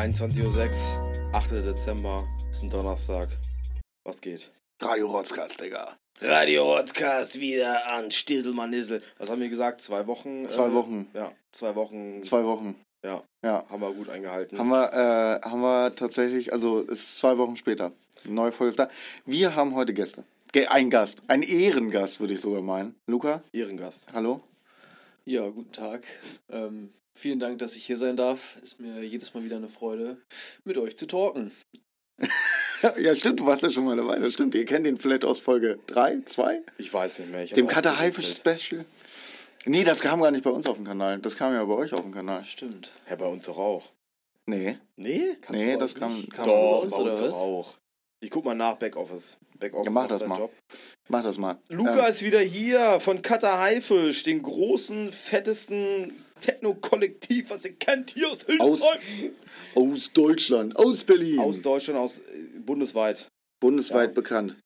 21.06 Uhr, 8. Dezember, ist ein Donnerstag. Was geht? Radio Rotzkast, Digga. Radio Podcast wieder an Stisselmanissel. Was haben wir gesagt? Zwei Wochen? Zwei äh, Wochen. Ja, zwei Wochen. Zwei Wochen. Ja, Ja. haben wir gut eingehalten. Haben wir, äh, haben wir tatsächlich, also es ist zwei Wochen später. Eine neue Folge ist da. Wir haben heute Gäste. Ge ein Gast. Ein Ehrengast, würde ich sogar meinen. Luca, Ehrengast. hallo. Ja, guten Tag. Ähm, vielen Dank, dass ich hier sein darf. Ist mir jedes Mal wieder eine Freude, mit euch zu talken. ja, stimmt, du warst ja schon mal dabei. Das stimmt. Ihr kennt den vielleicht aus Folge 3, 2? Ich weiß nicht mehr. Dem Cutter. Haifisch Special. Nee, das kam gar nicht bei uns auf dem Kanal. Das kam ja bei euch auf dem Kanal. Stimmt. Ja, bei uns doch auch. Nee, Nee? Kam's nee, bei das kam, kam Doch. Doch, uns, bei uns doch auch. Ich guck mal nach Backoffice. Backoffice Ja, mach macht das mal. Job. Mach das mal. Luca Ähm, ist wieder hier von Cutter Haifisch, den großen, fettesten Techno-Kollektiv, was ihr kennt, hier aus Hildesheim. aus Deutschland, aus Berlin. Aus Deutschland, aus äh, bundesweit. Bundesweit Ja. bekannt.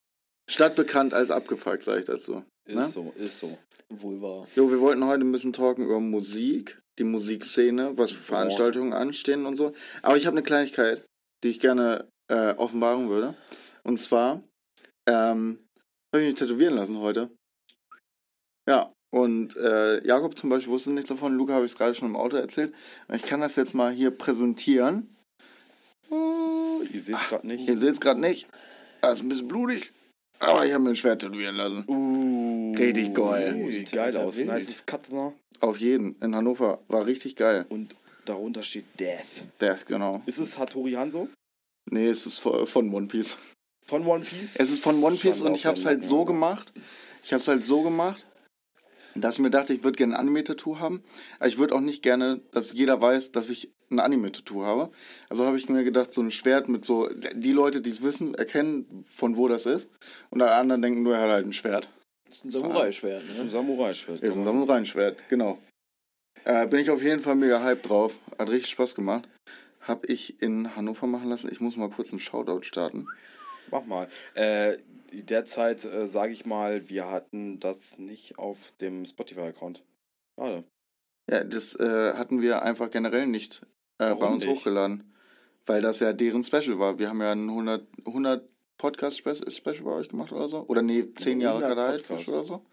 Stadtbekannt als abgefuckt, sage ich dazu. Ist Ne? so, ist so. Wohl wahr. Jo, wir wollten heute ein bisschen talken über Musik, die Musikszene, was für Veranstaltungen anstehen und so. Aber ich habe eine Kleinigkeit, die ich gerne äh, offenbaren würde. Und zwar ähm, habe ich mich tätowieren lassen heute. Ja, und äh, Jakob zum Beispiel wusste nichts davon. Luca habe ich es gerade schon im Auto erzählt. Ich kann das jetzt mal hier präsentieren. Ihr seht gerade nicht. Ihr seht es gerade nicht. Das ist ein bisschen blutig. Aber ich habe mir ein Schwert tätowieren lassen. Uh, Richtig geil. Uh, sieht Sieht geil aus. wild. Nices Cutter. Auf jeden. In Hannover. War richtig geil. Und darunter steht Death. Death, genau. Ist es Hattori Hanzo? Nee, es ist von von One Piece. Von One Piece? Es ist von One Piece Schande und ich habe es halt Nacken, so gemacht. Ich habe es halt so gemacht, dass ich mir dachte, ich würde gerne ein Anime-Tattoo haben. Aber ich würde auch nicht gerne, dass jeder weiß, dass ich ein Anime-Tattoo habe. Also habe ich mir gedacht, so ein Schwert mit so, die Leute, die es wissen, erkennen, von wo das ist. Und alle anderen denken nur, er hat halt ein Schwert. Das ist ein Samurai-Schwert, Ein ne? Samurai-Schwert. Ist ein Samurai-Schwert, genau. Äh, bin ich auf jeden Fall mega hype drauf. Hat richtig Spaß gemacht. Hab ich in Hannover machen lassen. Ich muss mal kurz einen Shoutout starten. Mach mal. Äh, derzeit äh, sage ich mal, wir hatten das nicht auf dem Spotify-Account. Schade. Ja, das äh, hatten wir einfach generell nicht äh, bei uns nicht? hochgeladen. Weil das ja deren Special war. Wir haben ja ein 100, 100 Podcast-Special bei euch gemacht oder so. Oder nee, 10 Jahre 100 Kadai Podcast. oder so.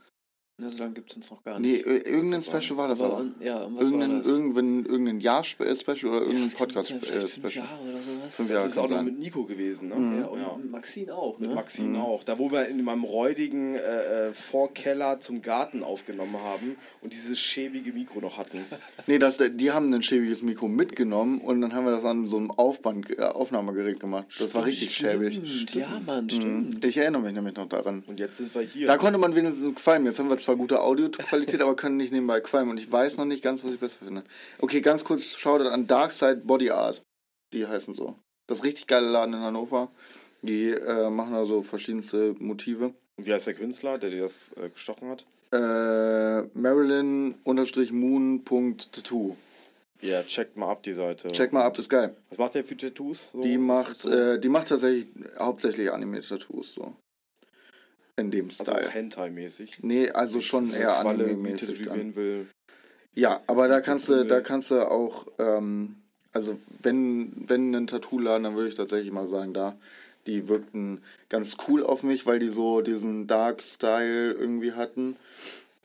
Na, so lange gibt es uns noch gar Nee, nicht. ir- irgendein Special war das aber, aber. ja, und was Irgendein, war das? irgendein, irgendein Jahr-Special oder Ja, irgendein das kann sein, vielleicht fünf Podcast-Special. Jahre oder sowas. Fünf Das Jahre ist kann auch noch mit Nico gewesen, ne? Mhm. Ja, und mit Maxine auch, ne? Mit Maxine Mhm. auch. Da, wo wir in meinem räudigen äh, äh, Vorkeller zum Garten aufgenommen haben und dieses schäbige Mikro noch hatten. Nee, das, die haben ein schäbiges Mikro mitgenommen und dann haben wir das an so einem Aufband, äh, Aufnahmegerät gemacht. Das war richtig schäbig. Stimmt, ja, Mann, Mhm. stimmt. Ich erinnere mich nämlich noch daran. Und jetzt sind wir hier. Da konnte man wenigstens qualmen. Jetzt haben wir zwar gute Audioqualität, aber können nicht nebenbei qualmen. Und ich weiß noch nicht ganz, was ich besser finde. Okay, ganz kurz Shoutout an Darkside Body Art. Die heißen so. Das ist richtig geile Laden in Hannover. Die äh, machen da so verschiedenste Motive. Und wie heißt der Künstler, der dir das äh, gestochen hat? Äh, Marilyn-moon.tattoo. Ja, checkt mal ab die Seite. Check mal ab, ist geil. Was macht der für Tattoos? So, Die macht, so, äh, die macht tatsächlich hauptsächlich Anime-Tattoos so. In dem also Style. auch Hentai-mäßig. Nee, also schon eher Anime-mäßig dann. will. Ja, aber da kannst du, Tattoo da kannst du auch, ähm, also wenn, wenn ein Tattoo-Laden, dann würde ich tatsächlich mal sagen, da, die wirkten ganz cool auf mich, weil die so diesen Dark-Style irgendwie hatten.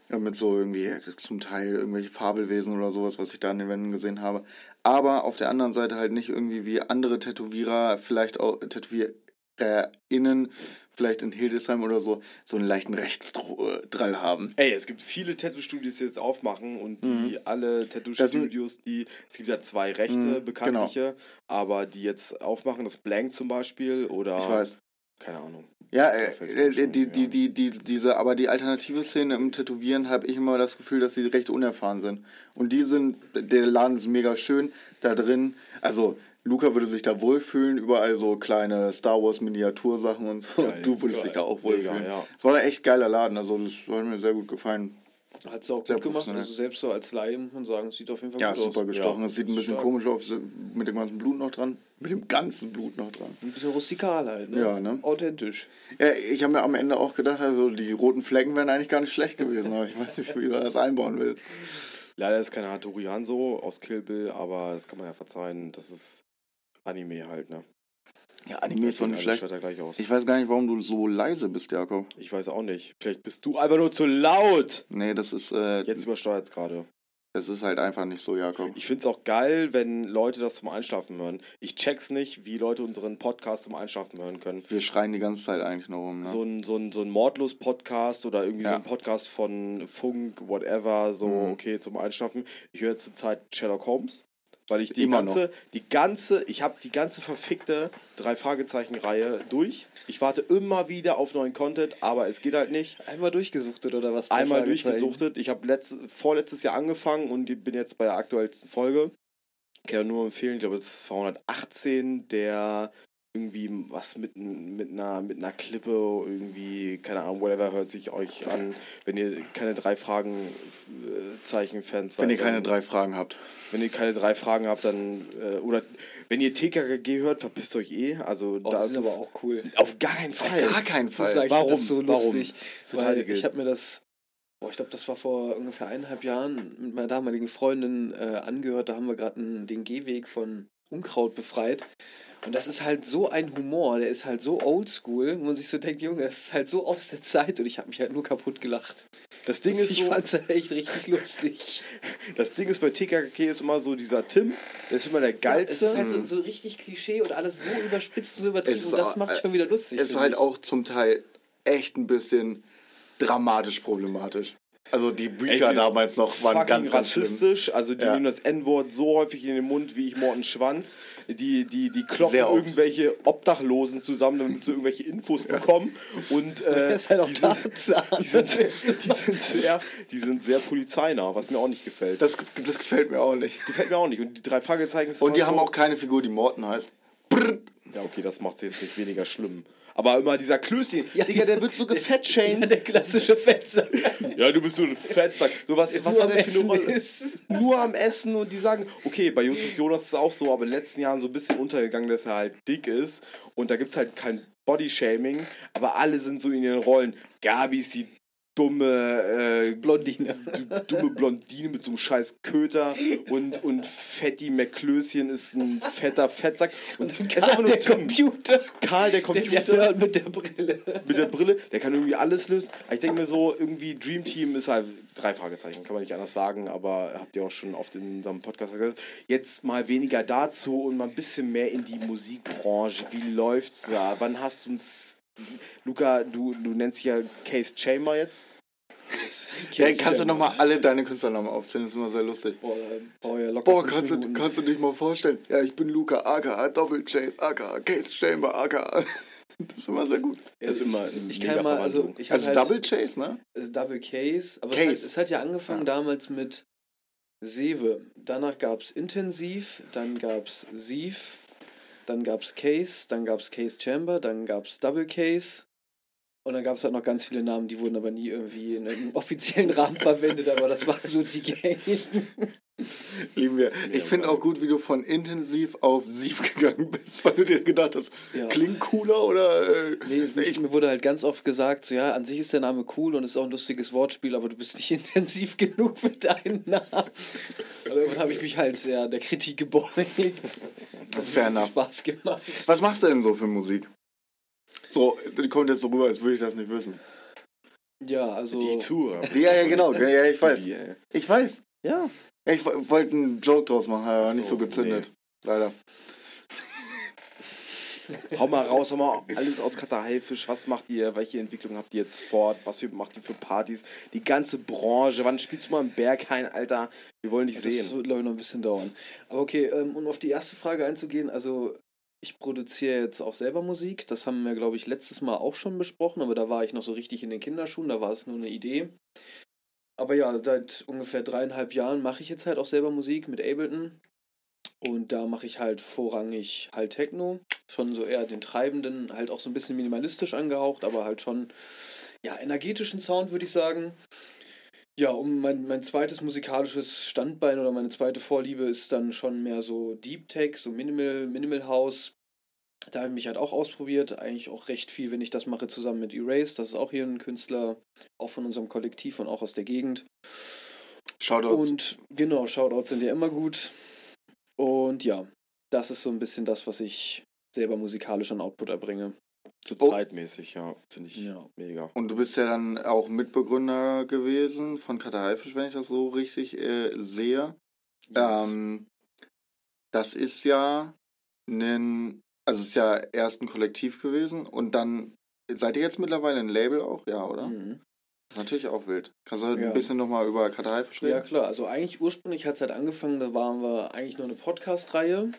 Ja, mit so irgendwie zum Teil irgendwelche Fabelwesen oder sowas, was ich da an den Wänden gesehen habe. Aber auf der anderen Seite halt nicht irgendwie wie andere Tätowierer, vielleicht auch TätowiererInnen, vielleicht in Hildesheim oder so, so einen leichten Rechtsdrall haben. Ey, es gibt viele Tattoo-Studios, die jetzt aufmachen und die alle Tattoo-Studios, die, es gibt ja zwei rechte, Mhm, bekanntliche, aber die jetzt aufmachen, das Blank zum Beispiel oder, Ich weiß. keine Ahnung. Ja, äh, äh, die, ja. die, die, die, diese, aber die alternative Szene im Tätowieren habe ich immer das Gefühl, dass sie recht unerfahren sind. Und die sind, der Laden ist mega schön, da drin, also Luca würde sich da wohlfühlen, überall so kleine Star Wars Miniatursachen und so. Geil, du würdest geil. dich da auch wohlfühlen. ja. Es war ein echt geiler Laden, also das hat mir sehr gut gefallen. Hat sie auch Sehr gut gemacht. Also selbst so als Laie muss man sagen, es sieht auf jeden Fall Ja, gut super aus. gestochen. Ja, Es sieht ein bisschen stark. komisch aus, mit dem ganzen Blut noch dran. Mit dem ganzen Blut noch dran. Ein bisschen rustikal halt, ne? Ja, ne? Authentisch. Ja, ich habe mir am Ende auch gedacht, also die roten Flecken wären eigentlich gar nicht schlecht gewesen, aber ich weiß nicht, wie du das einbauen willst. Leider ist keine Hattori Hanzo aus Kill Bill, aber das kann man ja verzeihen. Das ist Anime halt, ne? Ja, Anime ist doch nicht schlecht. Aus. Ich weiß gar nicht, warum du so leise bist, Jakob. Ich weiß auch nicht. Vielleicht bist du einfach nur zu laut. Nee, das ist, äh, Jetzt übersteuert es gerade. das ist halt einfach nicht so, Jakob. Ich finde es auch geil, wenn Leute das zum Einschlafen hören. Ich check's nicht, wie Leute unseren Podcast zum Einschlafen hören können. Wir schreien die ganze Zeit eigentlich nur rum, ne? So ein, so ein, so ein Mordlos-Podcast oder irgendwie so Ja. ein Podcast von Funk, whatever, so, Mhm. okay, zum Einschlafen. Ich höre zurzeit Sherlock Holmes, weil ich die Immer ganze, die ganze, ich habe die ganze verfickte Drei-Fragezeichen-Reihe durch. Ich warte immer wieder auf neuen Content, aber es geht halt nicht. Einmal durchgesuchtet oder was? Einmal durchgesuchtet. Ich habe letzt, vorletztes Jahr angefangen und bin jetzt bei der aktuellsten Folge. Kann ja nur empfehlen, ich glaube, es ist 218, der irgendwie was mit, mit, einer, mit einer Klippe, irgendwie, keine Ahnung, whatever, hört sich euch an, wenn ihr keine drei Fragen äh, Zeichen-Fans seid. Wenn ihr keine dann- drei Fragen habt. Wenn ihr keine drei Fragen habt, dann, äh, oder wenn ihr TKKG hört, verpisst euch eh. Also, Oh, da das ist aber auch cool. auf gar keinen Fall. Auf gar keinen Fall. sagen, Warum? das so Warum? lustig. Weil Verteidige. ich habe mir das, boah, ich glaube, das war vor ungefähr eineinhalb Jahren mit meiner damaligen Freundin äh, angehört. Da haben wir gerade den Gehweg von Unkraut befreit. Und das ist halt so ein Humor, der ist halt so oldschool, wo man sich so denkt, Junge, das ist halt so aus der Zeit und ich habe mich halt nur kaputt gelacht. Das Ding ist ich so, fand's halt echt richtig lustig. das Ding ist bei TKKG ist immer so dieser Tim, der ist immer der Es geilste. ist halt so, so richtig Klischee und alles so überspitzt, so übertrieben Es ist und das macht schon wieder lustig. ist finde halt ich. auch zum Teil echt ein bisschen dramatisch problematisch. Also die Bücher Echt, damals noch waren ganz, ganz schlimm. rassistisch. Also die Ja. nehmen das N-Wort so häufig in den Mund wie ich Morten Schwanz. Die, die, die kloppen irgendwelche Obdachlosen zusammen, damit sie irgendwelche Infos bekommen. Und äh, Das ist halt auch die, sind, Tarzan. die, sind, die, sind sehr, die sind sehr polizeinah, was mir auch nicht gefällt. Das, das gefällt mir auch nicht. gefällt mir auch nicht. Und die drei Fragezeichen Und die immer haben auch keine Figur, die Morten heißt. Ja, okay, das macht es jetzt nicht weniger schlimm. Aber immer dieser Klößchen, Ja, Digga, der wird so Ja, gefettshamed. der klassische Fetzer. Ja, du bist so ein Fettsack. So was, was Nur hat er für eine Rolle? ist. Nur am Essen und die sagen, okay, bei Justus Jonas ist es auch so, aber in den letzten Jahren so ein bisschen untergegangen, dass er halt dick ist. Und da gibt es halt kein Bodyshaming, aber alle sind so in ihren Rollen. Gabi ist die dumme, äh, Blondine. du- dumme Blondine mit so einem scheiß Köter und, und Fetti McKlößchen ist ein fetter Fettsack. Und einfach nur der Tim. Computer. Karl, der Computer der mit der Brille. mit der Brille, der kann irgendwie alles lösen. Ich denke mir so, irgendwie Dream Team ist halt drei Fragezeichen, kann man nicht anders sagen, aber habt ihr auch schon oft in unserem Podcast gehört. Jetzt mal weniger dazu und mal ein bisschen mehr in die Musikbranche. Wie läuft's da? Wann hast du uns. Luca, du, du nennst dich ja Case Chamber jetzt. Ja, kannst du nochmal alle deine Künstlernamen aufzählen? Das ist immer sehr lustig. Boah, ich ja locker Boah, kannst du, kannst du dich mal vorstellen? Ja, ich bin Luca, aka Double Chase, aka Case Chamber, aka. Das ist immer sehr gut. Ja, Das ist ich, immer ich mega kann mal, also ich Also halt, Double Chase, ne? also Double Case, aber Case. Es, hat, es hat ja angefangen Ja. damals mit Sewe. Danach gab es Intensiv, dann gab es Sieve, dann gab es Case, dann gab es Case Chamber, dann gab es Double Case. Und dann gab es halt noch ganz viele Namen, die wurden aber nie irgendwie in einem offiziellen Rahmen verwendet, aber das war so die Gang. Lieben wir. Ich finde auch gut, wie du von intensiv auf Sief gegangen bist, weil du dir gedacht hast, Ja. klingt cooler oder. Äh, Nee, ich, mir wurde halt ganz oft gesagt, so ja, an sich ist der Name cool und ist auch ein lustiges Wortspiel, aber du bist nicht intensiv genug für deinen Namen. Und irgendwann habe ich mich halt ja, der Kritik gebeugt. Fair enough. Spaß gemacht. Was machst du denn so für Musik? So, die kommt jetzt so rüber, als würde ich das nicht wissen. Ja, also. Die Zuhörer. Ja, ja, genau. Ja, ja, ich weiß. Äh, Ich weiß. Ja. Ja, ich wo- wollte einen Joke draus machen, aber Ach nicht so, so gezündet. Leider. Hau mal raus, hau mal alles aus Katerhaifisch. Was macht ihr? Welche Entwicklung habt ihr jetzt fort? Was für, macht ihr für Partys? Die ganze Branche. Wann spielst du mal im Berghain, Alter? Wir wollen dich Das sehen. wird, glaube ich, noch ein bisschen dauern. Aber okay, ähm, um auf die erste Frage einzugehen, also ich produziere jetzt auch selber Musik. Das haben wir, glaube ich, letztes Mal auch schon besprochen, aber da war ich noch so richtig in den Kinderschuhen, da war es nur eine Idee. Aber ja, seit ungefähr dreieinhalb Jahren mache ich jetzt halt auch selber Musik mit Ableton. Und da mache ich halt vorrangig halt Techno. Schon so eher den treibenden, halt auch so ein bisschen minimalistisch angehaucht, aber halt schon, ja, energetischen Sound, würde ich sagen. Ja, um mein, mein zweites musikalisches Standbein oder meine zweite Vorliebe ist dann schon mehr so Deep Tech, so Minimal, Minimal House. Da habe ich mich halt auch ausprobiert. Eigentlich auch recht viel, wenn ich das mache, zusammen mit Erase. Das ist auch hier ein Künstler, auch von unserem Kollektiv und auch aus der Gegend. Shoutouts. Und genau, Shoutouts sind ja immer gut. Und ja, das ist so ein bisschen das, was ich selber musikalisch an Output erbringe. Zu Oh. zeitmäßig, ja, finde ich Ja. mega. Und du bist ja dann auch Mitbegründer gewesen von Kater Haifisch, wenn ich das so richtig äh, sehe. Ähm, das ist ja ein, also es ist ja erst ein Kollektiv gewesen und dann seid ihr jetzt mittlerweile ein Label auch, ja, oder? Mhm. Das ist natürlich auch wild. Kannst du Ja. ein bisschen nochmal über Kater Haifisch reden? Ja, klar. Also eigentlich ursprünglich hat es halt angefangen, da waren wir eigentlich nur eine Podcast-Reihe.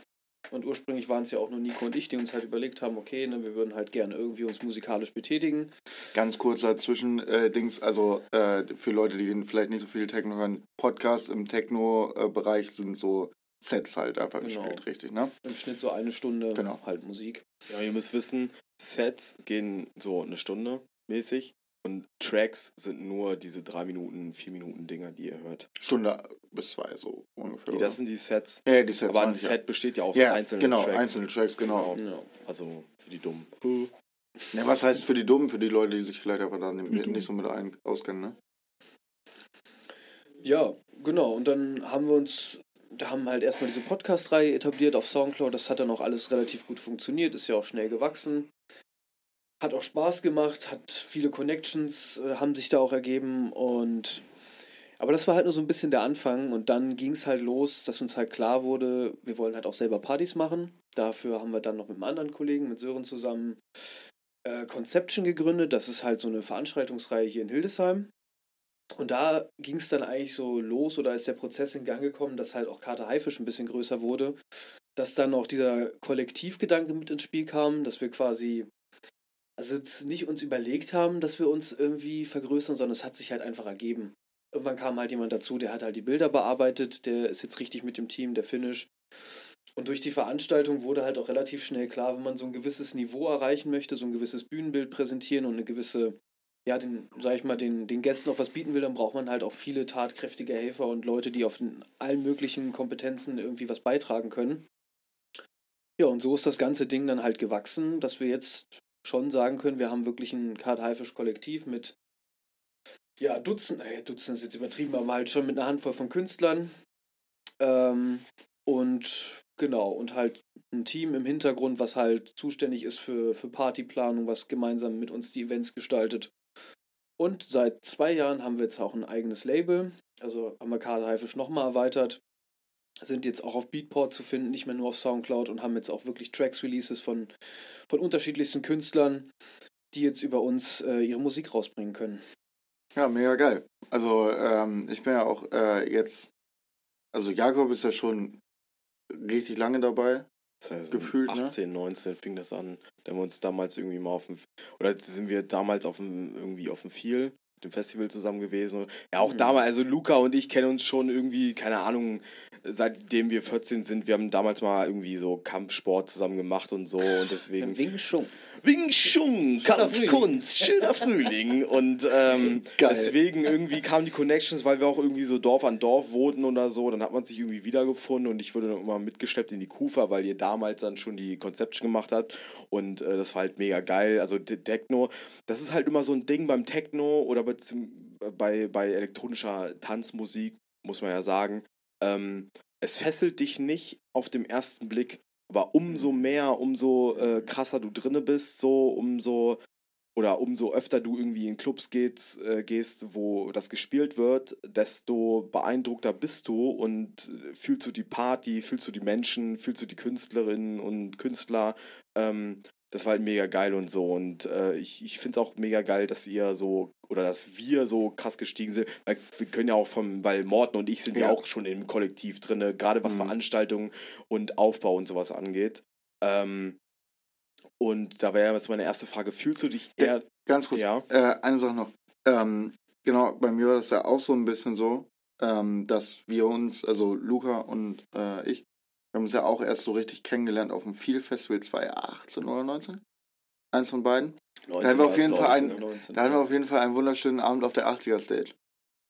Und ursprünglich waren es ja auch nur Nico und ich, die uns halt überlegt haben, okay, ne, wir würden halt gerne irgendwie uns musikalisch betätigen. Ganz kurzer Zwischendings, also äh, für Leute, die vielleicht nicht so viel Techno hören, Podcasts im Techno-Bereich sind so Sets halt einfach Genau. gespielt, richtig, ne? Im Schnitt so eine Stunde Genau. halt Musik. Ja, ihr müsst wissen, Sets gehen so eine Stunde mäßig und Tracks sind nur diese drei Minuten, vier Minuten Dinger, die ihr hört. Stunde bis zwei, so ungefähr. Die, das sind die Sets. ja, die Sets aber ein ich, ja. Set besteht ja aus Ja, einzelnen genau, Tracks. einzelne Tracks, genau. Ja. Also für die Dummen. Ja, was heißt für die Dummen, für die Leute, die sich vielleicht einfach da nicht, nicht so mit ein, auskennen, ne? Ja, genau. Und dann haben wir uns, da haben halt erstmal diese Podcast-Reihe etabliert auf Soundcloud. Das hat dann auch alles relativ gut funktioniert, ist ja auch schnell gewachsen. Hat auch Spaß gemacht, hat viele Connections, äh, haben sich da auch ergeben und aber das war halt nur so ein bisschen der Anfang und dann ging es halt los, dass uns halt klar wurde, wir wollen halt auch selber Partys machen. Dafür haben wir dann noch mit einem anderen Kollegen, mit Sören zusammen, äh, Conception gegründet. Das ist halt so eine Veranstaltungsreihe hier in Hildesheim. Und da ging es dann eigentlich so los oder ist der Prozess in Gang gekommen, dass halt auch Kater Haifisch ein bisschen größer wurde, dass dann auch dieser Kollektivgedanke mit ins Spiel kam, dass wir quasi, also jetzt nicht uns überlegt haben, dass wir uns irgendwie vergrößern, sondern es hat sich halt einfach ergeben. Irgendwann kam halt jemand dazu, der hat halt die Bilder bearbeitet, der ist jetzt richtig mit dem Team, der Finish. Und durch die Veranstaltung wurde halt auch relativ schnell klar, wenn man so ein gewisses Niveau erreichen möchte, so ein gewisses Bühnenbild präsentieren und eine gewisse ja, den, sag ich mal, den, den Gästen noch was bieten will, dann braucht man halt auch viele tatkräftige Helfer und Leute, die auf den, allen möglichen Kompetenzen irgendwie was beitragen können. Ja, und so ist das ganze Ding dann halt gewachsen, dass wir jetzt schon sagen können, wir haben wirklich ein Kart Haifisch Kollektiv mit ja, Dutzend, äh, Dutzend ist jetzt übertrieben, aber halt schon mit einer Handvoll von Künstlern. Ähm, und genau, und halt ein Team im Hintergrund, was halt zuständig ist für, für Partyplanung, was gemeinsam mit uns die Events gestaltet. Und seit zwei Jahren haben wir jetzt auch ein eigenes Label. Also haben wir Karl Haifisch nochmal erweitert. Sind jetzt auch auf Beatport zu finden, nicht mehr nur auf Soundcloud und haben jetzt auch wirklich Tracks-Releases von, von unterschiedlichsten Künstlern, die jetzt über uns äh, ihre Musik rausbringen können. Ja, mega geil. Also, ähm, ich bin ja auch äh, jetzt, also Jakob ist ja schon richtig lange dabei. Das heißt, Gefühlt, ne? 18, 19 fing das an. Da haben wir uns damals irgendwie mal auf dem, oder sind wir damals auf dem, irgendwie auf dem Feel, dem Festival zusammen gewesen. Ja, auch Mhm. damals, also Luca und ich kennen uns schon irgendwie, keine Ahnung, seitdem wir 14 sind. Wir haben damals mal irgendwie so Kampfsport zusammen gemacht und so und deswegen. Wing Chun. Wing Chun, Kampfkunst, schöner Frühling. Und ähm, deswegen irgendwie kamen die Connections, weil wir auch irgendwie so Dorf an Dorf wohnten oder so. Dann hat man sich irgendwie wiedergefunden und ich wurde dann immer mitgeschleppt in die Kufa, weil ihr damals dann schon die Conception gemacht habt. Und äh, das war halt mega geil. Also Te- Techno, das ist halt immer so ein Ding beim Techno oder bei, bei, bei elektronischer Tanzmusik, muss man ja sagen. Ähm, es fesselt dich nicht auf dem ersten Blick, aber umso mehr, umso äh, krasser du drinne bist, so umso oder umso öfter du irgendwie in Clubs geht, äh, gehst, wo das gespielt wird, desto beeindruckter bist du und äh, fühlst du die Party, fühlst du die Menschen, fühlst du die Künstlerinnen und Künstler. Ähm, das war halt mega geil und so. Und äh, ich, ich finde es auch mega geil, dass ihr so, oder dass wir so krass gestiegen sind. Weil wir können ja auch vom, weil Morten und ich sind ja, Ja. auch schon im Kollektiv drin, gerade was Mhm. Veranstaltungen und Aufbau und sowas angeht. Ähm, und da wäre jetzt meine erste Frage, fühlst du dich eher... Ganz kurz, Ja. äh, eine Sache noch. Ähm, genau, bei mir war das ja auch so ein bisschen so, ähm, dass wir uns, also Luca und äh, ich, wir haben uns ja auch erst so richtig kennengelernt auf dem Feel Festival 2018 oder 19? Eins von beiden. 19 haben wir auf jeden es, Fall glaub ich, einen-? 19. Da hatten wir auf jeden Fall einen wunderschönen Abend auf der 80er Stage.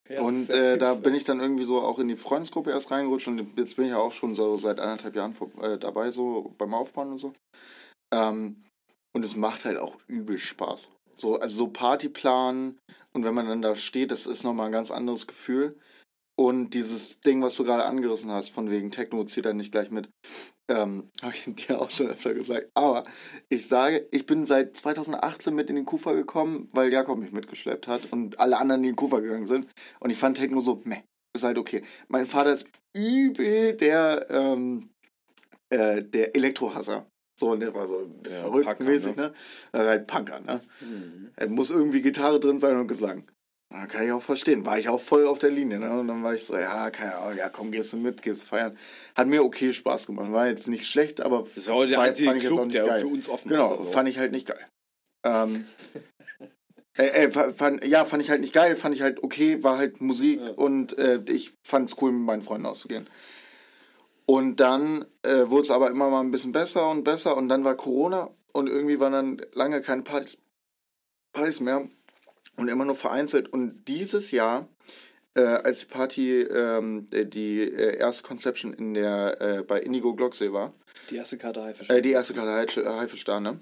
Ja, und äh, da bin ich dann irgendwie so auch in die Freundesgruppe erst reingerutscht und jetzt bin ich ja auch schon so seit anderthalb Jahren vor, äh, dabei, so beim Aufbauen und so. Ähm, und es macht halt auch übel Spaß. So, also so Partyplan und wenn man dann da steht, das ist nochmal ein ganz anderes Gefühl. Und dieses Ding, was du gerade angerissen hast, von wegen Techno zieht er nicht gleich mit, ähm, habe ich dir auch schon öfter gesagt. Aber ich sage, ich bin seit 2018 mit in den Kufa gekommen, weil Jakob mich mitgeschleppt hat und alle anderen in den Kufa gegangen sind. Und ich fand Techno so, meh, ist halt okay. Mein Vater ist übel der, ähm, äh, der Elektrohasser. So, und der war so ein bisschen Ja, verrückt Punker, mäßig, ne? ne? Also halt Punker, ne? Mhm. Es muss irgendwie Gitarre drin sein und Gesang. Da kann ich auch verstehen. War ich auch voll auf der Linie. Ne? Und dann war ich so, ja, keine Ahnung, ja, komm, gehst du mit, gehst feiern. Hat mir okay Spaß gemacht. War jetzt nicht schlecht, aber Das war der einzige fand ich jetzt auch Club, nicht der geil. für uns offen Genau. So. fand ich halt nicht geil. Ähm, äh, äh, fa- fand, ja, fand ich halt nicht geil, fand ich halt okay, war halt Musik Ja. und äh, ich fand es cool, mit meinen Freunden auszugehen. Und dann äh, wurde es aber immer mal ein bisschen besser und besser und dann war Corona und irgendwie waren dann lange keine Partys, Partys mehr und immer nur vereinzelt. Und dieses Jahr, äh, als die Party, ähm, äh, die äh, erste Conception in der, äh, bei Indigo Glocksee war, Die erste Karte Haifisch. äh, die erste Karte Haifisch- Haifisch da, ne?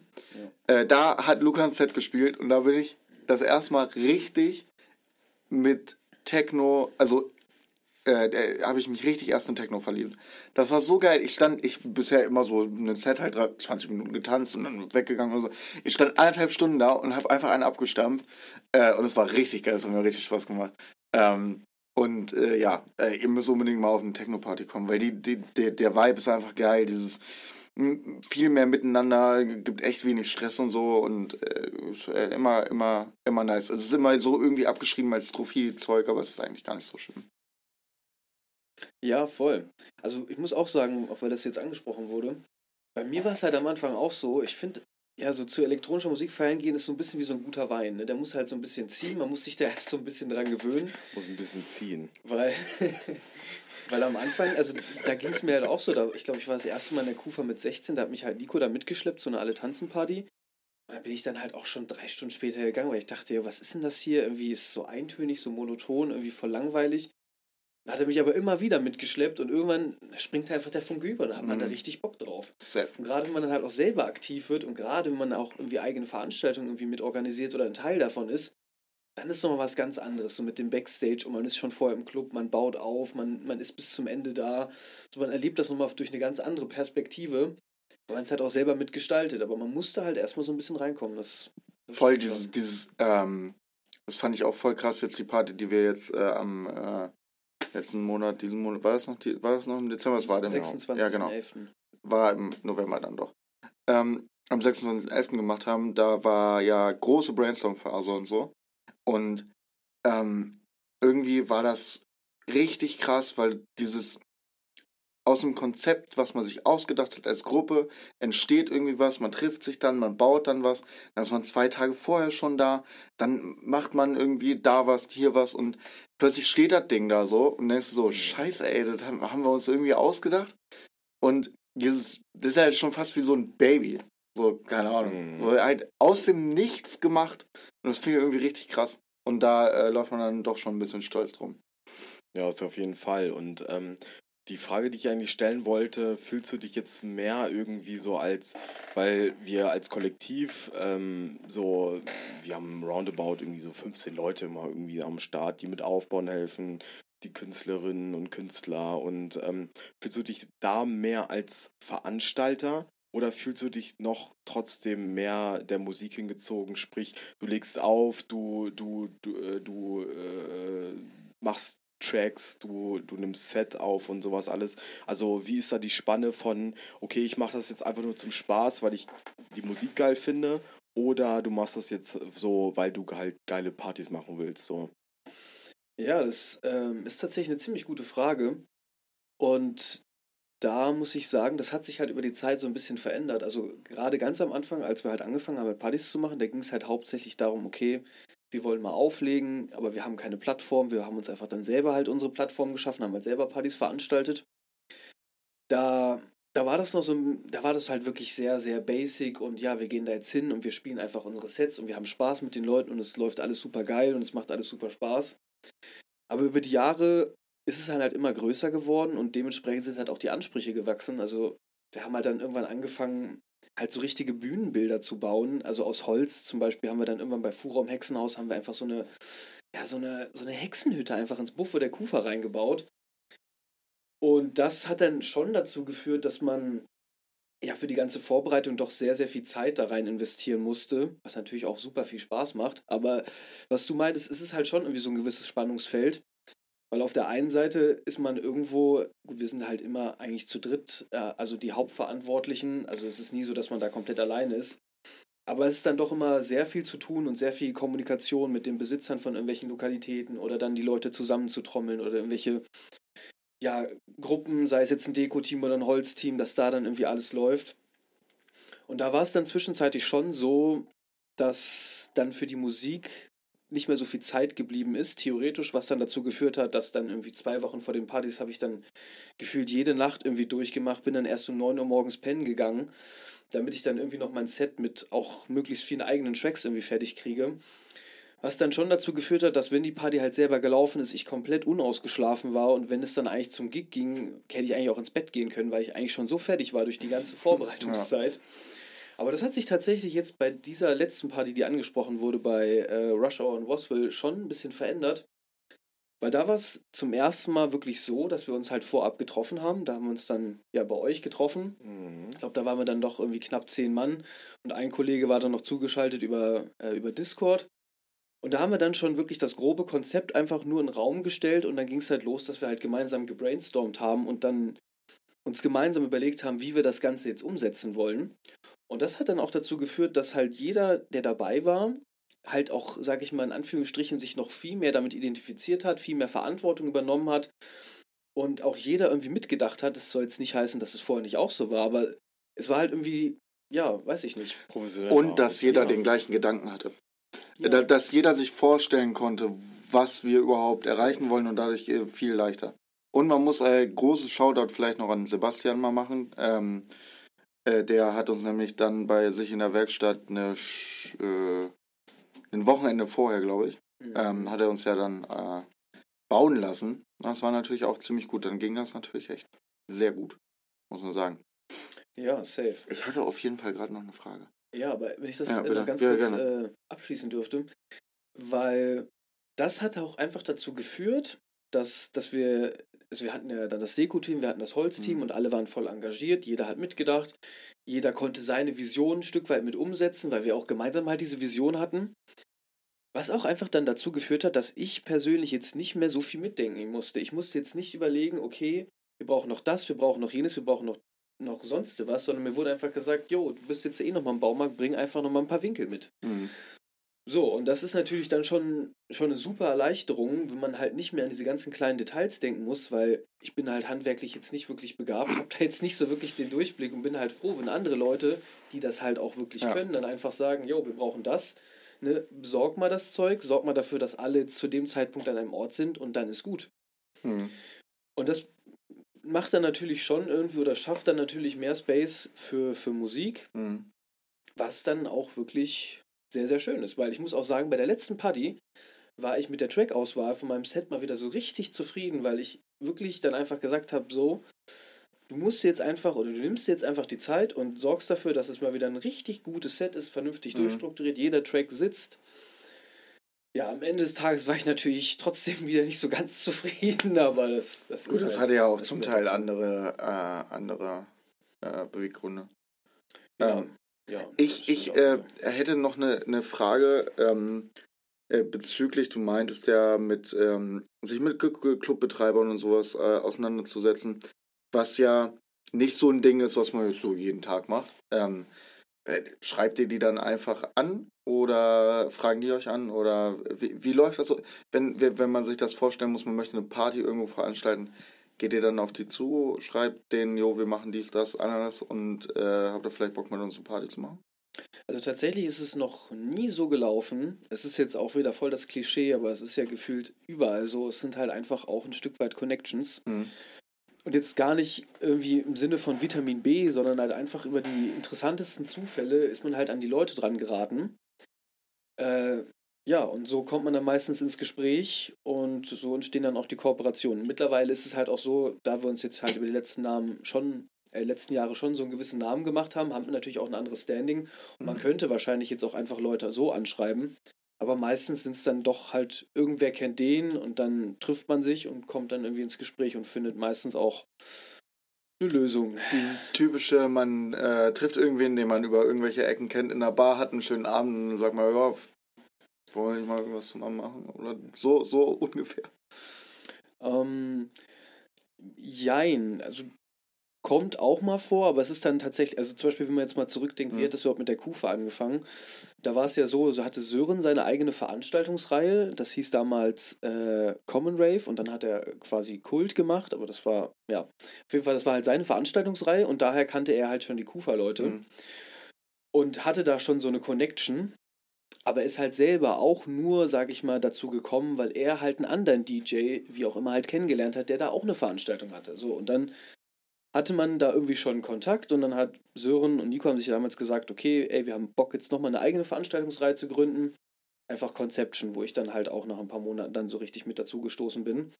Äh, da hat ein Set gespielt und da bin ich das erste Mal richtig mit Techno, also äh, habe ich mich richtig erst in Techno verliebt. Das war so geil. Ich stand, ich bisher immer so ein Set halt 20 Minuten getanzt und dann weggegangen und so. Ich stand anderthalb Stunden da und habe einfach einen abgestampft äh, und es war richtig geil. Es hat mir richtig Spaß gemacht. Ähm, und äh, ja, äh, ihr müsst unbedingt mal auf eine Techno-Party kommen, weil die, die, der, der Vibe ist einfach geil. Dieses m, viel mehr miteinander, gibt echt wenig Stress und so und äh, äh, immer, immer, immer nice. Es ist immer so irgendwie abgeschrieben als Trophäe-Zeug, aber es ist eigentlich gar nicht so schlimm. Ja, voll. Also ich muss auch sagen, auch weil das jetzt angesprochen wurde, bei mir war es halt am Anfang auch so, ich finde, ja, so zu elektronischer Musik feiern gehen ist so ein bisschen wie so ein guter Wein. Ne? Der muss halt so ein bisschen ziehen, man muss sich da erst so ein bisschen dran gewöhnen, Muss ein bisschen ziehen. weil, weil am Anfang, also da ging es mir halt auch so, da, ich glaube, ich war das erste Mal in der Kufa mit 16, da hat mich halt Nico da mitgeschleppt, so eine Alle-Tanzen-Party. Und da bin ich dann halt auch schon drei Stunden später gegangen, weil ich dachte, ja, was ist denn das hier? Irgendwie ist es so eintönig, so monoton, irgendwie voll langweilig. Dann hat er mich aber immer wieder mitgeschleppt und irgendwann springt einfach der Funke über. Da hat man Mhm. da richtig Bock drauf. Safe. Und gerade wenn man dann halt auch selber aktiv wird und gerade wenn man auch irgendwie eigene Veranstaltungen irgendwie mit organisiert oder ein Teil davon ist, dann ist nochmal was ganz anderes. So mit dem Backstage und man ist schon vorher im Club, man baut auf, man, man ist bis zum Ende da. So man erlebt das nochmal durch eine ganz andere Perspektive, weil man es halt auch selber mitgestaltet. Aber man musste halt erstmal so ein bisschen reinkommen. Das, das Voll dieses, schon. dieses, ähm, das fand ich auch voll krass, jetzt die Party, die wir jetzt äh, am äh, letzten Monat, diesen Monat, war das noch, die, war das noch im Dezember? Das war der 26.11. Ja, genau. War im November dann doch. Ähm, am 26.11. gemacht haben, da war ja große Brainstorm-Phase und so. Und ähm, irgendwie war das richtig krass, weil dieses aus dem Konzept, was man sich ausgedacht hat als Gruppe, entsteht irgendwie was, man trifft sich dann, man baut dann was, dann ist man zwei Tage vorher schon da, dann macht man irgendwie da was, hier was und plötzlich steht das Ding da so und denkst du so, scheiße ey, das haben wir uns irgendwie ausgedacht und dieses, das ist halt schon fast wie so ein Baby, so, keine Ahnung, Mhm. so halt aus dem Nichts gemacht und das finde ich irgendwie richtig krass und da äh, läuft man dann doch schon ein bisschen stolz drum. Ja, ist auf jeden Fall. Und ähm, die Frage, die ich eigentlich stellen wollte, fühlst du dich jetzt mehr irgendwie so als, weil wir als Kollektiv ähm, so, wir haben roundabout irgendwie so 15 Leute immer irgendwie am Start, die mit aufbauen helfen, die Künstlerinnen und Künstler. Und ähm, fühlst du dich da mehr als Veranstalter? Oder fühlst du dich noch trotzdem mehr der Musik hingezogen? Sprich, du legst auf, du, du, du, äh, du äh, machst Tracks, du, du nimmst Set auf und sowas alles. Also wie ist da die Spanne von, okay, ich mache das jetzt einfach nur zum Spaß, weil ich die Musik geil finde, oder du machst das jetzt so, weil du halt geile Partys machen willst, so. Ja, das ähm, ist tatsächlich eine ziemlich gute Frage. Und da muss ich sagen, das hat sich halt über die Zeit so ein bisschen verändert. Also gerade ganz am Anfang, als wir halt angefangen haben, mit Partys zu machen, da ging es halt hauptsächlich darum, okay, wir wollen mal auflegen, aber wir haben keine Plattform. Wir haben uns einfach dann selber halt unsere Plattform geschaffen, haben halt selber Partys veranstaltet. Da, da war das noch so, da war das halt wirklich sehr, sehr basic und ja, wir gehen da jetzt hin und wir spielen einfach unsere Sets und wir haben Spaß mit den Leuten und es läuft alles super geil und es macht alles super Spaß. Aber über die Jahre ist es halt immer größer geworden und dementsprechend sind halt auch die Ansprüche gewachsen. Also wir haben halt dann irgendwann angefangen, halt so richtige Bühnenbilder zu bauen. Also aus Holz zum Beispiel haben wir dann irgendwann bei Fuhraum Hexenhaus haben wir einfach so eine ja, so eine, so eine Hexenhütte einfach ins Buffer der Kufa reingebaut. Und das hat dann schon dazu geführt, dass man ja für die ganze Vorbereitung doch sehr, sehr viel Zeit da rein investieren musste, was natürlich auch super viel Spaß macht. Aber was du meintest, ist es halt schon irgendwie so ein gewisses Spannungsfeld. Weil auf der einen Seite ist man irgendwo, wir sind halt immer eigentlich zu dritt, äh, also die Hauptverantwortlichen, also es ist nie so, dass man da komplett allein ist. Aber es ist dann doch immer sehr viel zu tun und sehr viel Kommunikation mit den Besitzern von irgendwelchen Lokalitäten oder dann die Leute zusammenzutrommeln oder irgendwelche ja, Gruppen, sei es jetzt ein Deko-Team oder ein Holzteam, dass da dann irgendwie alles läuft. Und da war es dann zwischenzeitlich schon so, dass dann für die Musik nicht mehr so viel Zeit geblieben ist, theoretisch, was dann dazu geführt hat, dass dann irgendwie zwei Wochen vor den Partys habe ich dann gefühlt jede Nacht irgendwie durchgemacht, bin dann erst um 9 Uhr morgens pennen gegangen, damit ich dann irgendwie noch mein Set mit auch möglichst vielen eigenen Tracks irgendwie fertig kriege. Was dann schon dazu geführt hat, dass wenn die Party halt selber gelaufen ist, ich komplett unausgeschlafen war und wenn es dann eigentlich zum Gig ging, hätte ich eigentlich auch ins Bett gehen können, weil ich eigentlich schon so fertig war durch die ganze Vorbereitungszeit. Ja. Aber das hat sich tatsächlich jetzt bei dieser letzten Party, die angesprochen wurde, bei äh, Rush Hour und Waswell, schon ein bisschen verändert. Weil da war es zum ersten Mal wirklich so, dass wir uns halt vorab getroffen haben. Da haben wir uns dann ja bei euch getroffen. Mhm. Ich glaube, da waren wir dann doch irgendwie knapp zehn Mann. Und ein Kollege war dann noch zugeschaltet über, äh, über Discord. Und da haben wir dann schon wirklich das grobe Konzept einfach nur in den Raum gestellt und dann ging es halt los, dass wir halt gemeinsam gebrainstormt haben und dann uns gemeinsam überlegt haben, wie wir das Ganze jetzt umsetzen wollen. Und das hat dann auch dazu geführt, dass halt jeder, der dabei war, halt auch, sage ich mal in Anführungsstrichen, sich noch viel mehr damit identifiziert hat, viel mehr Verantwortung übernommen hat und auch jeder irgendwie mitgedacht hat. Das soll jetzt nicht heißen, dass es vorher nicht auch so war, aber es war halt irgendwie, ja, weiß ich nicht. Professionell. Und dass jeder ja. den gleichen Gedanken hatte. Ja. Dass jeder sich vorstellen konnte, was wir überhaupt erreichen wollen und dadurch äh, viel leichter. Und man muss ein großes Shoutout vielleicht noch an Sebastian mal machen. Ähm, äh, der hat uns nämlich dann bei sich in der Werkstatt eine, äh, ein Wochenende vorher, glaube ich, mhm. ähm, hat er uns ja dann äh, bauen lassen. Das war natürlich auch ziemlich gut. Dann ging das natürlich echt sehr gut, muss man sagen. Ja, safe. Ich hatte auf jeden Fall gerade noch eine Frage. Ja, aber wenn ich das ja, noch ganz ja, kurz äh, abschließen dürfte, weil das hat auch einfach dazu geführt, dass, dass wir, also wir hatten ja dann das Deko-Team, wir hatten das Holzteam mhm. und alle waren voll engagiert, jeder hat mitgedacht, jeder konnte seine Vision ein Stück weit mit umsetzen, weil wir auch gemeinsam halt diese Vision hatten. Was auch einfach dann dazu geführt hat, dass ich persönlich jetzt nicht mehr so viel mitdenken musste. Ich musste jetzt nicht überlegen, okay, wir brauchen noch das, wir brauchen noch jenes, wir brauchen noch noch sonst was, sondern mir wurde einfach gesagt, jo, du bist jetzt eh nochmal im Baumarkt, bring einfach nochmal ein paar Winkel mit. Mhm. So, und das ist natürlich dann schon, schon eine super Erleichterung, wenn man halt nicht mehr an diese ganzen kleinen Details denken muss, weil ich bin halt handwerklich jetzt nicht wirklich begabt, habe da jetzt nicht so wirklich den Durchblick und bin halt froh, wenn andere Leute, die das halt auch wirklich ja. können, dann einfach sagen, jo, wir brauchen das, ne, besorg mal das Zeug, sorg mal dafür, dass alle zu dem Zeitpunkt an einem Ort sind und dann ist gut. Mhm. Und das macht dann natürlich schon irgendwie oder schafft dann natürlich mehr Space für, für Musik, mhm. was dann auch wirklich sehr, sehr schön ist. Weil ich muss auch sagen, bei der letzten Party war ich mit der Track-Auswahl von meinem Set mal wieder so richtig zufrieden, weil ich wirklich dann einfach gesagt habe, so, du musst jetzt einfach oder du nimmst jetzt einfach die Zeit und sorgst dafür, dass es mal wieder ein richtig gutes Set ist, vernünftig mhm. durchstrukturiert, jeder Track sitzt ja, am Ende des Tages war ich natürlich trotzdem wieder nicht so ganz zufrieden, aber das, das Gut, das halt, hatte ja auch zum Teil andere, äh, andere äh, Beweggründe. Ja, ähm, ja, ich ich äh, hätte noch eine, eine Frage ähm, äh, bezüglich, du meintest ja, mit ähm, sich mit Clubbetreibern und sowas äh, auseinanderzusetzen, was ja nicht so ein Ding ist, was man so jeden Tag macht. Ähm, äh, schreibt ihr die dann einfach an oder fragen die euch an? Oder wie, wie läuft das so? Wenn, wenn man sich das vorstellen muss, man möchte eine Party irgendwo veranstalten, geht ihr dann auf die zu, schreibt denen, jo, wir machen dies, das, anderes und äh, habt ihr vielleicht Bock mit uns eine Party zu machen? Also tatsächlich ist es noch nie so gelaufen. Es ist jetzt auch wieder voll das Klischee, aber es ist ja gefühlt überall so. Es sind halt einfach auch ein Stück weit Connections. Mhm. Und jetzt gar nicht irgendwie im Sinne von Vitamin B, sondern halt einfach über die interessantesten Zufälle ist man halt an die Leute dran geraten. Äh, ja, und so kommt man dann meistens ins Gespräch und so entstehen dann auch die Kooperationen. Mittlerweile ist es halt auch so, da wir uns jetzt halt über die letzten Namen schon, äh, letzten Jahre schon so einen gewissen Namen gemacht haben, haben wir natürlich auch ein anderes Standing. Und man mhm. könnte wahrscheinlich jetzt auch einfach Leute so anschreiben. Aber meistens sind es dann doch halt, irgendwer kennt den und dann trifft man sich und kommt dann irgendwie ins Gespräch und findet meistens auch eine Lösung. Dieses typische, man äh, trifft irgendwen, den man über irgendwelche Ecken kennt, in der Bar, hat einen schönen Abend und sagt mal, ja, wollen wir nicht mal irgendwas zusammen machen? Oder so, so ungefähr. Ähm, jein, also kommt auch mal vor, aber es ist dann tatsächlich, also zum Beispiel, wenn man jetzt mal zurückdenkt, Mhm. wie hat das überhaupt mit der Kufa angefangen? Da war es ja so, so hatte Sören seine eigene Veranstaltungsreihe, das hieß damals äh, Common Rave und dann hat er quasi Kult gemacht, aber das war, ja, auf jeden Fall, das war halt seine Veranstaltungsreihe und daher kannte er halt schon die Kufa-Leute Mhm. und hatte da schon so eine Connection. Aber ist halt selber auch nur, sag ich mal, dazu gekommen, weil er halt einen anderen DJ, wie auch immer, halt kennengelernt hat, der da auch eine Veranstaltung hatte. So, und dann hatte man da irgendwie schon Kontakt und dann hat Sören und Nico haben sich damals gesagt, okay, ey, wir haben Bock jetzt nochmal eine eigene Veranstaltungsreihe zu gründen. Einfach Conception, wo ich dann halt auch nach ein paar Monaten dann so richtig mit dazu gestoßen bin.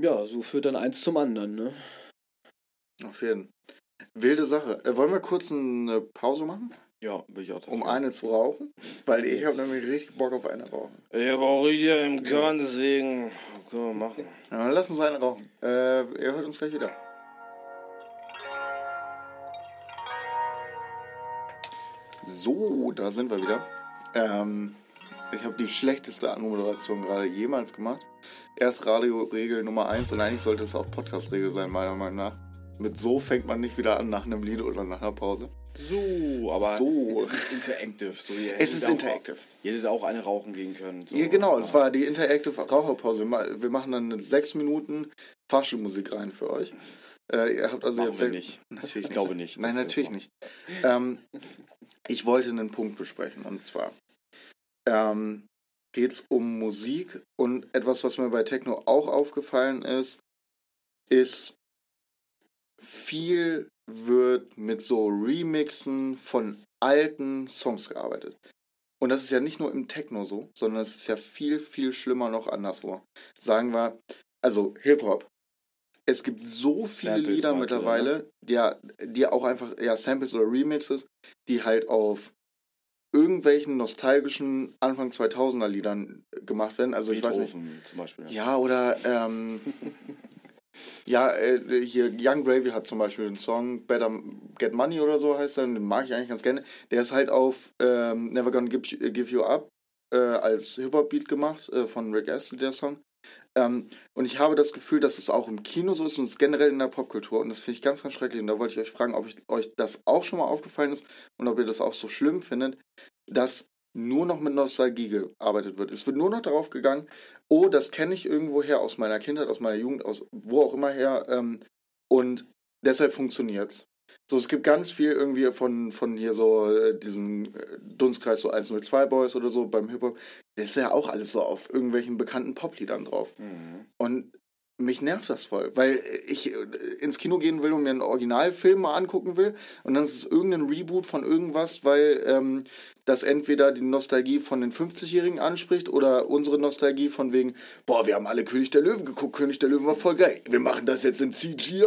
Ja, so führt dann eins zum anderen, ne? Auf jeden Wilde Sache. Äh, wollen wir kurz eine Pause machen, Ja, will ich auch. um eine zu rauchen? Weil ich habe nämlich richtig Bock auf eine rauchen. Ich habe auch hier im Körn, deswegen können wir machen. Ja, dann lass uns eine rauchen. Äh, ihr hört uns gleich wieder. So, da sind wir wieder. Ähm, ich habe die schlechteste Anmoderation gerade jemals gemacht. Erst Radioregel Nummer 1 und eigentlich sollte es auch Podcast-Regel sein, meiner Meinung nach. Mit so fängt man nicht wieder an nach einem Lied oder nach einer Pause. So, aber So. es ist interactive. So, ihr Es ist auch- interactive. Ihr hättet auch eine rauchen gehen können. So. Ja, genau, das war die Interactive Raucherpause. Wir, wir machen dann sechs Minuten Fahrstuhlmusik rein für euch. Äh, ihr habt also Machen jetzt wir nicht. Natürlich Ich nicht. glaube nicht. Nein, natürlich nicht. Ähm, ich wollte einen Punkt besprechen und zwar ähm, geht es um Musik und etwas, was mir bei Techno auch aufgefallen ist, ist viel wird mit so Remixen von alten Songs gearbeitet. Und das ist ja nicht nur im Techno so, sondern es ist ja viel, viel schlimmer noch anderswo. Sagen wir, also Hip-Hop. Es gibt so viele Samples Lieder mittlerweile, die, ja- die auch einfach, ja, Samples oder Remixes, die halt auf irgendwelchen nostalgischen Anfang 2000er Liedern gemacht werden. Also ich weiß nicht. Beethoven Zum Beispiel. Ja, oder ähm, ja, äh, hier Young Gravy hat zum Beispiel einen Song, Better Get Money oder so heißt er, den mag ich eigentlich ganz gerne. Der ist halt auf ähm, Never Gonna Give, Give You Up äh, als Hip-Hop-Beat gemacht, äh, von Rick Astley, der Song. Ähm, und ich habe das Gefühl, dass es auch im Kino so ist und es generell in der Popkultur. Und das finde ich ganz, ganz schrecklich. Und da wollte ich euch fragen, ob ich, euch das auch schon mal aufgefallen ist und ob ihr das auch so schlimm findet, dass nur noch mit Nostalgie gearbeitet wird. Es wird nur noch darauf gegangen, oh, das kenne ich irgendwoher aus meiner Kindheit, aus meiner Jugend, aus wo auch immer her. Ähm, und deshalb funktioniert's. So, es gibt ganz viel irgendwie von, von hier so äh, diesen äh, Dunstkreis, so 102 Boys oder so beim Hip-Hop. Das ist ja auch alles so auf irgendwelchen bekannten Popliedern drauf. Mhm. Und mich nervt das voll, weil ich äh, ins Kino gehen will und mir einen Originalfilm mal angucken will und dann ist es irgendein Reboot von irgendwas, weil ähm, das entweder die Nostalgie von den 50-Jährigen anspricht oder unsere Nostalgie von wegen, boah, wir haben alle König der Löwen geguckt, König der Löwen war voll geil, wir machen das jetzt in CGI.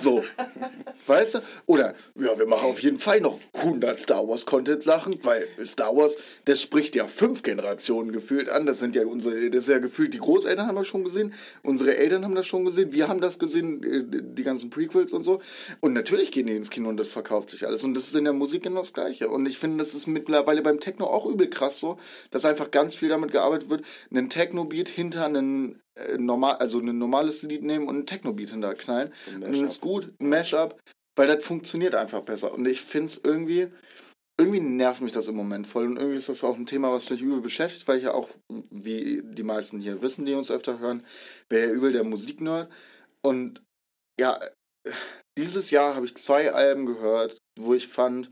So, weißt du? Oder, ja, wir machen auf jeden Fall noch 100 Star Wars Content Sachen, weil Star Wars, das spricht ja fünf Generationen gefühlt an. Das sind ja unsere, das ist ja gefühlt, die Großeltern haben das schon gesehen, unsere Eltern haben das schon gesehen, wir haben das gesehen, äh, die ganzen Prequels und so. Und natürlich gehen die ins Kino und das verkauft sich alles. Und das ist in der Musik genau das Gleiche. Und ich finde, das ist mittlerweile beim Techno auch übel krass so, dass einfach ganz viel damit gearbeitet wird, einen Techno-Beat hinter einen äh, normal, also ein normales Lied nehmen und einen Techno-Beat hinter knallen. Ein Und dann ist gut, ein Mashup, weil das funktioniert einfach besser. Und ich finde es irgendwie, irgendwie nervt mich das im Moment voll. Und irgendwie ist das auch ein Thema, was mich übel beschäftigt, weil ich ja auch, wie die meisten hier wissen, die uns öfter hören, wäre ja übel der Musiknerd. Und ja, dieses Jahr habe ich zwei Alben gehört, wo ich fand,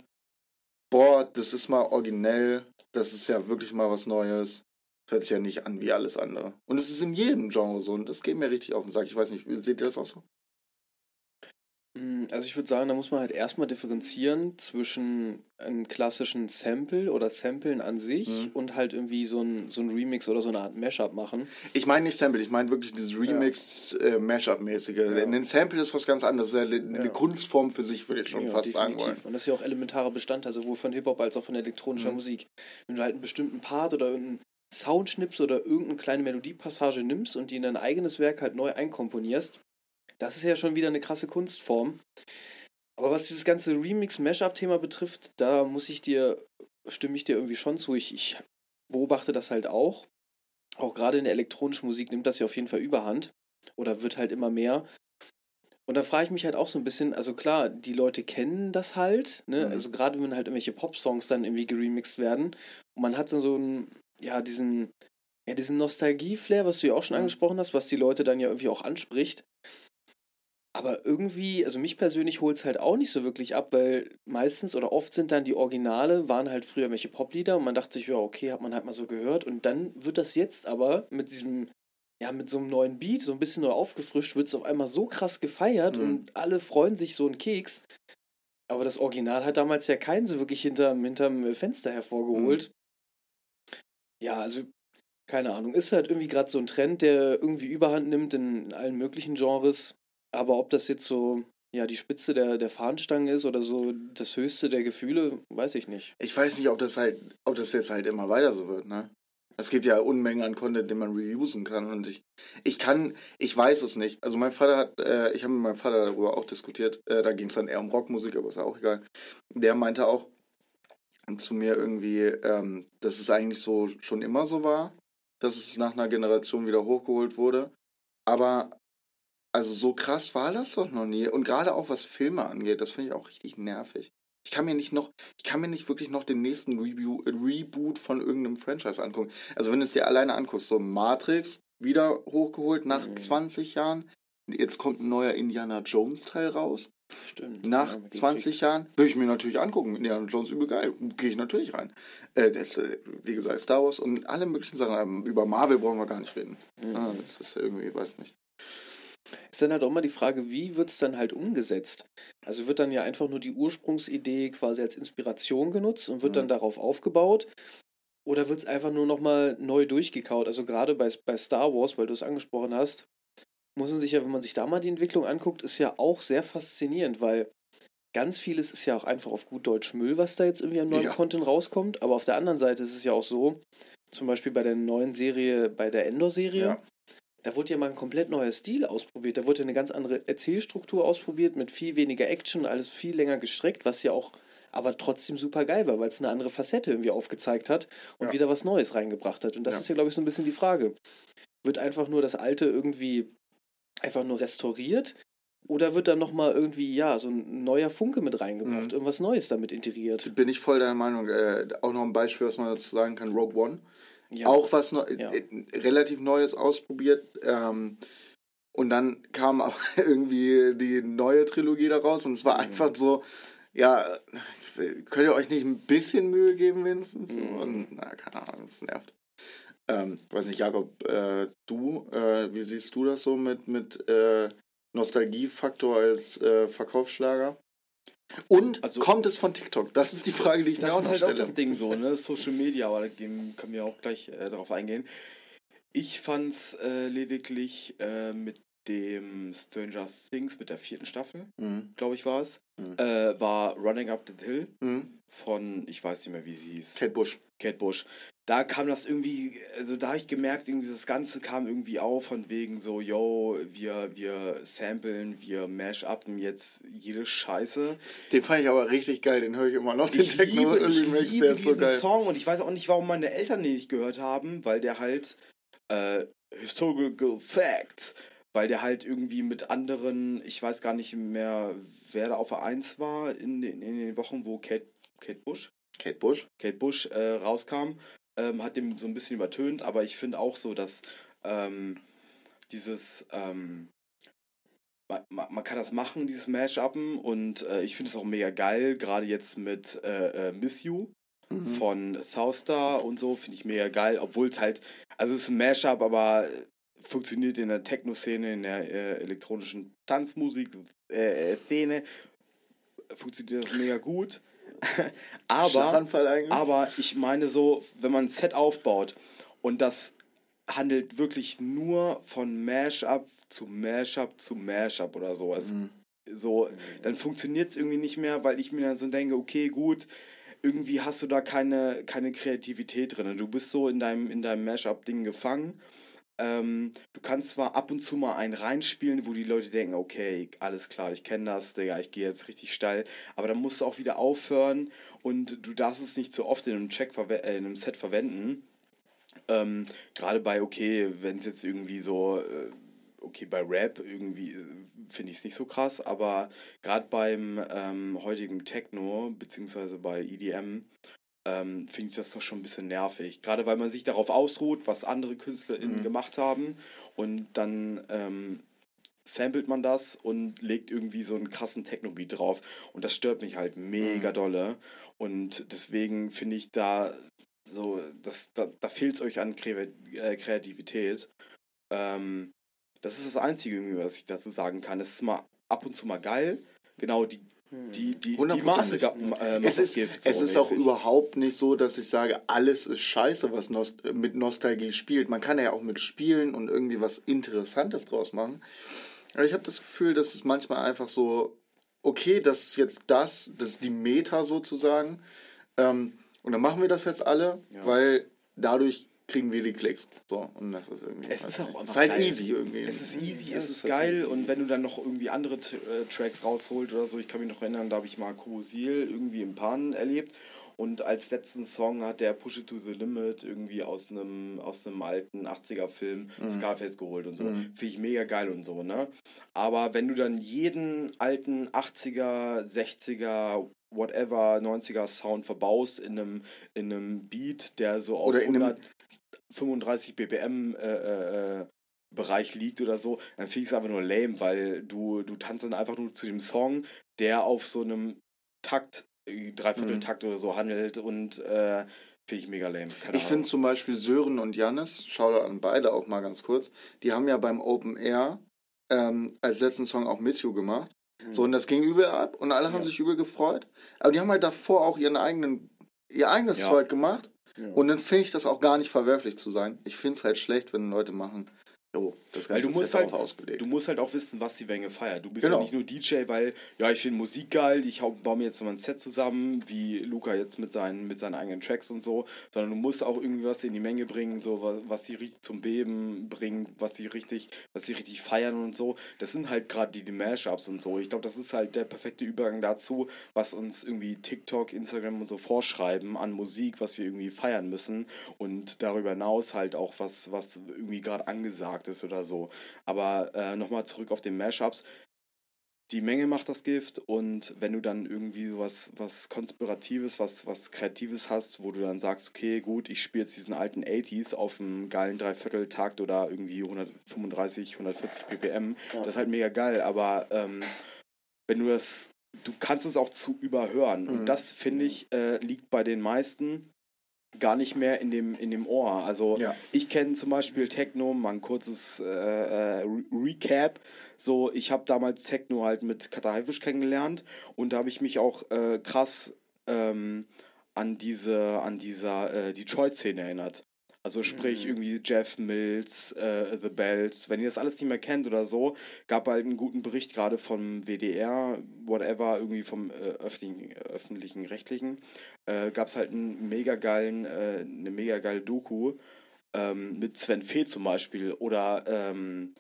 boah, das ist mal originell, das ist ja wirklich mal was Neues. Das hört sich ja nicht an wie alles andere. Und es ist in jedem Genre so und das geht mir richtig auf den Sack. Ich weiß nicht, seht ihr das auch so? Mm, Also ich würde sagen, da muss man halt erstmal differenzieren zwischen einem klassischen Sample oder Samplen an sich Mhm. und halt irgendwie so ein, so ein Remix oder so eine Art Mashup machen. Ich meine nicht Sample, ich meine wirklich dieses Remix, äh, Mashup-mäßige. Ein Sample ist was ganz anderes. Das ist ja eine, Ja. Kunstform für sich, würde ich schon Ja, fast sagen definitiv. wollen. Und das ist ja auch elementarer Bestandteil, sowohl von Hip-Hop als auch von elektronischer Mhm. Musik. Wenn du halt einen bestimmten Part oder irgendeinen Soundschnips oder irgendeine kleine Melodiepassage nimmst und die in dein eigenes Werk halt neu einkomponierst, das ist ja schon wieder eine krasse Kunstform. Aber was dieses ganze Remix-Mashup-Thema betrifft, da muss ich dir, stimme ich dir irgendwie schon zu. Ich, ich beobachte das halt auch. Auch gerade in der elektronischen Musik nimmt das ja auf jeden Fall überhand. Oder wird halt immer mehr. Und da frage ich mich halt auch so ein bisschen, also klar, die Leute kennen das halt, ne? Mhm. Also gerade wenn halt irgendwelche Pop-Songs dann irgendwie geremixed werden und man hat dann so einen, ja, diesen, ja, diesen Nostalgie-Flair, was du ja auch schon Mhm. angesprochen hast, was die Leute dann ja irgendwie auch anspricht. Aber irgendwie, also mich persönlich holt es halt auch nicht so wirklich ab, weil meistens oder oft sind dann die Originale, waren halt früher welche Poplieder und man dachte sich, ja, okay, hat man halt mal so gehört. Und dann wird das jetzt aber mit diesem, ja, mit so einem neuen Beat, so ein bisschen neu aufgefrischt, wird es auf einmal so krass gefeiert Mhm. und alle freuen sich so einen Keks. Aber das Original hat damals ja keinen so wirklich hinterm, hinterm Fenster hervorgeholt. Ja, also keine Ahnung, ist halt irgendwie gerade so ein Trend, der irgendwie überhand nimmt in allen möglichen Genres. Aber ob das jetzt so, ja, die Spitze der, der Fahnenstange ist oder so das Höchste der Gefühle, weiß ich nicht. Ich weiß nicht, ob das halt, ob das jetzt halt immer weiter so wird, ne? Es gibt ja Unmengen an Content, den man reusen kann und ich, ich kann, ich weiß es nicht. Also mein Vater hat, äh, ich habe mit meinem Vater darüber auch diskutiert, äh, da ging es dann eher um Rockmusik, aber ist ja auch egal. Der meinte auch zu mir irgendwie, ähm, dass es eigentlich so schon immer so war, dass es nach einer Generation wieder hochgeholt wurde. Aber also so krass war das doch noch nie. Und gerade auch was Filme angeht, das finde ich auch richtig nervig. Ich kann mir nicht noch, ich kann mir nicht wirklich noch den nächsten Reboot, Reboot von irgendeinem Franchise angucken. Also wenn du es dir alleine anguckst, so Matrix, wieder hochgeholt nach Mhm. 20 Jahren. Jetzt kommt ein neuer Indiana Jones Teil raus. Stimmt. Nach Ja, mit 20 Jahren will ich mir natürlich angucken. Indiana Jones übel geil. Gehe ich natürlich rein. Äh, das, äh, wie gesagt, Star Wars und alle möglichen Sachen. Ähm, Über Marvel brauchen wir gar nicht reden. Mhm. Ah, das ist irgendwie, weiß nicht. Ist dann halt auch immer die Frage, wie wird es dann halt umgesetzt? Also wird dann ja einfach nur die Ursprungsidee quasi als Inspiration genutzt und wird Mhm. dann darauf aufgebaut? Oder wird es einfach nur nochmal neu durchgekaut? Also gerade bei, bei Star Wars, weil du es angesprochen hast, muss man sich ja, wenn man sich da mal die Entwicklung anguckt, ist ja auch sehr faszinierend, weil ganz vieles ist ja auch einfach auf gut Deutsch Müll, was da jetzt irgendwie an neuen Ja. Content rauskommt. Aber auf der anderen Seite ist es ja auch so, zum Beispiel bei der neuen Serie, bei der Endor-Serie, Ja. Da wurde ja mal ein komplett neuer Stil ausprobiert. Da wurde ja eine ganz andere Erzählstruktur ausprobiert mit viel weniger Action, alles viel länger gestreckt, was ja auch aber trotzdem super geil war, weil es eine andere Facette irgendwie aufgezeigt hat und Ja. wieder was Neues reingebracht hat. Und das Ja. ist ja, glaube ich, so ein bisschen die Frage. Wird einfach nur das Alte irgendwie einfach nur restauriert? Oder wird dann nochmal irgendwie, ja, so ein neuer Funke mit reingebracht, Mhm. irgendwas Neues damit integriert? Bin ich voll deiner Meinung. Äh, auch noch ein Beispiel, was man dazu sagen kann: Rogue One. Ja. Auch was neu, Ja. äh, relativ Neues ausprobiert. Ähm, und dann kam auch irgendwie die neue Trilogie daraus und es war Mhm. einfach so, ja, könnt ihr euch nicht ein bisschen Mühe geben wenigstens? Mhm. Und na, keine Ahnung, das nervt. Ähm, weiß nicht, Jakob, äh, du, äh, wie siehst du das so mit, mit äh, Nostalgiefaktor als äh, Verkaufsschlager? Und Also- kommt es von TikTok? Das ist die Frage, die ich mir Das auch ist noch halt auch stelle. das Ding so, ne? Social Media, aber da können wir auch gleich äh, darauf eingehen. Ich fand's äh, lediglich äh, mit dem Stranger Things, mit der vierten Staffel, Mhm. glaube ich, war es, Mhm. äh, war Running Up the Hill Mhm. von, ich weiß nicht mehr, wie sie hieß, Kate Bush. Kate Bush. Da kam das irgendwie, also da habe ich gemerkt, irgendwie das Ganze kam irgendwie auf von wegen so, yo, wir, wir samplen, wir mash-upen jetzt jede Scheiße. Den fand ich aber richtig geil, den höre ich immer noch, den Ich Techno liebe, ich Remix, liebe der ist so geil. Song und ich weiß auch nicht, warum meine Eltern den nicht gehört haben, weil der halt äh, Historical Facts, weil der halt irgendwie mit anderen, ich weiß gar nicht mehr, wer da auf der 1 war in den, in den Wochen, wo Kate, Kate Bush, Kate Bush? Kate Bush äh, rauskam, ähm, hat dem so ein bisschen übertönt, aber ich finde auch so, dass ähm, dieses ähm, man, man kann das machen, dieses Mash-Upen und äh, ich finde es auch mega geil, gerade jetzt mit äh, äh, Miss You Mhm. von Southstar und so, finde ich mega geil, obwohl es halt, also es ist ein Mashup, aber funktioniert in der Techno-Szene, in der äh, elektronischen Tanzmusik-Szene, funktioniert das mega gut. aber, aber ich meine so, wenn man ein Set aufbaut und das handelt wirklich nur von Mashup zu Mashup zu Mashup oder so. Es, so dann funktioniert es irgendwie nicht mehr, weil ich mir dann so denke, okay, gut, irgendwie hast du da keine, keine Kreativität drin. Du bist so in deinem, in deinem Mashup-Ding gefangen. Ähm, du kannst zwar ab und zu mal einen reinspielen, wo die Leute denken, okay, alles klar, ich kenne das, Digga, ich gehe jetzt richtig steil, aber dann musst du auch wieder aufhören und du darfst es nicht so oft in einem, Check äh, in einem Set verwenden. Ähm, Gerade bei, okay, wenn es jetzt irgendwie so, äh, okay, bei Rap irgendwie äh, finde ich es nicht so krass, aber gerade beim ähm, heutigen Techno, beziehungsweise bei EDM, ähm, finde ich das doch schon ein bisschen nervig. Gerade weil man sich darauf ausruht, was andere KünstlerInnen Mhm. gemacht haben und dann ähm, samplet man das und legt irgendwie so einen krassen Techno-Beat drauf. Und das stört mich halt mega Mhm. dolle. Und deswegen finde ich da so, das, da, da fehlt es euch an äh, Kreativität. Ähm, das ist das Einzige, was ich dazu sagen kann. Es ist mal ab und zu mal geil. Genau, die, die, die, die Maße Hundertprozentig. ga- äh, Es ist, Gift. es so ist auch mäßig. überhaupt nicht so, dass ich sage, alles ist scheiße, was Nost mit Nostalgie spielt. Man kann ja auch mit spielen und irgendwie was Interessantes draus machen. Aber ich habe das Gefühl, dass es manchmal einfach so, okay, das ist jetzt das, das ist die Meta sozusagen. Ähm, und dann machen wir das jetzt alle, Ja. weil dadurch kriegen wir die Klicks. So, und das ist irgendwie. Es ist auch es einfach ist halt geil. easy irgendwie. Es ist easy, Ja, es ist ist geil und wenn du dann noch irgendwie andere äh, Tracks rausholt oder so, ich kann mich noch erinnern, da habe ich mal Kurosil irgendwie im Pan erlebt und als letzten Song hat der Push It to the Limit irgendwie aus einem aus einem alten 80er Film Scarface geholt und so. Mhm. Finde ich mega geil und so, ne? Aber wenn du dann jeden alten 80er, 60er whatever 90er Sound verbaust in einem in einem Beat, der so auf Oder in einem- 135 BPM äh, äh, äh, Bereich liegt oder so, dann finde ich es einfach nur lame, weil du, du tanzt dann einfach nur zu dem Song, der auf so einem Takt, äh, Dreivierteltakt oder so handelt und äh, finde ich mega lame. Keine Ich finde zum Beispiel Sören und Jannis, schau da an beide auch mal ganz kurz, die haben ja beim Open Air ähm, als letzten Song auch Miss You gemacht. So, und das ging übel ab und alle haben Ja. sich übel gefreut. Aber die haben halt davor auch ihren eigenen, ihr eigenes Ja. Zeug gemacht. Ja. Und dann finde ich das auch gar nicht verwerflich zu sein. Ich finde es halt schlecht, wenn Leute machen, jo, das Weil Ganze du musst halt, ausgelegt. du musst halt auch wissen, was die Menge feiert. Du bist Genau. ja nicht nur DJ, weil, ja, ich finde Musik geil, ich hau, baue mir jetzt mal ein Set zusammen, wie Luca jetzt mit seinen, mit seinen eigenen Tracks und so, sondern du musst auch irgendwie was in die Menge bringen, so was, was sie richtig zum Beben bringt, was sie richtig, was sie richtig feiern und so. Das sind halt gerade die, die Mashups und so. Ich glaube, das ist halt der perfekte Übergang dazu, was uns irgendwie TikTok, Instagram und so vorschreiben an Musik, was wir irgendwie feiern müssen und darüber hinaus halt auch was, was irgendwie gerade angesagt ist oder so. Aber äh, nochmal zurück auf den Mashups. Die Menge macht das Gift und wenn du dann irgendwie was, was Konspiratives, was, was Kreatives hast, wo du dann sagst, okay, gut, ich spiele jetzt diesen alten 80s auf einem geilen Dreivierteltakt oder irgendwie 135, 140 ppm, das ist halt mega geil, aber ähm, wenn du das, du kannst es auch zu überhören und Mhm. das, finde ich, äh, liegt bei den meisten gar nicht mehr in dem, in dem Ohr. Also Ja. ich kenne zum Beispiel Techno, mal ein kurzes äh, äh, Re Recap. So, ich habe damals Techno halt mit Kata Haifisch kennengelernt und da habe ich mich auch äh, krass ähm, an diese, an dieser äh, Detroit-Szene erinnert. Also sprich Mhm. irgendwie Jeff Mills, äh, The Bells, wenn ihr das alles nicht mehr kennt oder so, gab halt einen guten Bericht gerade vom WDR, whatever, irgendwie vom äh, öffentlichen, öffentlichen rechtlichen, äh, gab es halt einen mega geilen, äh, eine mega geile Doku ähm, mit Sven Fee zum Beispiel oder ähm,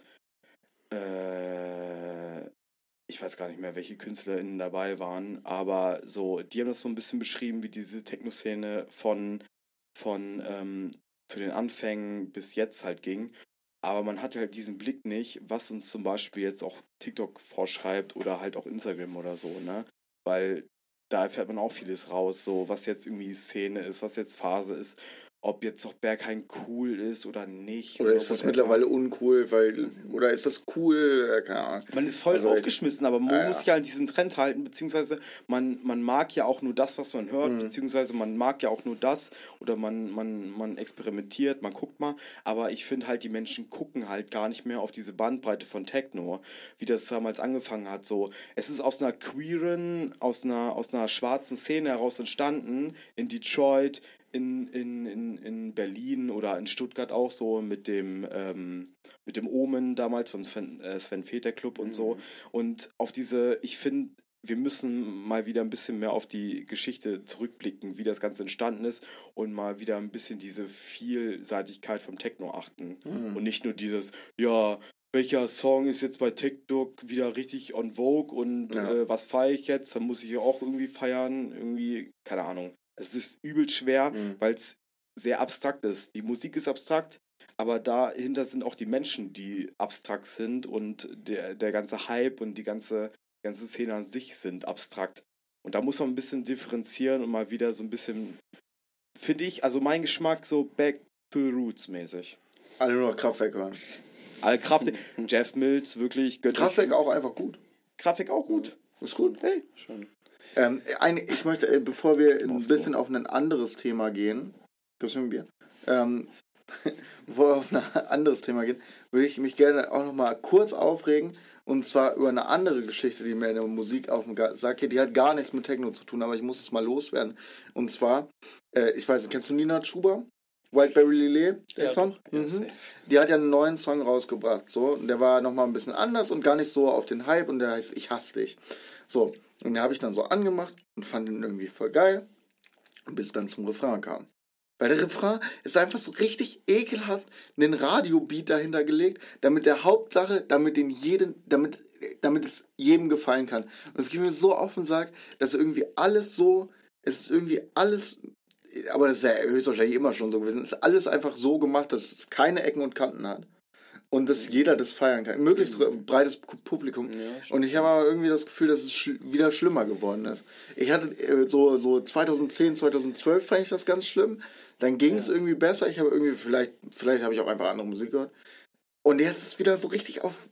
äh, ich weiß gar nicht mehr, welche KünstlerInnen dabei waren, aber so, die haben das so ein bisschen beschrieben, wie diese Techno-Szene von, von ähm, zu den Anfängen bis jetzt halt ging. Aber man hat halt diesen Blick nicht, was uns zum Beispiel jetzt auch TikTok vorschreibt oder halt auch Instagram oder so, ne? Weil da erfährt man auch vieles raus, so was jetzt irgendwie Szene ist, was jetzt Phase ist. Ob jetzt noch Berghain cool ist oder nicht. Oder ist das mittlerweile uncool, weil. Oder ist das cool? Keine Ahnung. Man ist voll Also aufgeschmissen, aber man Ja, muss ja. halt diesen Trend halten, beziehungsweise man, man mag ja auch nur das, was man hört, Mhm. beziehungsweise man mag ja auch nur das oder man, man, man experimentiert, man guckt mal, aber ich finde halt, die Menschen gucken halt gar nicht mehr auf diese Bandbreite von Techno, wie das damals angefangen hat. So, es ist aus einer queeren, aus einer, aus einer schwarzen Szene heraus entstanden, in Detroit, in, in, in, in Berlin oder in Stuttgart auch so mit dem, ähm, mit dem Omen damals von Sven, äh, Sven Feter Club und so. Und auf diese, ich finde, wir müssen mal wieder ein bisschen mehr auf die Geschichte zurückblicken, wie das Ganze entstanden ist und mal wieder ein bisschen diese Vielseitigkeit vom Techno achten. Mhm. Und nicht nur dieses, ja, welcher Song ist jetzt bei TikTok wieder richtig on Vogue und Ja. äh, was feiere ich jetzt? Dann muss ich ja auch irgendwie feiern, irgendwie, keine Ahnung. Es ist übel schwer, Mhm. weil es sehr abstrakt ist. Die Musik ist abstrakt, aber dahinter sind auch die Menschen, die abstrakt sind und der, der ganze Hype und die ganze, ganze Szene an sich sind abstrakt. Und da muss man ein bisschen differenzieren und mal wieder so ein bisschen, finde ich, also mein Geschmack so back to the roots mäßig. Alle nur noch Kraftwerk hören. Alle Kraft, Jeff Mills, wirklich göttlich. Kraftwerk auch einfach gut. Kraftwerk auch gut. Ist gut. Hey. Schon. Ähm, eine, ich möchte, äh, bevor wir ein bisschen auf ein anderes Thema gehen, gibt's ein Bier? Ähm, bevor wir auf ein anderes Thema gehen, würde ich mich gerne auch noch mal kurz aufregen. Und zwar über eine andere Geschichte, die mir in der Musik auf dem Sack geht. Die hat gar nichts mit Techno zu tun, aber ich muss es mal loswerden. Und zwar, äh, ich weiß nicht, kennst du Nina Schuber? Wildberry Lillet, der Ja, Song? mhm. Die hat ja einen neuen Song rausgebracht, so. Und der war nochmal ein bisschen anders und gar nicht so auf den Hype und der heißt Ich hasse dich. So. Und den habe ich dann so angemacht und fand ihn irgendwie voll geil, bis dann zum Refrain kam. Weil der Refrain ist einfach so richtig ekelhaft einen Radiobeat dahinter gelegt, damit der Hauptsache, damit den jeden, damit, damit es jedem gefallen kann. Und es geht mir so auf den Sack, dass irgendwie alles so, es ist irgendwie alles, aber das ist ja höchstwahrscheinlich immer schon so gewesen, es ist alles einfach so gemacht, dass es keine Ecken und Kanten hat. Und dass jeder das feiern kann. Möglichst breites Publikum. Ja, Und ich habe aber irgendwie das Gefühl, dass es schl wieder schlimmer geworden ist. Ich hatte äh, so, so 2010, 2012 fand ich das ganz schlimm. Dann ging es irgendwie besser. Ich habe irgendwie, vielleicht, vielleicht habe ich auch einfach andere Musik gehört. Und jetzt ist es wieder so richtig auf.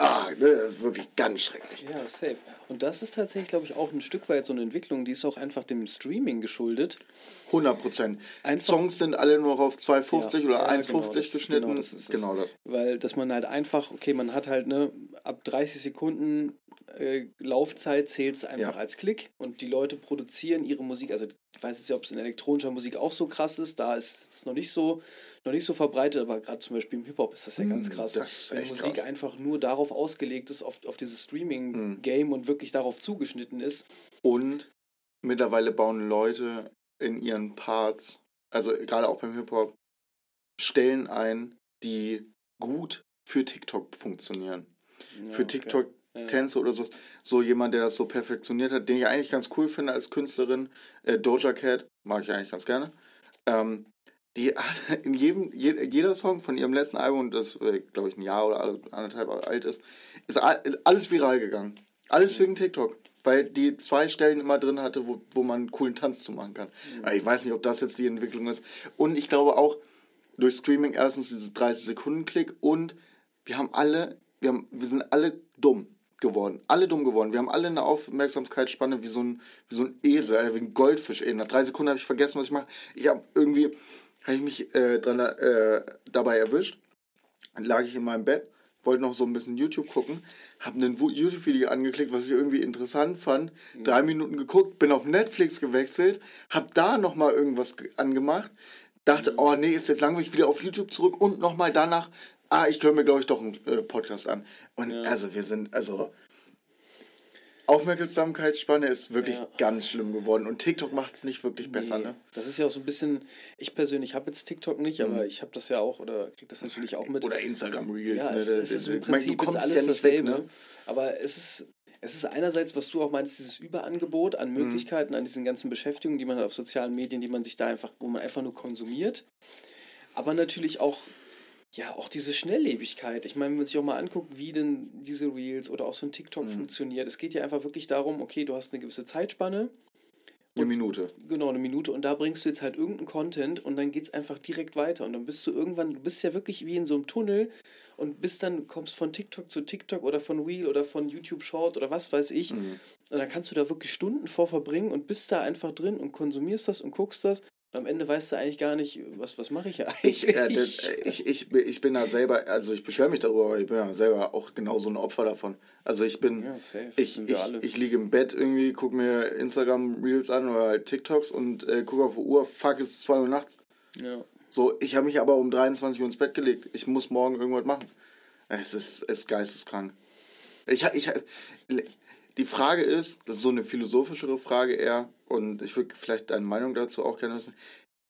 Ah, ne, das ist wirklich ganz schrecklich. Ja, safe. Und das ist tatsächlich, glaube ich, auch ein Stück weit so eine Entwicklung, die ist auch einfach dem Streaming geschuldet. 100 Prozent. Songs sind alle nur auf 2,50 Ja, oder ja, 1,50 genau, geschnitten. genau, das genau das. Weil, dass man halt einfach, okay, man hat halt, ne, ab 30 Sekunden äh, Laufzeit zählt es einfach Ja. als Klick und die Leute produzieren ihre Musik. Also ich weiß jetzt nicht, ob es in elektronischer Musik auch so krass ist, da ist es noch nicht so, noch nicht so verbreitet, aber gerade zum Beispiel im Hip-Hop ist das ja ganz Mm, krass. das wenn Musik krass. einfach nur darauf ausgelegt ist, auf, auf dieses Mm. Streaming-Game und wirklich darauf zugeschnitten ist. Und mittlerweile bauen Leute in ihren Parts, also gerade auch beim Hip-Hop, Stellen ein, die gut für TikTok funktionieren. Ja, für okay. Ja. Tänze oder so. So jemand, der das so perfektioniert hat, den ich eigentlich ganz cool finde als Künstlerin. Äh, Doja Cat, mag ich eigentlich ganz gerne. Ähm, die hat in jedem, je, jeder Song von ihrem letzten Album, das äh, glaube ich ein Jahr oder anderthalb alt ist, ist alles viral gegangen. Alles wegen TikTok. Weil die zwei Stellen immer drin hatte, wo, wo man einen coolen Tanz zu machen kann. Aber Ich weiß nicht, ob das jetzt die Entwicklung ist. Und ich glaube auch, durch Streaming erstens dieses 30-Sekunden-Klick und wir haben alle, wir, haben, wir sind alle dumm geworden. Alle dumm geworden. Wir haben alle eine Aufmerksamkeitsspanne wie so ein, wie so ein Esel, wie ein Goldfisch. Ey, nach drei Sekunden habe ich vergessen, was ich mache. Ich habe irgendwie, habe ich mich äh, dran, äh, dabei erwischt. Dann lag ich in meinem Bett, wollte noch so ein bisschen YouTube gucken, habe ein YouTube-Video angeklickt, was ich irgendwie interessant fand. Drei Minuten geguckt, bin auf Netflix gewechselt, habe da nochmal irgendwas ge- angemacht, dachte, oh nee, ist jetzt langweilig, wieder auf YouTube zurück und nochmal danach, ah, ich höre mir, glaube ich, doch einen äh, Podcast an. Und also wir sind, also Aufmerksamkeitsspanne ist wirklich Ja. ganz schlimm geworden und TikTok macht es nicht wirklich besser, Nee, ne? Das ist ja auch so ein bisschen, ich persönlich habe jetzt TikTok nicht, aber ich habe das ja auch oder kriege das natürlich auch mit. Mhm. Oder Instagram Reels, ja, ne? es, es ist im ich mein, du Prinzip kommst alles ja nicht weg, dasselbe. ne? Aber es ist, es ist einerseits, was du auch meinst, dieses Überangebot an Mhm. Möglichkeiten, an diesen ganzen Beschäftigungen, die man hat auf sozialen Medien, die man sich da einfach, wo man einfach nur konsumiert. Aber natürlich auch, ja, auch diese Schnelllebigkeit. Ich meine, wenn man sich auch mal anguckt, wie denn diese Reels oder auch so ein TikTok Mhm. funktioniert. Es geht ja einfach wirklich darum, okay, du hast eine gewisse Zeitspanne Eine Minute. Genau, eine Minute. Und da bringst du jetzt halt irgendeinen Content und dann geht es einfach direkt weiter. Und dann bist du irgendwann, du bist ja wirklich wie in so einem Tunnel und bist dann, kommst von TikTok zu TikTok oder von Wheel oder von YouTube Short oder was weiß ich. Mhm. Und dann kannst du da wirklich Stunden vor verbringen und bist da einfach drin und konsumierst das und guckst das. Und am Ende weißt du eigentlich gar nicht, was, was mache ich ja eigentlich. Ich, äh, das, äh, ich, ich, bin- ich bin da selber, also ich beschwere mich darüber, aber ich bin ja selber auch genauso ein Opfer davon. Also ich bin, Ja, safe. ich, ich, ich liege im Bett irgendwie, gucke mir Instagram-Reels an oder halt TikToks und äh, gucke auf die Uhr, fuck, es ist 2 Uhr nachts. ja. So, ich habe mich aber um 23 Uhr ins Bett gelegt. Ich muss morgen irgendwas machen. Es ist, es ist geisteskrank. Ich, ha- ich, die Frage ist, das ist so eine philosophischere Frage eher, und ich würde vielleicht deine Meinung dazu auch gerne wissen.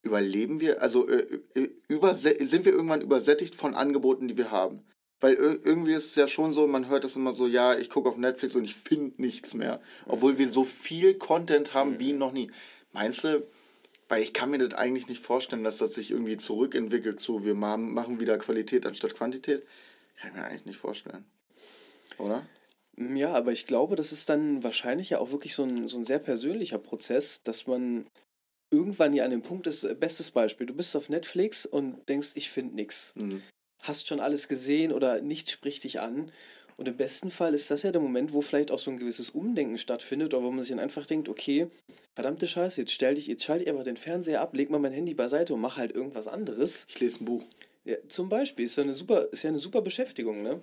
Überleben wir, also äh, äh, sind wir irgendwann übersättigt von Angeboten, die wir haben? Weil ir- irgendwie ist es ja schon so, man hört das immer so, ja, ich gucke auf Netflix und ich finde nichts mehr. Obwohl wir so viel Content haben wie noch nie. Meinst du, weil ich kann mir das eigentlich nicht vorstellen, dass das sich irgendwie zurückentwickelt zu, wir ma- machen wieder Qualität anstatt Quantität. Kann ich mir eigentlich nicht vorstellen. Oder? Ja, aber ich glaube, das ist dann wahrscheinlich ja auch wirklich so ein, so ein sehr persönlicher Prozess, dass man irgendwann hier an dem Punkt ist, äh, bestes Beispiel, du bist auf Netflix und denkst, ich finde nichts. Mhm. Hast schon alles gesehen oder nichts spricht dich an. Und im besten Fall ist das ja der Moment, wo vielleicht auch so ein gewisses Umdenken stattfindet oder wo man sich dann einfach denkt, okay, verdammte Scheiße, jetzt stell dich, jetzt schalte ich einfach den Fernseher ab, leg mal mein Handy beiseite und mach halt irgendwas anderes. Ich lese ein Buch. Ja, zum Beispiel, ist ja eine super, ist ja eine super Beschäftigung, ne?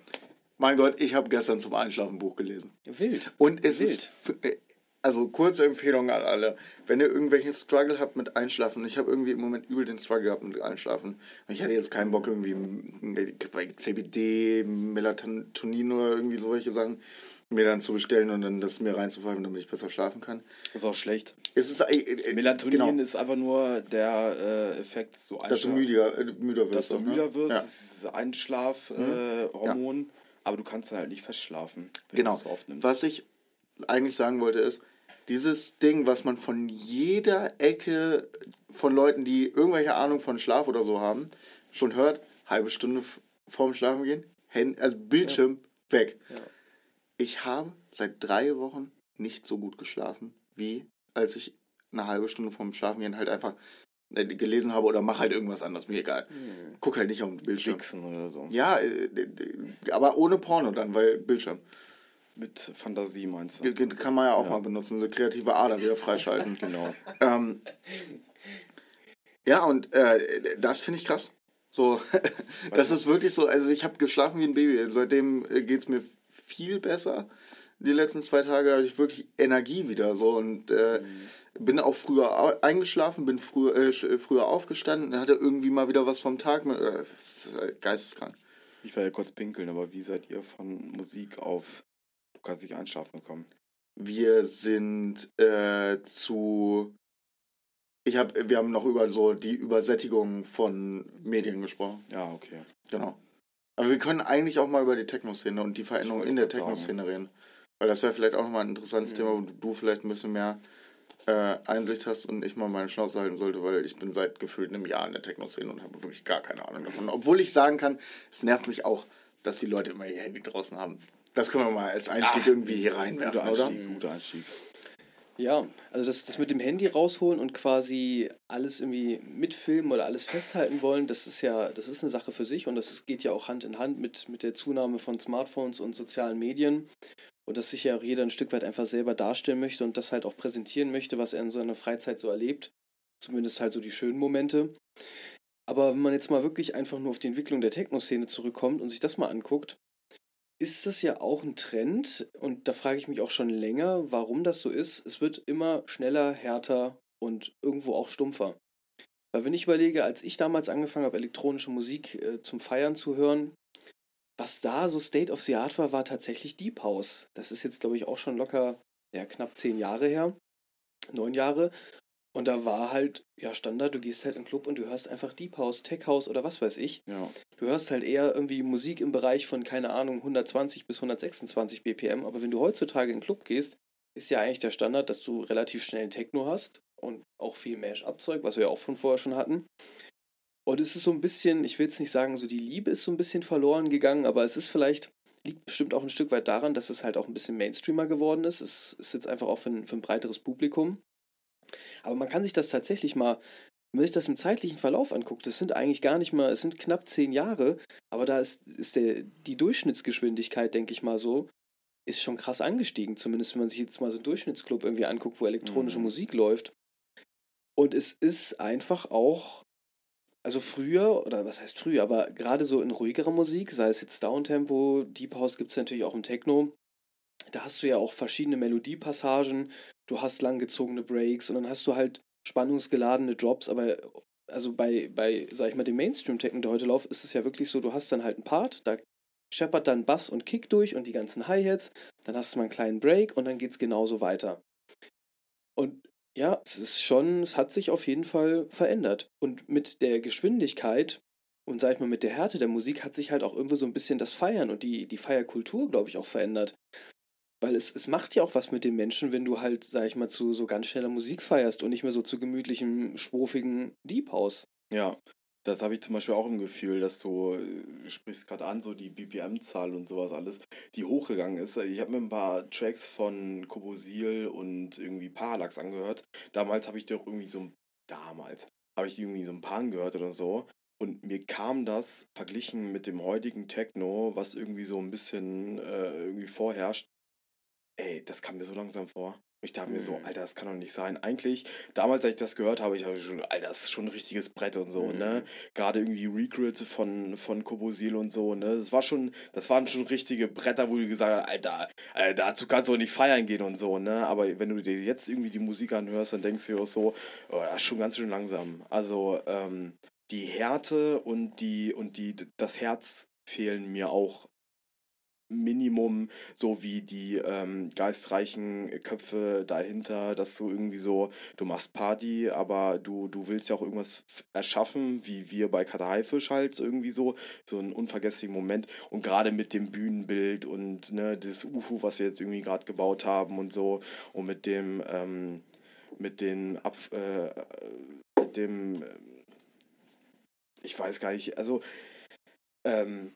Mein Gott, ich habe gestern zum Einschlafen ein Buch gelesen. Wild. Und es Wild. ist, äh, also kurze Empfehlung an alle. Wenn ihr irgendwelchen Struggle habt mit Einschlafen, ich habe irgendwie im Moment übel den Struggle gehabt mit Einschlafen. Ich hatte jetzt keinen Bock irgendwie äh, CBD, Melatonin oder irgendwie solche Sachen mir dann zu bestellen und dann das mir reinzupfeifen, damit ich besser schlafen kann. ist auch schlecht. Es ist äh, äh, Melatonin genau, ist einfach nur der äh, Effekt, so dass du müder, äh, müder wirst. dass du ne? müder wirst, Ja. das ist Einschlafhormon, äh, Hormon, aber du kannst dann halt nicht festschlafen, wenn Genau. du es so oft nimmst. Was ich eigentlich sagen wollte ist, dieses Ding, was man von jeder Ecke von Leuten, die irgendwelche Ahnung von Schlaf oder so haben, schon hört, halbe Stunde vorm Schlafen gehen, Hand, also Bildschirm weg. Ja. Ich habe seit drei Wochen nicht so gut geschlafen, wie als ich eine halbe Stunde vorm Schlafen gehen halt einfach gelesen habe oder mach halt irgendwas anderes, mir egal. Guck halt nicht auf den Bildschirm. Wichsen oder so. Ja, äh, äh, aber ohne Porno dann, weil Bildschirm. Mit Fantasie meinst du? Kann man ja auch Ja. mal benutzen, so kreative Ader wieder freischalten. Genau. ähm, ja, und äh, das finde ich krass. So, das ist wirklich so, also ich habe geschlafen wie ein Baby. Seitdem geht es mir viel besser. Die letzten zwei Tage habe ich wirklich Energie wieder so und äh, bin auch früher eingeschlafen, bin früher, äh, sch- früher aufgestanden, hatte irgendwie mal wieder was vom Tag. Mit, äh, das ist äh, geisteskrank. Ich war ja kurz pinkeln, aber wie seid ihr von Musik auf du kannst nicht einschlafen gekommen? Wir sind äh, zu. Ich hab, wir haben noch über so die Übersättigung von Medien gesprochen. Ja, okay. Genau. Aber wir können eigentlich auch mal über die Techno-Szene und die Veränderung in der. Techno-Szene reden. Weil das wäre vielleicht auch nochmal ein interessantes Ja. Thema, wo du vielleicht ein bisschen mehr äh, Einsicht hast und ich mal meine Schnauze halten sollte, weil ich bin seit gefühlt einem Jahr in der Techno-Szene und habe wirklich gar keine Ahnung davon. Obwohl ich sagen kann, es nervt mich auch, dass die Leute immer ihr Handy draußen haben. Das können wir mal als Einstieg Ah, irgendwie hier reinwerfen, Guter oder? Einstieg, guter Einstieg. Ja, also das, das mit dem Handy rausholen und quasi alles irgendwie mitfilmen oder alles festhalten wollen, das ist ja, das ist eine Sache für sich und das geht ja auch Hand in Hand mit, mit der Zunahme von Smartphones und sozialen Medien. Und dass sich ja auch jeder ein Stück weit einfach selber darstellen möchte und das halt auch präsentieren möchte, was er in seiner Freizeit so erlebt. Zumindest halt so die schönen Momente. Aber wenn man jetzt mal wirklich einfach nur auf die Entwicklung der Techno-Szene zurückkommt und sich das mal anguckt, ist das ja auch ein Trend und da frage ich mich auch schon länger, warum das so ist. Es wird immer schneller, härter und irgendwo auch stumpfer. Weil wenn ich überlege, als ich damals angefangen habe, elektronische Musik äh, zum Feiern zu hören, was da so State of the Art war, war tatsächlich Deep House. Das ist jetzt, glaube ich, auch schon locker ja, knapp zehn Jahre her, neun Jahre. Und da war halt, ja, Standard, du gehst halt in den Club und du hörst einfach Deep House, Tech House oder was weiß ich. Ja. Du hörst halt eher irgendwie Musik im Bereich von, keine Ahnung, 120 bis 126 BPM. Aber wenn du heutzutage in den Club gehst, ist ja eigentlich der Standard, dass du relativ schnell einen Techno hast und auch viel Mash-Up-Zeug, was wir ja auch von vorher schon hatten. Und es ist so ein bisschen, ich will jetzt nicht sagen, so die Liebe ist so ein bisschen verloren gegangen, aber es ist vielleicht, liegt bestimmt auch ein Stück weit daran, dass es halt auch ein bisschen Mainstreamer geworden ist. Es ist jetzt einfach auch für ein, für ein breiteres Publikum. Aber man kann sich das tatsächlich mal, wenn man sich das im zeitlichen Verlauf anguckt, das sind eigentlich gar nicht mal, es sind knapp zehn Jahre, aber da ist, ist der, die Durchschnittsgeschwindigkeit, denke ich mal so, ist schon krass angestiegen. Zumindest wenn man sich jetzt mal so einen Durchschnittsclub irgendwie anguckt, wo elektronische Mhm. Musik läuft. Und es ist einfach auch, also früher, oder was heißt früher, aber gerade so in ruhigerer Musik, sei es jetzt Downtempo, Deep House gibt es natürlich auch im Techno, da hast du ja auch verschiedene Melodiepassagen, du hast langgezogene Breaks und dann hast du halt spannungsgeladene Drops, aber also bei, bei, sag ich mal, dem Mainstream-Techno, der heute läuft, ist es ja wirklich so, du hast dann halt einen Part, da scheppert dann Bass und Kick durch und die ganzen Hi-Hats, dann hast du mal einen kleinen Break und dann geht's genauso weiter. Und ja, es ist schon, es hat sich auf jeden Fall verändert. Und mit der Geschwindigkeit und sag ich mal, mit der Härte der Musik hat sich halt auch irgendwo so ein bisschen das Feiern und die, die Feierkultur, glaube ich, auch verändert. Weil es, es macht ja auch was mit den Menschen, wenn du halt, sag ich mal, zu so ganz schneller Musik feierst und nicht mehr so zu gemütlichem, schwofigen Deep House. Ja, das habe ich zum Beispiel auch im Gefühl, dass du äh, sprichst gerade an, so die BPM-Zahl und sowas alles, die hochgegangen ist. Ich habe mir ein paar Tracks von Kobosil und irgendwie Parallax angehört. Damals habe ich dir auch irgendwie so, damals habe ich irgendwie so ein paar angehört oder so. Und mir kam das verglichen mit dem heutigen Techno, was irgendwie so ein bisschen äh, irgendwie vorherrscht. Ey, das kam mir so langsam vor. Ich dachte mir so, Mhm. Alter, das kann doch nicht sein. Eigentlich, damals, als ich das gehört habe, ich habe schon, Alter, das ist schon ein richtiges Brett und so, Mhm. ne? Gerade irgendwie Recruit von, von Kobosil und so, ne? Das war schon, das waren schon richtige Bretter, wo du gesagt hast, Alter, äh, dazu kannst du auch nicht feiern gehen und so, ne? Aber wenn du dir jetzt irgendwie die Musik anhörst, dann denkst du dir auch so, oh, das ist schon ganz schön langsam. Also, ähm, die Härte und die, und die, das Herz fehlen mir auch Minimum, so wie die ähm, geistreichen Köpfe dahinter, dass du irgendwie so, du machst Party, aber du, du willst ja auch irgendwas erschaffen, wie wir bei Kater Haifisch halt irgendwie so, so einen unvergesslichen Moment. Und gerade mit dem Bühnenbild und ne, das UFO, was wir jetzt irgendwie gerade gebaut haben und so und mit dem, ähm, mit den Ab, äh, mit dem, ähm, ich weiß gar nicht, also ähm,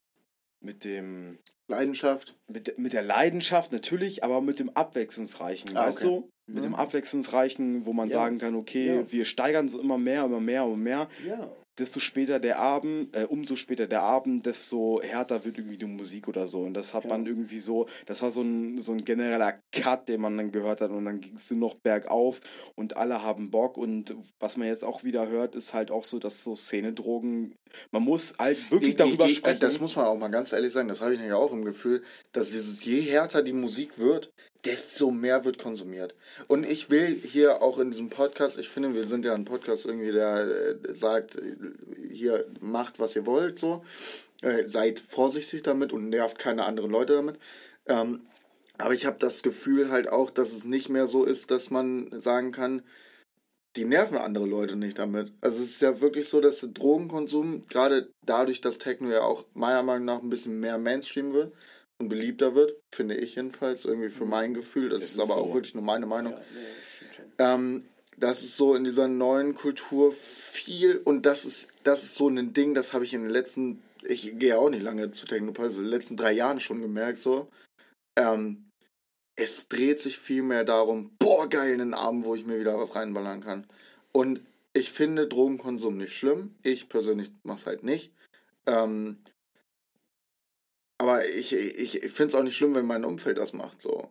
mit dem Leidenschaft. mit, mit der Leidenschaft natürlich, aber mit dem Abwechslungsreichen, Ah, weißt okay. du? Mit Mhm. dem Abwechslungsreichen, wo man Ja. sagen kann, okay, Ja. wir steigern so immer mehr, immer mehr, immer mehr. Ja. Desto später der Abend, äh, umso später der Abend, desto härter wird irgendwie die Musik oder so. Und das hat Ja. man irgendwie so, das war so ein, so ein genereller Cut, den man dann gehört hat. Und dann ging es nur noch bergauf und alle haben Bock. Und was man jetzt auch wieder hört, ist halt auch so, dass so Szenedrogen, man muss halt wirklich Die- darüber die, die, sprechen. Das muss man auch mal ganz ehrlich sagen, das habe ich nämlich auch im Gefühl, dass dieses je härter die Musik wird, desto mehr wird konsumiert. Und ich will hier auch in diesem Podcast, ich finde, wir sind ja ein Podcast irgendwie, der äh, sagt, hier macht, was ihr wollt, so. Äh, seid vorsichtig damit und nervt keine anderen Leute damit. Ähm, aber ich habe das Gefühl halt auch, dass es nicht mehr so ist, dass man sagen kann, die nerven andere Leute nicht damit. Also es ist ja wirklich so, dass der Drogenkonsum, gerade dadurch, dass Techno ja auch meiner Meinung nach ein bisschen mehr Mainstream wird und beliebter wird, finde ich jedenfalls, irgendwie für mein Gefühl, das Es ist, ist aber so. auch wirklich nur meine Meinung, Ja, schon. ähm, das ist so in dieser neuen Kultur viel und das ist, das ist so ein Ding, das habe ich in den letzten, ich gehe ja auch nicht lange zu Technopartys, in den letzten drei Jahren schon gemerkt, so. Ähm, es dreht sich viel mehr darum, boah, geil, einen Abend, wo ich mir wieder was reinballern kann. Und ich finde Drogenkonsum nicht schlimm. Ich persönlich mache es halt nicht. Ähm, aber ich, ich, ich finde es auch nicht schlimm, wenn mein Umfeld das macht, so.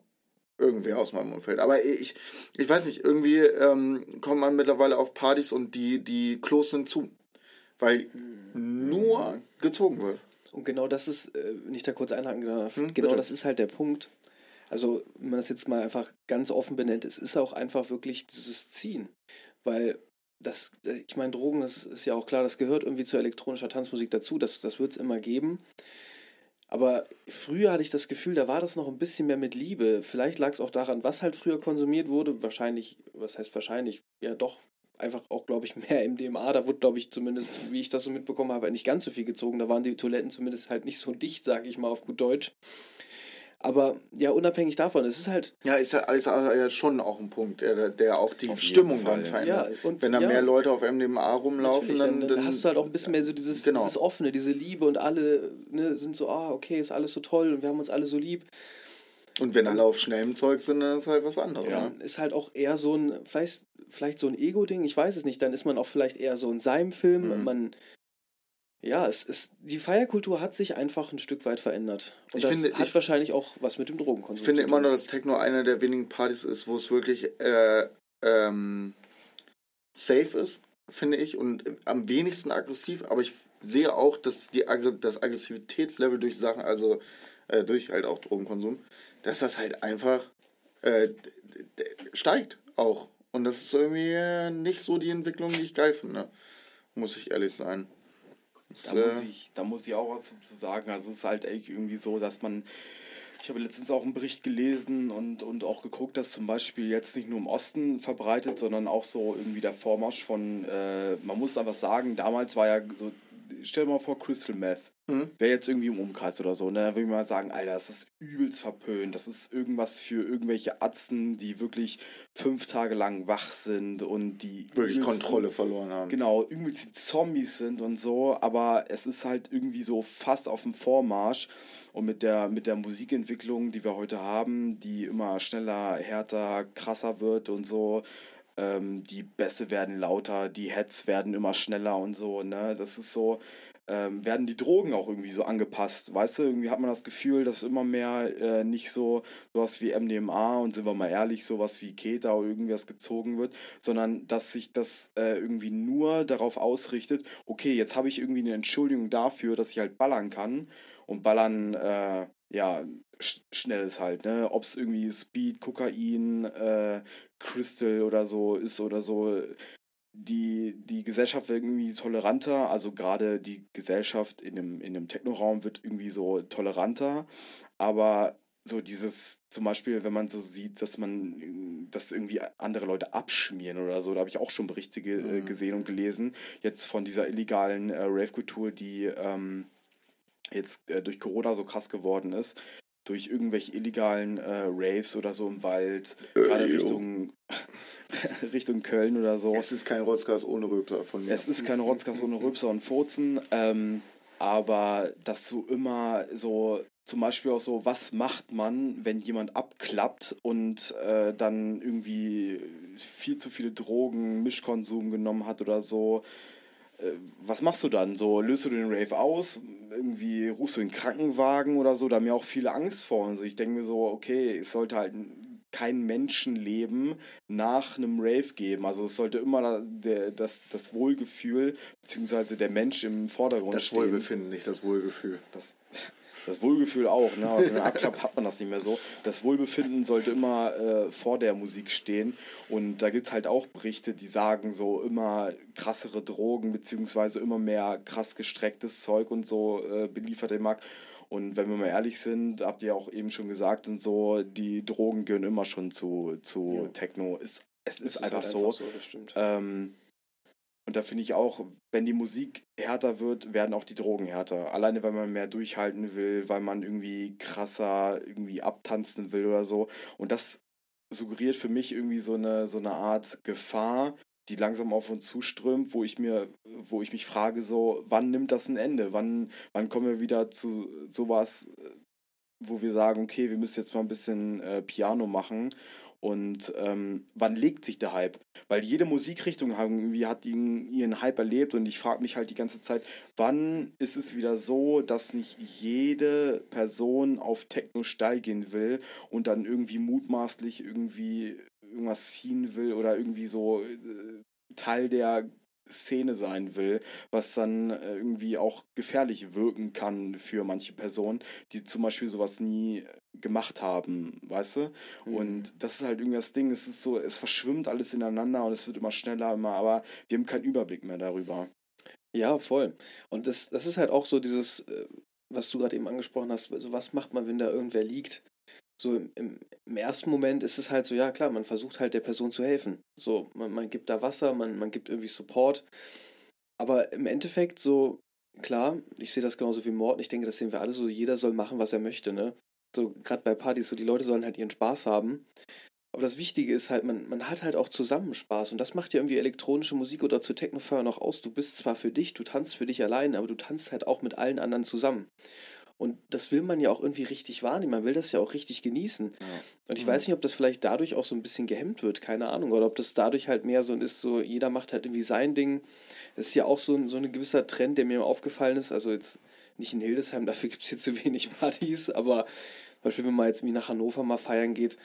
Irgendwer aus meinem Umfeld. Aber ich, ich weiß nicht, irgendwie ähm, kommt man mittlerweile auf Partys und die, die Klos sind zu. Weil nur gezogen wird. Und genau das ist, äh, wenn ich da kurz einhaken darf, Hm, genau bitte. das ist halt der Punkt. Also, wenn man das jetzt mal einfach ganz offen benennt, es ist auch einfach wirklich dieses Ziehen. Weil das, äh, ich meine, Drogen, das ist ja auch klar, das gehört irgendwie zu elektronischer Tanzmusik dazu, das, das wird es immer geben. Aber früher hatte ich das Gefühl, da war das noch ein bisschen mehr mit Liebe. Vielleicht lag es auch daran, was halt früher konsumiert wurde. Wahrscheinlich, was heißt wahrscheinlich? Ja, doch, einfach auch, glaube ich, mehr MDMA. Da wurde, glaube ich, zumindest, wie ich das so mitbekommen habe, nicht ganz so viel gezogen. Da waren die Toiletten zumindest halt nicht so dicht, sage ich mal auf gut Deutsch. Aber ja, unabhängig davon, es ist halt, Ja, ist ja, ist ja schon auch ein Punkt, der, der auch die Stimmung Fall, dann verändert. ja, und Wenn da ja, mehr Leute auf MDMA rumlaufen, dann, dann, dann, hast du halt auch ein bisschen mehr so dieses, Genau. dieses Offene, diese Liebe und alle ne, sind so, ah, okay, ist alles so toll und wir haben uns alle so lieb. Und wenn alle auf schnellem Zeug sind, dann ist halt was anderes. Ja. Ne? Ist halt auch eher so ein, vielleicht, vielleicht so ein Ego-Ding, ich weiß es nicht, dann ist man auch vielleicht eher so in seinem Film, Mhm. man ja, es ist, die Feierkultur hat sich einfach ein Stück weit verändert. Und Ich das finde- hat ich- wahrscheinlich auch was mit dem Drogenkonsum Ich finde zu immer tun. noch, dass Techno eine der wenigen Partys ist, wo es wirklich äh, ähm, safe ist, finde ich, und am wenigsten aggressiv. Aber ich sehe auch, dass die Aggr das Aggressivitätslevel durch Sachen, also äh, durch halt auch Drogenkonsum, dass das halt einfach äh, steigt auch. Und das ist irgendwie äh, nicht so die Entwicklung, die ich geil finde. Muss ich ehrlich sein. Da muss, äh, ich, da muss ich auch was dazu sagen. Also es ist halt echt irgendwie so, dass man. Ich habe letztens auch einen Bericht gelesen und, und auch geguckt, dass zum Beispiel jetzt nicht nur im Osten verbreitet, sondern auch so irgendwie der Vormarsch von, äh, man muss einfach sagen, damals war ja so, stell dir mal vor, Crystal Meth. Mhm. Wäre jetzt irgendwie im Umkreis oder so, ne? Da würde ich mal sagen, Alter, das ist übelst verpönt. Das ist irgendwas für irgendwelche Atzen, die wirklich fünf Tage lang wach sind und die wirklich Kontrolle verloren haben. genau, irgendwie die Zombies sind und so, aber es ist halt irgendwie so fast auf dem Vormarsch und mit der, mit der Musikentwicklung, die wir heute haben, die immer schneller, härter, krasser wird und so, ähm, die Bässe werden lauter, die Heads werden immer schneller und so, ne, das ist so, ähm, werden die Drogen auch irgendwie so angepasst, weißt du, irgendwie hat man das Gefühl, dass immer mehr äh, nicht so sowas wie MDMA und sind wir mal ehrlich, sowas wie Keta oder irgendwas gezogen wird, sondern dass sich das äh, irgendwie nur darauf ausrichtet, okay, jetzt habe ich irgendwie eine Entschuldigung dafür, dass ich halt ballern kann. Und ballern, äh, ja, sch schnell ist halt, ne, ob es irgendwie Speed, Kokain, äh, Crystal oder so ist oder so, die, die Gesellschaft wird irgendwie toleranter, also gerade die Gesellschaft in dem, in dem Technoraum wird irgendwie so toleranter, aber so dieses, zum Beispiel, wenn man so sieht, dass man, dass irgendwie andere Leute abschmieren oder so, da habe ich auch schon Berichte ge äh, Mhm. gesehen und gelesen, jetzt von dieser illegalen äh, Rave-Kultur, die ähm, jetzt äh, durch Corona so krass geworden ist, durch irgendwelche illegalen äh, Raves oder so im Wald, gerade Äh, jo. Richtung, Richtung Köln oder so. Es ist kein Rotzgas ohne Röpser von mir. Es ist kein Rotzgas ohne Rübser und Furzen, ähm, aber dass du immer so, zum Beispiel auch so, was macht man, wenn jemand abklappt und äh, dann irgendwie viel zu viele Drogen, Mischkonsum genommen hat oder so. Äh, Was machst du dann? So, löst du den Rave aus? Irgendwie rufst du den Krankenwagen oder so? Da haben ja auch viele Angst vor. Und so. Ich denke mir so, okay, es sollte halt kein Menschenleben nach einem Rave geben. Also es sollte immer der, das, das Wohlgefühl beziehungsweise der Mensch im Vordergrund das stehen. Wohlbefinden, nicht das Wohlgefühl. Das, das Wohlgefühl auch, ne? Wenn man abklappt, hat man das nicht mehr so. Das Wohlbefinden sollte immer äh, vor der Musik stehen. Und da gibt es halt auch Berichte, die sagen so immer krassere Drogen, beziehungsweise immer mehr krass gestrecktes Zeug und so äh, beliefert den Markt. Und wenn wir mal ehrlich sind, habt ihr auch eben schon gesagt und so, die Drogen gehören immer schon zu, zu Jo. Techno. Ist, es ist, Das einfach, halt so. das stimmt. Ähm, und da finde ich auch, wenn die Musik härter wird, werden auch die Drogen härter. Alleine, weil man mehr durchhalten will, weil man irgendwie krasser irgendwie abtanzen will oder so. Und das suggeriert für mich irgendwie so eine, so eine Art Gefahr, die langsam auf uns zuströmt, wo ich mir, wo ich mich frage, so, wann nimmt das ein Ende? Wann, wann kommen wir wieder zu sowas, wo wir sagen, okay, wir müssen jetzt mal ein bisschen äh, Piano machen und ähm, wann legt sich der Hype? Weil jede Musikrichtung irgendwie hat ihren, ihren Hype erlebt und ich frage mich halt die ganze Zeit, wann ist es wieder so, dass nicht jede Person auf Techno steigen will und dann irgendwie mutmaßlich irgendwie irgendwas ziehen will oder irgendwie so äh, Teil der Szene sein will, was dann äh, irgendwie auch gefährlich wirken kann für manche Personen, die zum Beispiel sowas nie gemacht haben, weißt du? Mhm. Und das ist halt irgendwie das Ding, es ist so, es verschwimmt alles ineinander und es wird immer schneller, immer, aber wir haben keinen Überblick mehr darüber. Ja, voll. Und das, das ist halt auch so dieses, äh, was du gerade eben angesprochen hast, also was macht man, wenn da irgendwer liegt? So im, im, ersten Moment ist es halt so, ja klar, man versucht halt der Person zu helfen. So, man, man gibt da Wasser, man, man gibt irgendwie Support. Aber im Endeffekt so, klar, ich sehe das genauso wie Morten, ich denke, das sehen wir alle so, jeder soll machen, was er möchte, ne? So, gerade bei Partys, so die Leute sollen halt ihren Spaß haben. Aber das Wichtige ist halt, man, man hat halt auch zusammen Spaß. Und das macht ja irgendwie elektronische Musik oder zu Technofeuer noch aus. Du bist zwar für dich, du tanzt für dich allein, aber du tanzt halt auch mit allen anderen zusammen. Und das will man ja auch irgendwie richtig wahrnehmen. Man will das ja auch richtig genießen. Ja. Und ich Mhm. weiß nicht, ob das vielleicht dadurch auch so ein bisschen gehemmt wird, keine Ahnung. Oder ob das dadurch halt mehr so ist, so jeder macht halt irgendwie sein Ding. Das ist ja auch so ein, so ein gewisser Trend, der mir aufgefallen ist. Also jetzt nicht in Hildesheim, dafür gibt es hier zu wenig Partys, aber zum Beispiel, wenn man jetzt wie nach Hannover mal feiern geht,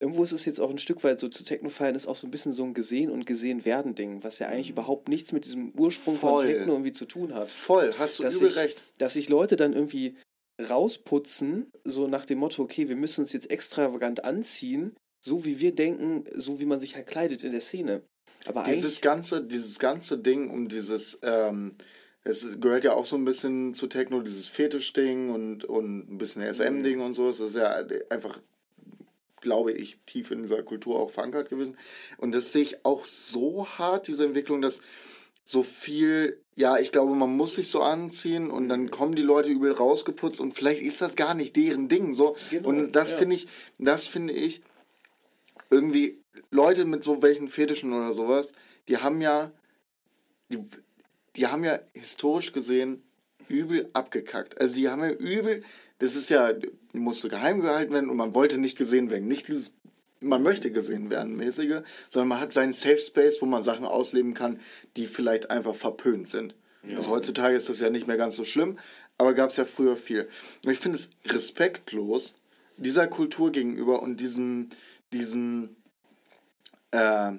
irgendwo ist es jetzt auch ein Stück weit so zu Techno feiern ist auch so ein bisschen so ein gesehen und gesehen werden Ding, was ja eigentlich überhaupt nichts mit diesem Ursprung Mhm. Voll. von Techno irgendwie zu tun hat Voll, hast du Dass übel ich- recht. dass sich Leute dann irgendwie rausputzen, so nach dem Motto, okay, wir müssen uns jetzt extravagant anziehen, so wie wir denken, so wie man sich halt kleidet in der Szene. Aber Dieses ganze, dieses ganze Ding um dieses, ähm, es gehört ja auch so ein bisschen zu Techno, dieses Fetisch-Ding und, und ein bisschen SM-Ding und so. Das ist ja einfach, glaube ich, tief in dieser Kultur auch verankert gewesen. Und das sehe ich auch so hart, diese Entwicklung, dass so viel, ja, ich glaube, man muss sich so anziehen und dann kommen die Leute übel rausgeputzt und vielleicht ist das gar nicht deren Ding. So. Genau, und das ja. finde ich, das finde ich irgendwie Leute mit so welchen Fetischen oder sowas, die haben ja, die, die haben ja historisch gesehen übel abgekackt. Also die haben ja übel, das ist ja, die musste geheim gehalten werden und man wollte nicht gesehen werden. Nicht dieses, man möchte gesehen werden, mäßige, sondern man hat seinen Safe Space, wo man Sachen ausleben kann, die vielleicht einfach verpönt sind. Also heutzutage ist das ja nicht mehr ganz so schlimm, aber gab es ja früher viel. Und ich finde es respektlos dieser Kultur gegenüber und diesem, diesem, äh,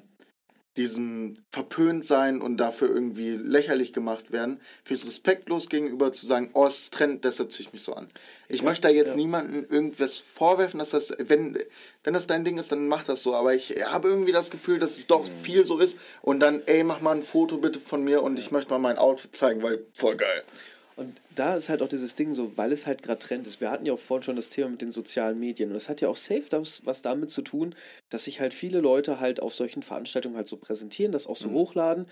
diesem verpönt sein und dafür irgendwie lächerlich gemacht werden, finde ich es respektlos gegenüber zu sagen, oh, es ist Trend, deshalb ziehe ich mich so an. Ich möchte da jetzt ja. niemandem irgendwas vorwerfen, dass das, wenn, wenn das dein Ding ist, dann mach das so. Aber ich habe irgendwie das Gefühl, dass es doch viel so ist. Und dann, ey, mach mal ein Foto bitte von mir und ich möchte mal mein Outfit zeigen, weil voll geil. Da ist halt auch dieses Ding so, weil es halt gerade Trend ist. Wir hatten ja auch vorhin schon das Thema mit den sozialen Medien. Und es hat ja auch safe das, was damit zu tun, dass sich halt viele Leute halt auf solchen Veranstaltungen halt so präsentieren, das auch so hochladen.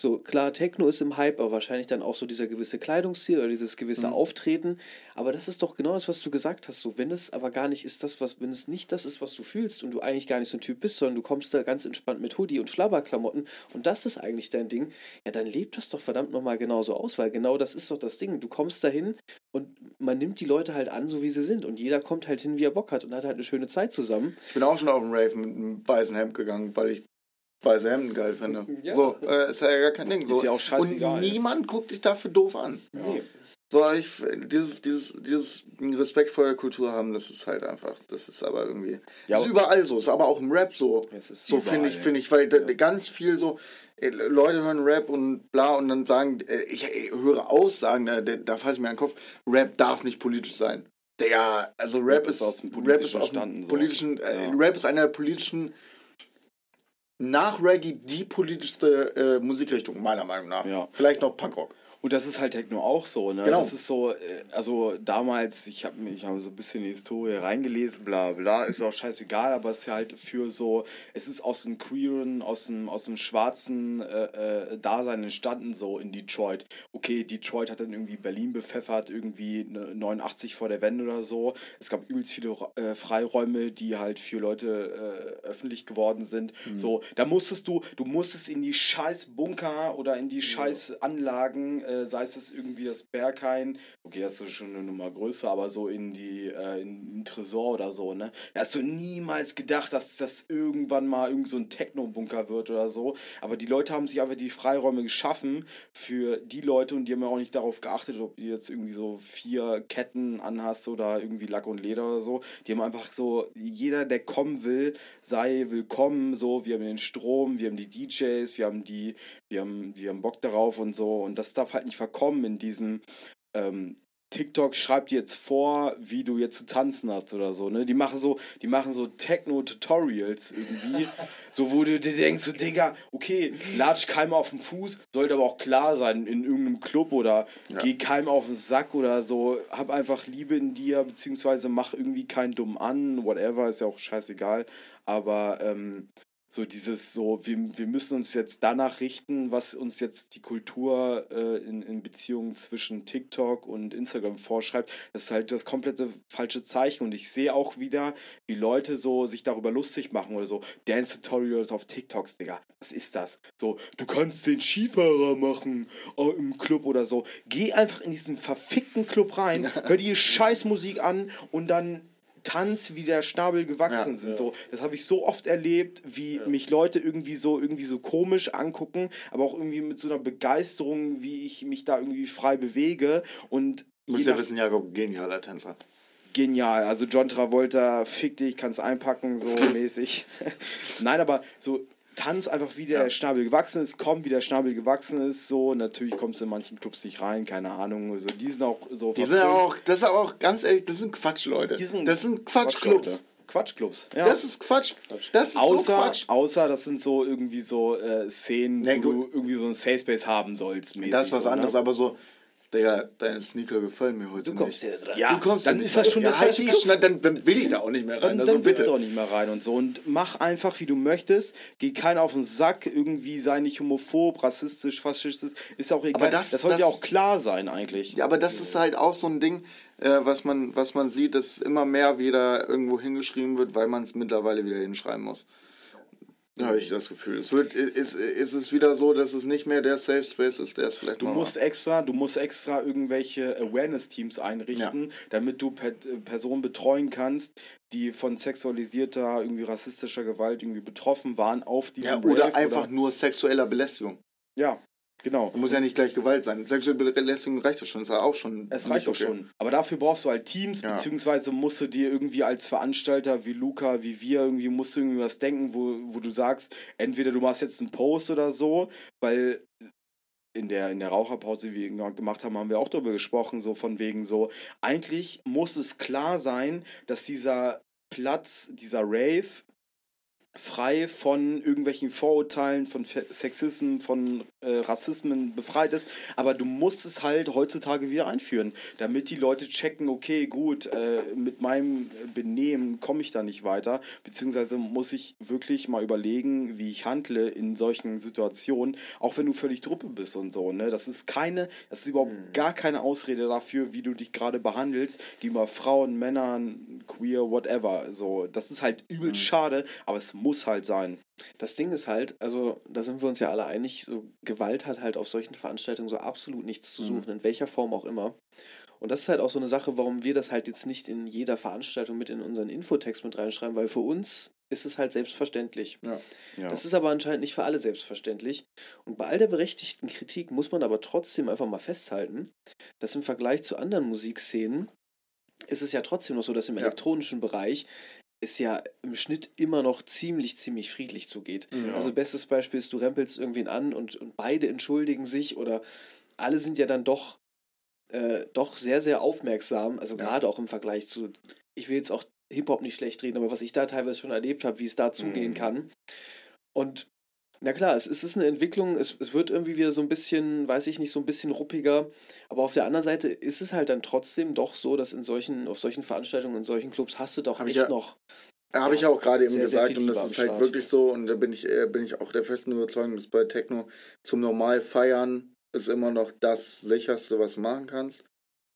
So, klar, Techno ist im Hype, aber wahrscheinlich dann auch so dieser gewisse Kleidungsstil oder dieses gewisse Mhm. Auftreten. Aber das ist doch genau das, was du gesagt hast. So, wenn es aber gar nicht ist das, was, wenn es nicht das ist, was du fühlst und du eigentlich gar nicht so ein Typ bist, sondern du kommst da ganz entspannt mit Hoodie und Schlabberklamotten und das ist eigentlich dein Ding, ja, dann lebt das doch verdammt nochmal genauso aus, weil genau das ist doch das Ding. Du kommst dahin und man nimmt die Leute halt an, so wie sie sind. Und jeder kommt halt hin, wie er Bock hat und hat halt eine schöne Zeit zusammen. Ich bin auch schon auf einen Rave mit einem weißen Hemd gegangen, weil ich weiße Hemden geil finde. Ja. So, äh, ist ja gar kein Ding. So. Ist ja auch und scheißegal. niemand guckt dich dafür doof an. Nee. So, ich, dieses, dieses, dieses Respekt vor der Kultur haben, das ist halt einfach, das ist aber irgendwie, Ja, das ist überall so, ist aber auch im Rap so. Es ist So finde ich, finde ich, weil da, ganz viel so, äh, Leute hören Rap und bla und dann sagen, äh, ich, ich höre Aussagen, da, da, fasse ich mir an den Kopf, Rap darf nicht politisch sein. Der, also Rap, ist, aus dem Rap ist Politischen aus dem politischen, äh, Ja. Rap ist einer der politischen, nach Reggae die politischste äh, Musikrichtung, meiner Meinung nach. Ja. Vielleicht noch Punkrock. Und das ist halt Techno auch so, ne? Genau. Das ist so, äh, also damals, ich habe ich hab so ein bisschen in die Historie reingelesen, bla bla, ist auch scheißegal, aber es ist halt für so, es ist aus dem queeren, aus dem, aus dem schwarzen äh, äh, Dasein entstanden, so in Detroit. Okay, Detroit hat dann irgendwie Berlin bepfeffert, irgendwie ne, 89 vor der Wende oder so. Es gab übelst viele äh, Freiräume, die halt für Leute äh, öffentlich geworden sind. So, da musstest du, du musstest in die scheiß Bunker oder in die scheiß Anlagen, äh, sei es das irgendwie das Berghain, okay, das ist schon eine Nummer größer, aber so in die, äh, in den Tresor oder so, ne? Da hast du niemals gedacht, dass das irgendwann mal irgend so ein Techno-Bunker wird oder so. Aber die Leute haben sich einfach die Freiräume geschaffen für die Leute und die haben ja auch nicht darauf geachtet, ob du jetzt irgendwie so vier Ketten anhast oder irgendwie Lack und Leder oder so. Die haben einfach so, jeder, der kommen will, sei willkommen. So, wir haben den Strom, wir haben die DJs, wir haben die, wir haben, wir haben Bock darauf und so. Und das darf halt nicht verkommen in diesem ähm, TikTok schreibt dir jetzt vor, wie du jetzt zu tanzen hast oder so, ne? Die machen so, die machen so Techno-Tutorials irgendwie. so, wo du dir denkst, so, Digga, okay, latsch keinem auf den Fuß, sollte aber auch klar sein in irgendeinem Club oder Ja. geh keinem auf den Sack oder so, hab einfach Liebe in dir, beziehungsweise mach irgendwie keinen dumm an, whatever, ist ja auch scheißegal. Aber ähm, So dieses so, wir, wir müssen uns jetzt danach richten, was uns jetzt die Kultur äh, in, in Beziehung zwischen TikTok und Instagram vorschreibt. Das ist halt das komplette falsche Zeichen. Und ich sehe auch wieder, wie Leute so sich darüber lustig machen oder so. Dance-Tutorials auf TikToks, Digga. Was ist das? So, du kannst den Skifahrer machen oh, im Club oder so. Geh einfach in diesen verfickten Club rein, hör dir Scheißmusik an und dann Tanz wie der Schnabel gewachsen Ja. sind. So, das habe ich so oft erlebt, wie mich Leute irgendwie so irgendwie so komisch angucken, aber auch irgendwie mit so einer Begeisterung, wie ich mich da irgendwie frei bewege und Du musst ja wissen, Jakob, genialer Tänzer. genial. Also John Travolta, fick dich, kannst einpacken, so mäßig. Nein, aber so Tanz einfach wie der Ja. Schnabel gewachsen ist, komm, wie der Schnabel gewachsen ist, so. Natürlich kommst du in manchen Clubs nicht rein, keine Ahnung. Also die sind auch so Die sind auch, das ist auch ganz ehrlich, das sind Quatsch, Leute. Die sind das sind Quatschclubs. Quatschclubs. Ja. Das ist Quatsch. Das ist so außer, Quatsch. außer das sind so irgendwie so äh, Szenen, Nee, wo gut. du irgendwie so ein Safe Space haben sollst. Mäßig Das ist was so, anderes, Ne? aber so, Digga, deine Sneaker gefallen mir heute Du kommst nicht. hier dran. Ja, du kommst dann da ist das schon ja, halt die. Schna- dann, dann will ich da auch nicht mehr rein. Dann, also dann willst bitte. du auch nicht mehr rein und so. Und mach einfach, wie du möchtest. Geh keiner auf den Sack. Irgendwie sei nicht homophob, rassistisch, faschistisch. Ist auch egal. Aber das- das, sollte ja auch klar sein, eigentlich. Ja, aber das ist halt auch so ein Ding, äh, was, man, was man sieht, dass immer mehr wieder irgendwo hingeschrieben wird, weil man es mittlerweile wieder hinschreiben muss. Da habe ich das Gefühl. Es wird, ist, ist es wieder so, dass es nicht mehr der Safe Space ist, der es vielleicht Du musst war. extra, du musst extra irgendwelche Awareness-Teams einrichten, damit du per Personen betreuen kannst, die von sexualisierter, irgendwie rassistischer Gewalt irgendwie betroffen waren auf diesem Ja, oder einfach nur sexueller Belästigung. ja, genau. Muss ja nicht gleich Gewalt sein. Sexuelle Belästigung reicht doch schon. Ist ja auch schon. Es reicht doch okay. schon. Aber dafür brauchst du halt Teams, Ja. beziehungsweise musst du dir irgendwie als Veranstalter wie Luca, wie wir, irgendwie musst du irgendwie was denken, wo, wo du sagst, entweder du machst jetzt einen Post oder so, weil in der, in der Raucherpause, die wir gemacht haben, haben wir auch darüber gesprochen, so von wegen so, eigentlich muss es klar sein, dass dieser Platz, dieser Rave frei von irgendwelchen Vorurteilen, von Sexismen, von äh, Rassismen befreit ist. Aber du musst es halt heutzutage wieder einführen, damit die Leute checken, okay, gut, äh, mit meinem Benehmen komme ich da nicht weiter, beziehungsweise muss ich wirklich mal überlegen, wie ich handle in solchen Situationen, auch wenn du völlig Truppe bist und so. Ne? Das ist keine, das ist überhaupt gar keine Ausrede dafür, wie du dich gerade behandelst, gegenüber Frauen, Männern, queer, whatever. So, das ist halt übel schade, aber es muss halt sein. Das Ding ist halt, also da sind wir uns ja alle einig, so Gewalt hat halt auf solchen Veranstaltungen so absolut nichts zu suchen, in welcher Form auch immer. Und das ist halt auch so eine Sache, warum wir das halt jetzt nicht in jeder Veranstaltung mit in unseren Infotext mit reinschreiben, weil für uns ist es halt selbstverständlich. Ja. Ja. Das ist aber anscheinend nicht für alle selbstverständlich. Und bei all der berechtigten Kritik muss man aber trotzdem einfach mal festhalten, dass im Vergleich zu anderen Musikszenen ist es ja trotzdem noch so, dass im Ja. elektronischen Bereich es ja im Schnitt immer noch ziemlich, ziemlich friedlich zugeht. Ja. Also bestes Beispiel ist, du rempelst irgendwen an und, und beide entschuldigen sich oder alle sind ja dann doch, äh, doch sehr, sehr aufmerksam. Also Ja. gerade auch im Vergleich zu, ich will jetzt auch Hip-Hop nicht schlecht reden, aber was ich da teilweise schon erlebt habe, wie es da zugehen Mhm. kann. Und na klar, es, es ist eine Entwicklung, es, es wird irgendwie wieder so ein bisschen, weiß ich nicht, so ein bisschen ruppiger. Aber auf der anderen Seite ist es halt dann trotzdem doch so, dass in solchen, auf solchen Veranstaltungen, in solchen Clubs hast du doch Hab ich echt ja- noch. Habe ich ja auch gerade eben Sehr, sehr gesagt viel und das ist halt Start. wirklich so und da bin ich, äh, bin ich auch der festen Überzeugung, dass bei Techno zum normal feiern ist immer noch das sicherste, was du machen kannst,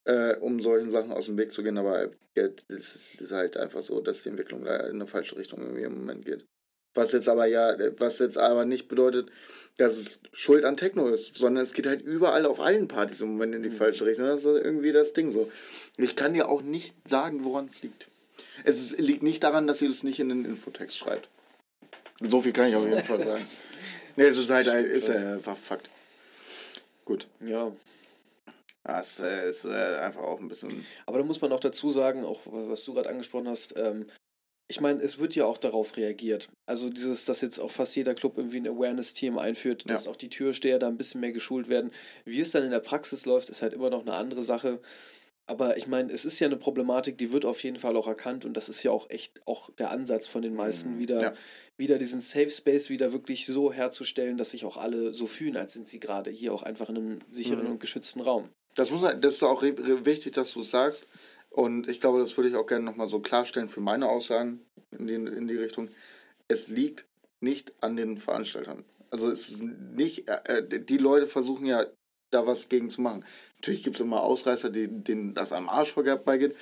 äh, um solchen Sachen aus dem Weg zu gehen, aber ja, das ist, ist halt einfach so, dass die Entwicklung da in eine falsche Richtung irgendwie im Moment geht. Was jetzt aber ja, was jetzt aber nicht bedeutet, dass es Schuld an Techno ist, sondern es geht halt überall auf allen Partys im Moment in die falsche Richtung. Das ist irgendwie das Ding so. Ich kann dir auch nicht sagen, woran es liegt. Es ist, liegt nicht daran, dass ihr das nicht in den Infotext schreibt. So viel kann ich auf jeden Fall sagen. Nee, es ist halt ist äh, einfach Fakt. Gut. Ja, Das äh, ist äh, einfach auch ein bisschen. Aber da muss man auch dazu sagen, auch was du gerade angesprochen hast, ähm, ich meine, es wird ja auch darauf reagiert. Also dieses, dass jetzt auch fast jeder Club irgendwie ein Awareness-Team einführt, dass auch die Türsteher da ein bisschen mehr geschult werden. Wie es dann in der Praxis läuft, ist halt immer noch eine andere Sache. Aber ich meine, es ist ja eine Problematik, die wird auf jeden Fall auch erkannt und das ist ja auch echt auch der Ansatz von den meisten, wieder, Ja. wieder diesen Safe Space wieder wirklich so herzustellen, dass sich auch alle so fühlen, als sind sie gerade hier auch einfach in einem sicheren Mhm. und geschützten Raum. Das, muss, das ist auch wichtig, dass du es sagst. Und ich glaube, das würde ich auch gerne nochmal so klarstellen für meine Aussagen in die, in die Richtung. Es liegt nicht an den Veranstaltern. Also es ist nicht, äh, die Leute versuchen ja da was gegen zu machen. Natürlich gibt es immer Ausreißer, die, denen das am Arsch vorbeigeht,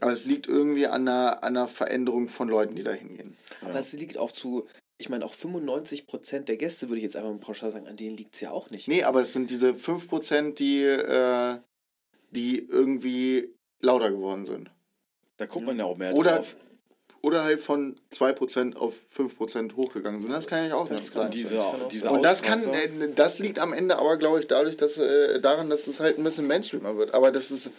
aber es liegt irgendwie an einer, an einer Veränderung von Leuten, die da hingehen. Aber es liegt auch zu, ich meine, auch 95% der Gäste, würde ich jetzt einfach mal pauschal sagen, an denen liegt es ja auch nicht. Nee, aber es sind diese 5%, die, äh, die irgendwie lauter geworden sind. Da guckt man ja auch mehr Oder, drauf. oder halt von 2% auf 5% hochgegangen sind. Das kann ja auch kann- nicht sein. diese, diese. Und das kann, äh, das liegt am Ende aber, glaube ich, dadurch, dass, äh, daran, dass es halt ein bisschen Mainstreamer wird. Aber das ist,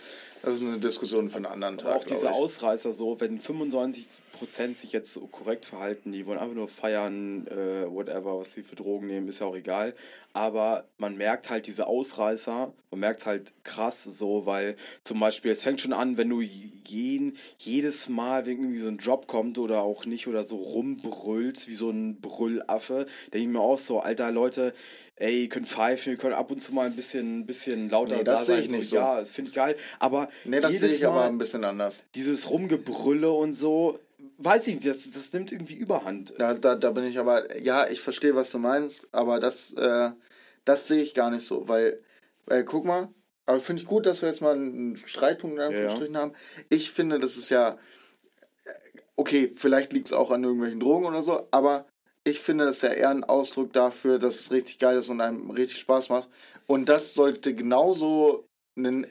das ist eine Diskussion für einen anderen Aber Tag. auch diese ich. Ausreißer so, wenn 95% sich jetzt so korrekt verhalten, die wollen einfach nur feiern, äh, whatever, was sie für Drogen nehmen, ist ja auch egal. Aber man merkt halt diese Ausreißer, man merkt halt krass so, weil zum Beispiel, es fängt schon an, wenn du jeden, jedes Mal, wenn irgendwie so ein Drop kommt oder auch nicht oder so rumbrüllst wie so ein Brüllaffe, denke ich mir auch so, alter Leute, ey, ihr könnt pfeifen, ihr könnt ab und zu mal ein bisschen, bisschen lauter Nee, das da sehe sein. ich nicht so. Ja, das finde ich geil. Aber Nee, das sehe ich aber Mal ein bisschen anders. dieses Rumgebrülle und so, weiß ich nicht, das, das nimmt irgendwie Überhand. Da, da, da bin ich aber, ja, ich verstehe, was du meinst, aber das, äh, das sehe ich gar nicht so, weil, weil guck mal, aber finde ich gut, dass wir jetzt mal einen Streitpunkt in Anführungsstrichen haben. Ich finde, das ist ja, okay, vielleicht liegt es auch an irgendwelchen Drogen oder so, aber ich finde, das ist ja eher ein Ausdruck dafür, dass es richtig geil ist und einem richtig Spaß macht. Und das sollte genauso,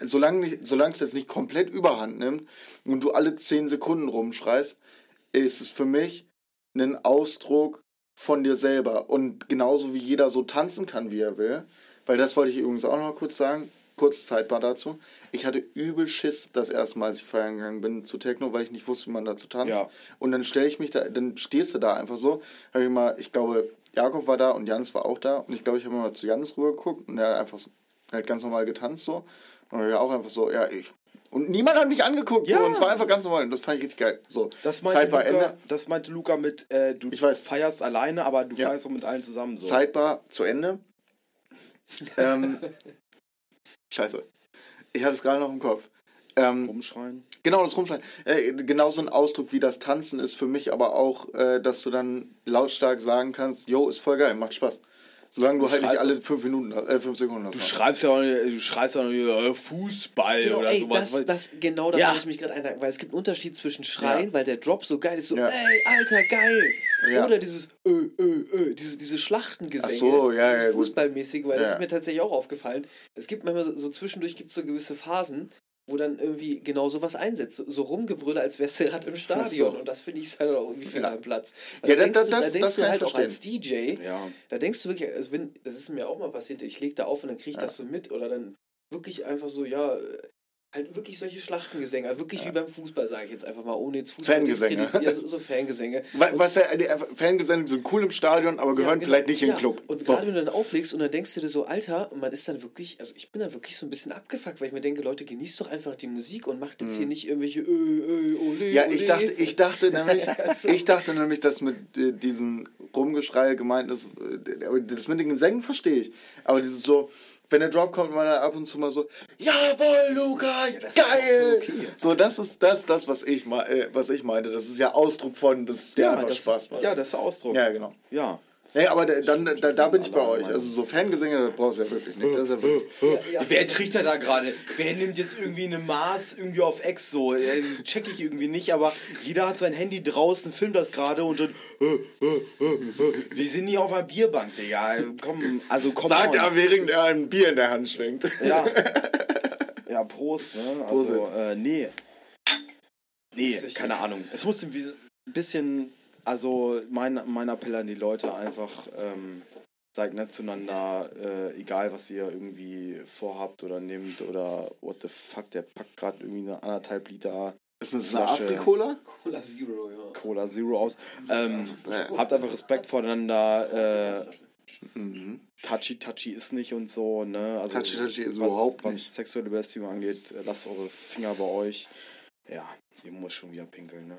solange es jetzt nicht komplett überhand nimmt und du alle 10 Sekunden rumschreist, ist es für mich ein Ausdruck von dir selber. Und genauso wie jeder so tanzen kann, wie er will, weil das wollte ich übrigens auch noch kurz sagen, kurze Zeitbar dazu. Ich hatte übel Schiss das erste Mal, als ich feiern gegangen bin zu Techno, weil ich nicht wusste, wie man dazu tanzt. Ja. Und dann stelle ich mich da, dann stehst du da einfach so. Hab ich mal, ich glaube, Jakob war da und Janis war auch da. Und ich glaube, ich habe mal zu Janis rüber geguckt und er hat einfach so, er hat ganz normal getanzt so. Und er auch einfach so, ja, ich. Und niemand hat mich angeguckt. Ja. So, und es war einfach ganz normal. Und das fand ich richtig geil. So, Das meinte, Sidebar Luca, Ende. das meinte Luca mit, äh, du Ich weiß. feierst alleine, aber du Ja. feierst auch mit allen zusammen. So. Sidebar zu Ende. ähm, scheiße. Ich hatte es gerade noch im Kopf. Ähm, Rumschreien. Genau, das Rumschreien. Äh, genau so ein Ausdruck wie das Tanzen ist für mich aber auch, äh, dass du dann lautstark sagen kannst, yo, ist voll geil, macht Spaß. Solange du, Du halt nicht alle fünf Minuten, äh, fünf Sekunden hast. Du schreibst ja auch nicht, du schreist ja auch nicht äh, Fußball Genau, oder ey, sowas. das, das, genau da Ja. wollte ich mich gerade einhaken, weil es gibt einen Unterschied zwischen Schreien, Ja. weil der Drop so geil ist, so, Ja. ey, Alter, geil. Ja. Oder dieses, äh, äh, äh, diese, diese Schlachtengesänge, Ach so, ja, dieses ja, gut. Fußballmäßige, weil das ist mir tatsächlich auch aufgefallen. Es gibt manchmal so, so zwischendurch gibt es so gewisse Phasen, wo dann irgendwie genau sowas einsetzt. So, so rumgebrülle, als wärst du gerade im Stadion. so. Und das finde ich halt auch irgendwie fehl Ja. am Platz. Ja, da- da- du, das- da denkst das du halt auch als DJ, ja. da denkst du wirklich, also wenn, das ist mir auch mal passiert, ich leg da auf und dann krieg ich Ja. das so mit oder dann wirklich einfach so, ja, äh, halt wirklich solche Schlachtengesänge, also wirklich wie beim Fußball, sage ich jetzt einfach mal, ohne jetzt Fußball Fangesänge. Ja, so, so Fangesänge. Wa- Was ja, die Fangesänge sind cool im Stadion, aber gehören Ja, genau. vielleicht nicht in Ja, den Club. Und So. gerade wenn du dann auflegst und dann denkst du dir so, Alter, und man ist dann wirklich, also ich bin dann wirklich so ein bisschen abgefuckt, weil ich mir denke, Leute, genießt doch einfach die Musik und macht jetzt hier nicht irgendwelche, äh, äh, ole, Mhm. Ja, ole. ich dachte, ich dachte nämlich, Also- ich dachte nämlich, dass mit äh, diesem Rumgeschrei gemeint ist, äh, das mit den Gesängen verstehe ich. Aber dieses so, wenn der Drop kommt, man dann ab und zu mal so, jawohl, Luca, geil! So, das ist das, das was, ich, äh, was ich meinte. Das ist ja Ausdruck von, dass der Ja, einfach das, Spaß macht. ja, das ist der Ausdruck. Ja, genau. Ja. Nee, aber da- dann, da, da bin ich bei euch. Also so Fangesänge, das brauchst du ja wirklich nicht. Das ist ja wirklich, Wer trichtert da gerade? Wer nimmt jetzt irgendwie eine Maß irgendwie auf Ex so? Äh, Check ich irgendwie nicht, aber jeder hat sein Handy draußen, filmt das gerade und dann. Äh, äh, äh, äh. Wir sind nicht auf einer Bierbank, Digga. Komm, also komm. sagt er, während er ein Bier in der Hand schwenkt. Ja. Ja, Prost, ne? Also, Prosit. äh, nee. Nee, keine Ahnung. Es muss ein bisschen, also mein, mein Appell an die Leute einfach, ähm, seid nett zueinander, äh, egal was ihr irgendwie vorhabt oder nehmt oder what the fuck, der packt gerade irgendwie eine anderthalb Liter Ist das eine. Afrikola? Cola Zero, ja. Cola Zero aus. Ähm, Ja. habt einfach Respekt voneinander, äh, Mhm. touchy touchy ist nicht und so, ne? Also, Touchy touchy ist was, überhaupt was nicht. sexuelle Belästigung angeht, äh, lasst eure Finger bei euch. Ja, ihr muss schon wieder pinkeln, ne?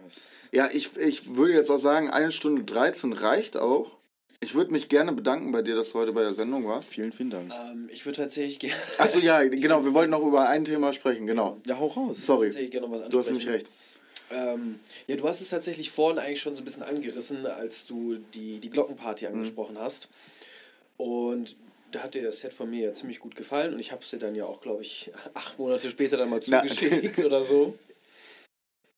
Ja, ich, ich würde jetzt auch sagen, eine Stunde 13 reicht auch. Ich würde mich gerne bedanken bei dir, dass du heute bei der Sendung warst. Vielen, vielen Dank. Ähm, ich würde tatsächlich gerne Achso, ja, genau, wir wollten noch über ein Thema sprechen, genau. Ja, hau raus. Sorry, tatsächlich gerne noch was du hast nämlich recht. Ähm, ja, du hast es tatsächlich vorhin eigentlich schon so ein bisschen angerissen, als du die, die Glockenparty Mhm. angesprochen hast. Und da hat dir das Set von mir ja ziemlich gut gefallen und ich habe es dir dann ja auch, glaube ich, acht Monate später dann mal Na. zugeschickt oder so.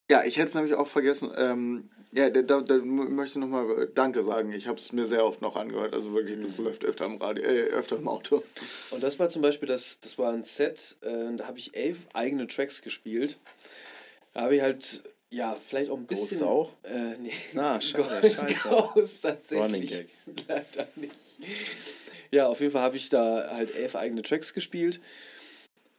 Ja, ich hätte es nämlich auch vergessen. Ähm, ja, da, da, möchte ich nochmal Danke sagen. Ich habe es mir sehr oft noch angehört. Also wirklich, das läuft öfter im Radio, äh, öfter im Auto. Und das war zum Beispiel, das, das war ein Set, äh, da habe ich elf eigene Tracks gespielt. Da habe ich halt, ja, vielleicht auch ein Ghost bisschen. auch? Äh, nee. Na, schade, Ghost scheiße. Ghost Running tatsächlich. Gag. Leider nicht. Ja, auf jeden Fall habe ich da halt elf eigene Tracks gespielt.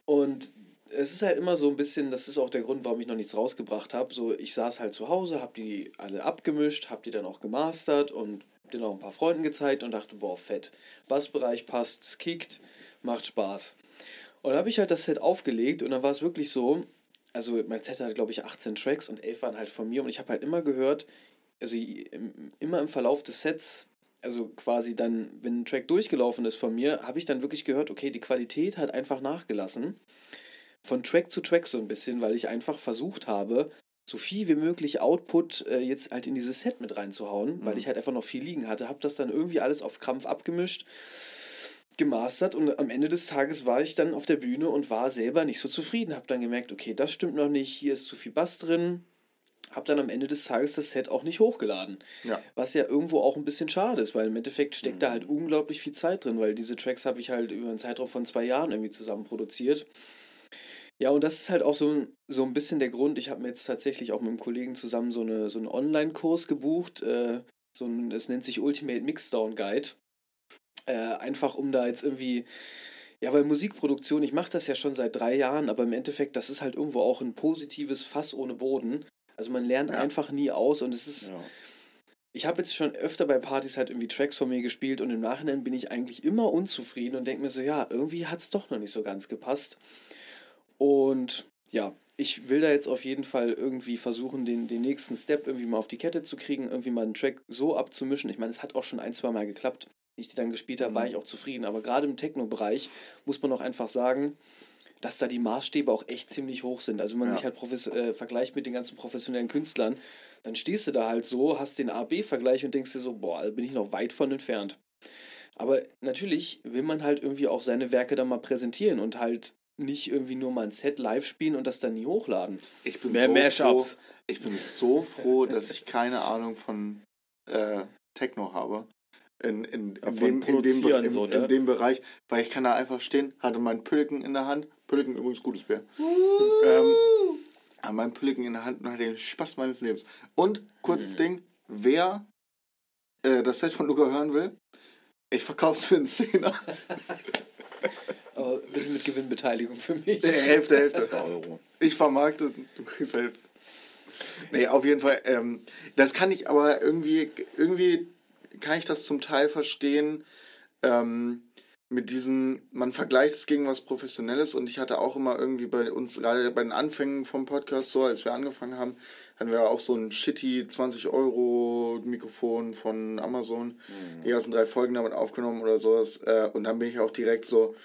Und es ist halt immer so ein bisschen, das ist auch der Grund, warum ich noch nichts rausgebracht habe. So, ich saß halt zu Hause, habe die alle abgemischt, habe die dann auch gemastert und hab den auch ein paar Freunden gezeigt und dachte, boah, fett. Bassbereich passt, es kickt, macht Spaß. Und dann habe ich halt das Set aufgelegt und dann war es wirklich so, also mein Set hat, glaube ich, 18 Tracks und 11 waren halt von mir und ich habe halt immer gehört, also im, immer im Verlauf des Sets, also quasi dann, wenn ein Track durchgelaufen ist von mir, habe ich dann wirklich gehört, okay, die Qualität hat einfach nachgelassen. Von Track zu Track so ein bisschen, weil ich einfach versucht habe, so viel wie möglich Output äh, jetzt halt in dieses Set mit reinzuhauen, weil Mhm. ich halt einfach noch viel liegen hatte. Habe das dann irgendwie alles auf Krampf abgemischt, gemastert und am Ende des Tages war ich dann auf der Bühne und war selber nicht so zufrieden. Habe dann gemerkt, okay, das stimmt noch nicht, hier ist zu viel Bass drin. Habe dann am Ende des Tages das Set auch nicht hochgeladen. Ja. Was ja irgendwo auch ein bisschen schade ist, weil im Endeffekt steckt da halt unglaublich viel Zeit drin, weil diese Tracks habe ich halt über einen Zeitraum von zwei Jahren irgendwie zusammen produziert. Ja, und das ist halt auch so, ein- so ein bisschen der Grund. Ich habe mir jetzt tatsächlich auch mit einem Kollegen zusammen so, eine, so einen Online-Kurs gebucht. Äh, so ein, es nennt sich Ultimate Mixdown Guide. Äh, einfach um da jetzt irgendwie. Ja, weil Musikproduktion, ich mache das ja schon seit drei Jahren, aber im Endeffekt, das ist halt irgendwo auch ein positives Fass ohne Boden. Also man lernt Ja. einfach nie aus und es ist. Ja. Ich habe jetzt schon öfter bei Partys halt irgendwie Tracks von mir gespielt und im Nachhinein bin ich eigentlich immer unzufrieden und denke mir so, ja, irgendwie hat es doch noch nicht so ganz gepasst. Und ja, ich will da jetzt auf jeden Fall irgendwie versuchen, den, den nächsten Step irgendwie mal auf die Kette zu kriegen, irgendwie mal einen Track so abzumischen. Ich meine, es hat auch schon ein, zwei Mal geklappt. Ich die dann gespielt habe, war Mhm. ich auch zufrieden. Aber gerade im Techno-Bereich muss man auch einfach sagen, dass da die Maßstäbe auch echt ziemlich hoch sind. Also wenn man Ja. sich halt äh, vergleicht mit den ganzen professionellen Künstlern, dann stehst du da halt so, hast den A-B-Vergleich und denkst dir so, boah, da bin ich noch weit von entfernt. Aber natürlich will man halt irgendwie auch seine Werke dann mal präsentieren und halt nicht irgendwie nur mal ein Set live spielen und das dann nie hochladen. Ich bin Mehr so Mashups. froh, ich bin so froh, dass ich keine Ahnung von äh, Techno habe. In, in, in, dem, in, dem, in, so, in ne? dem Bereich, weil ich kann da einfach stehen, hatte mein Pülliken in der Hand, Pülliken übrigens gutes Bier, ähm, hatte mein Pülliken in der Hand und hatte den Spaß meines Lebens. Und, kurzes Ding, wer äh, das Set von Luca hören will, ich verkauf's für einen Zehner. Aber bitte mit Gewinnbeteiligung für mich. Hälfte, Hälfte. Euro. Ich vermarkte, du kriegst Hälfte. Nee, auf jeden Fall. Ähm, das kann ich aber irgendwie, irgendwie kann ich das zum Teil verstehen. Ähm, mit diesen, man vergleicht es gegen was Professionelles und ich hatte auch immer irgendwie bei uns, gerade bei den Anfängen vom Podcast, so als wir angefangen haben, hatten wir auch so ein shitty 20 Euro Mikrofon von Amazon, die ersten drei Folgen damit aufgenommen oder sowas. Äh, und dann bin ich auch direkt so,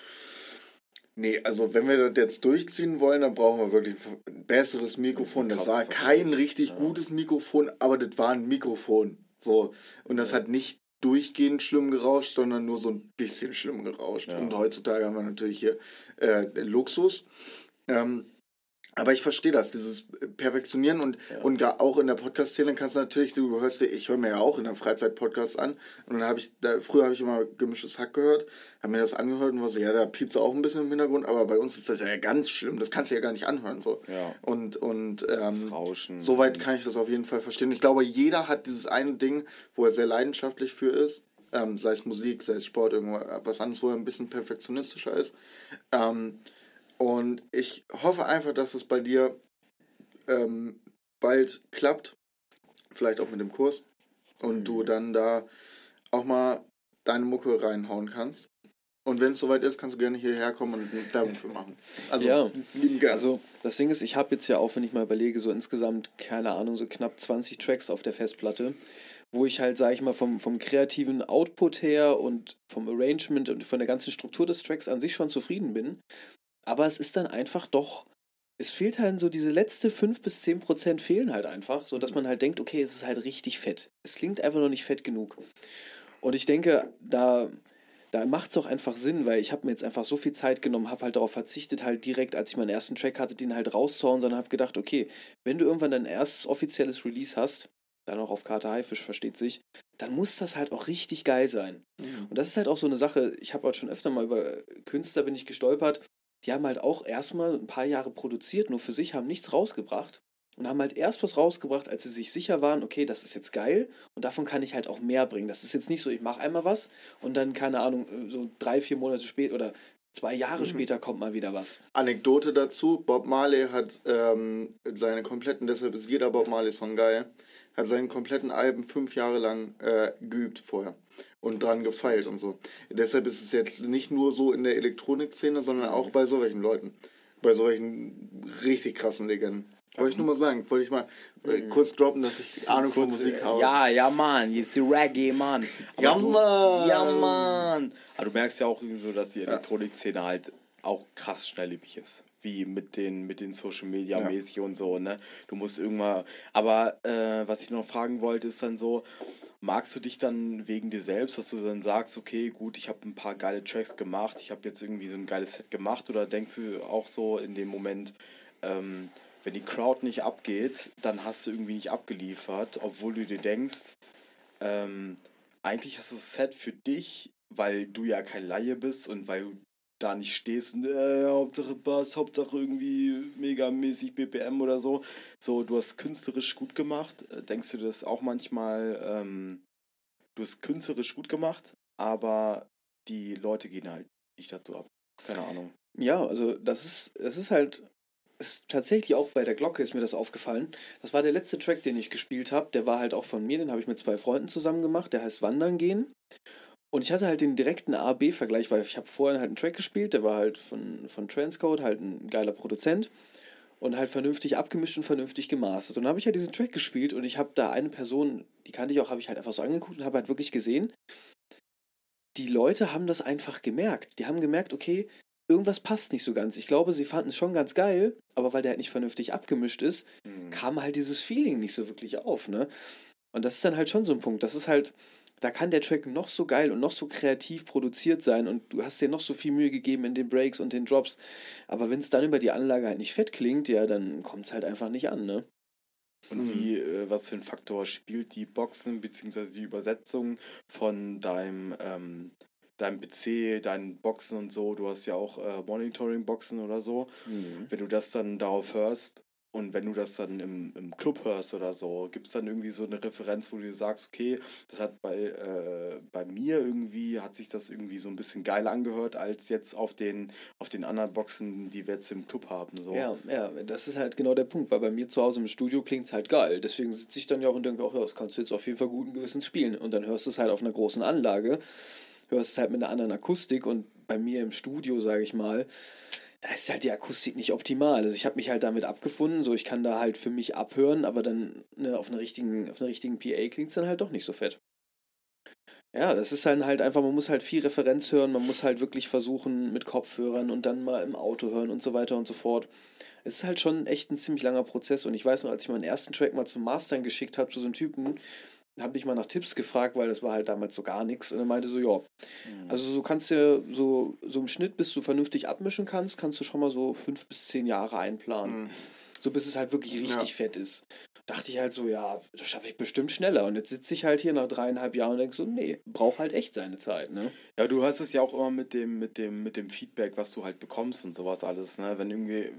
Nee, also wenn wir das jetzt durchziehen wollen, dann brauchen wir wirklich ein besseres Mikrofon. Das war kein richtig gutes Mikrofon, aber das war ein Mikrofon. So. Und das hat nicht durchgehend schlimm gerauscht, sondern nur so ein bisschen schlimm gerauscht. Ja. Und heutzutage haben wir natürlich hier äh, Luxus. Ähm, aber ich verstehe das, dieses Perfektionieren und, Ja. und gar auch in der Podcast-Szene kannst du natürlich, du hörst dir, ich höre mir ja auch in der Freizeit-Podcast an und dann habe ich, da, früher habe ich immer gemischtes Hack gehört, habe mir das angehört und war so, ja, da piept auch ein bisschen im Hintergrund, aber bei uns ist das ja ganz schlimm, das kannst du ja gar nicht anhören, so. Ja. Und, und, ähm, Rauschen. Soweit kann ich das auf jeden Fall verstehen. Ich glaube, jeder hat dieses eine Ding, wo er sehr leidenschaftlich für ist. Ähm, sei es Musik, sei es Sport, irgendwas anderes, wo er ein bisschen perfektionistischer ist. Ähm, und ich hoffe einfach, dass es bei dir ähm, bald klappt. Vielleicht auch mit dem Kurs. Und du dann da auch mal deine Mucke reinhauen kannst. Und wenn es soweit ist, kannst du gerne hierher kommen und eine Werbung für machen. Also, Ja. lieben gerne. Also das Ding ist, ich habe jetzt ja auch, wenn ich mal überlege, so insgesamt, keine Ahnung, so knapp 20 Tracks auf der Festplatte, wo ich halt, sage ich mal, vom, vom kreativen Output her und vom Arrangement und von der ganzen Struktur des Tracks an sich schon zufrieden bin. Aber es ist dann einfach doch es fehlt halt so diese letzte 5 bis 10 Prozent fehlen halt einfach, so dass man halt denkt, okay, es ist halt richtig fett. Es klingt einfach noch nicht fett genug. Und ich denke, da, da macht es auch einfach Sinn, weil ich habe mir jetzt einfach so viel Zeit genommen, habe halt darauf verzichtet, halt direkt, als ich meinen ersten Track hatte, den halt rauszuhauen, sondern habe gedacht, okay, wenn du irgendwann dein erstes offizielles Release hast, dann auch auf Karte Haifisch, versteht sich, dann muss das halt auch richtig geil sein. Mhm. Und das ist halt auch so eine Sache, ich habe auch schon öfter mal über Künstler bin ich gestolpert, die haben halt auch erstmal ein paar Jahre produziert, nur für sich, haben nichts rausgebracht und haben halt erst was rausgebracht, als sie sich sicher waren, okay, das ist jetzt geil und davon kann ich halt auch mehr bringen. Das ist jetzt nicht so, ich mache einmal was und dann, keine Ahnung, so drei, vier Monate später oder zwei Jahre Mhm. später kommt mal wieder was. Anekdote dazu: Bob Marley hat ähm, seine kompletten, deshalb ist jeder Bob Marley-Song geil, hat seinen kompletten Alben fünf Jahre lang äh, geübt vorher und dran gefeilt und so. Deshalb ist es jetzt nicht nur so in der Elektronikszene, sondern auch bei solchen Leuten. Bei solchen richtig krassen Legenden. Wollte ich nur mal sagen, wollte ich mal äh, kurz droppen, dass ich Ahnung von Musik habe. Ja, ja, Mann, jetzt die Reggae, Mann. Aber Ja, du, Mann. Ja, Mann. Aber du merkst ja auch irgendwie so, dass die Elektronikszene halt auch krass schnelllebig ist. Wie mit den, mit den Social Media Ja. mäßig und so, ne? Du musst irgendwann. Aber äh, was ich noch fragen wollte, ist dann so, magst du dich dann wegen dir selbst, dass du dann sagst, okay, gut, ich habe ein paar geile Tracks gemacht, ich habe jetzt irgendwie so ein geiles Set gemacht, oder denkst du auch so in dem Moment, ähm, wenn die Crowd nicht abgeht, dann hast du irgendwie nicht abgeliefert, obwohl du dir denkst, ähm, eigentlich hast du das Set für dich, weil du ja kein Laie bist und weil da nicht stehst und äh, Hauptsache Bass, Hauptsache irgendwie megamäßig BPM oder so. So, du hast künstlerisch gut gemacht. Äh, Denkst du das auch manchmal, ähm, du hast künstlerisch gut gemacht, aber die Leute gehen halt nicht dazu ab. Keine Ahnung. Ja, also das ist, das ist halt, ist tatsächlich auch bei der Glocke ist mir das aufgefallen. Das war der letzte Track, den ich gespielt habe. Der war halt auch von mir, den habe ich mit zwei Freunden zusammen gemacht. Der heißt Wandern gehen. Und ich hatte halt den direkten A-B-Vergleich, weil ich habe vorher halt einen Track gespielt, der war halt von, von Transcode, halt ein geiler Produzent und halt vernünftig abgemischt und vernünftig gemastert. Und dann habe ich halt diesen Track gespielt und ich habe da eine Person, die kannte ich auch, habe ich halt einfach so angeguckt und habe halt wirklich gesehen, die Leute haben das einfach gemerkt. Die haben gemerkt, okay, irgendwas passt nicht so ganz. Ich glaube, sie fanden es schon ganz geil, aber weil der halt nicht vernünftig abgemischt ist, Hm. kam halt dieses Feeling nicht so wirklich auf, ne? Und das ist dann halt schon so ein Punkt. Das ist halt, da kann der Track noch so geil und noch so kreativ produziert sein und du hast dir noch so viel Mühe gegeben in den Breaks und den Drops. Aber wenn es dann über die Anlage halt nicht fett klingt, ja, dann kommt es halt einfach nicht an, ne? Und Mhm. wie, äh, was für ein Faktor spielt die Boxen bzw. die Übersetzung von deinem, ähm, deinem PC, deinen Boxen und so? Du hast ja auch äh, Monitoring-Boxen oder so. Wenn du das dann darauf hörst und wenn du das dann im, im Club hörst oder so, gibt es dann irgendwie so eine Referenz, wo du sagst, okay, das hat bei, äh, bei mir irgendwie, hat sich das irgendwie so ein bisschen geil angehört, als jetzt auf den, auf den anderen Boxen, die wir jetzt im Club haben. So. Ja, ja, das ist halt genau der Punkt, weil bei mir zu Hause im Studio klingt es halt geil. Deswegen sitze ich dann ja auch und denke, auch, ja, das kannst du jetzt auf jeden Fall guten Gewissens spielen. Und dann hörst du es halt auf einer großen Anlage, hörst es halt mit einer anderen Akustik und bei mir im Studio, sage ich mal, da ist halt die Akustik nicht optimal. Also ich habe mich halt damit abgefunden, so ich kann da halt für mich abhören, aber dann ne, auf einer richtigen, auf einer richtigen PA klingt es dann halt doch nicht so fett. Ja, das ist dann halt einfach, man muss halt viel Referenz hören, man muss halt wirklich versuchen mit Kopfhörern und dann mal im Auto hören und so weiter und so fort. Es ist halt schon echt ein ziemlich langer Prozess und ich weiß noch, als ich meinen ersten Track mal zum Mastern geschickt habe, zu so einem Typen, habe ich mal nach Tipps gefragt, weil das war halt damals so gar nichts und er meinte so, ja, Mhm. also so kannst du so, so im Schnitt, bis du vernünftig abmischen kannst, kannst du schon mal so fünf bis zehn Jahre einplanen. Mhm. So bis es halt wirklich richtig Ja. fett ist. Dachte ich halt so, ja, das schaffe ich bestimmt schneller. Und jetzt sitze ich halt hier nach dreieinhalb Jahren und denke so, nee, braucht halt echt seine Zeit, ne? Ja, du hörst es ja auch immer mit dem, mit dem, mit dem Feedback, was du halt bekommst und sowas alles, ne? Wenn irgendwie,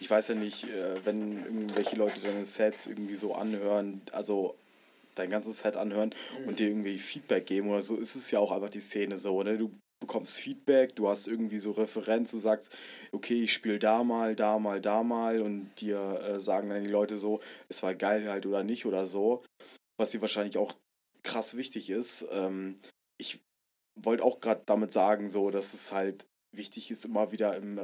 ich weiß ja nicht, äh, wenn irgendwelche Leute deine Sets irgendwie so anhören, also dein ganzes Set anhören und dir irgendwie Feedback geben oder so, ist es ja auch einfach die Szene so, ne? Du bekommst Feedback, du hast irgendwie so Referenz, du sagst, okay, ich spiele da mal, da mal, da mal und dir äh, sagen dann die Leute so, es war geil halt oder nicht oder so, was dir wahrscheinlich auch krass wichtig ist. Ähm, ich wollte auch gerade damit sagen, so, dass es halt wichtig ist, immer wieder im,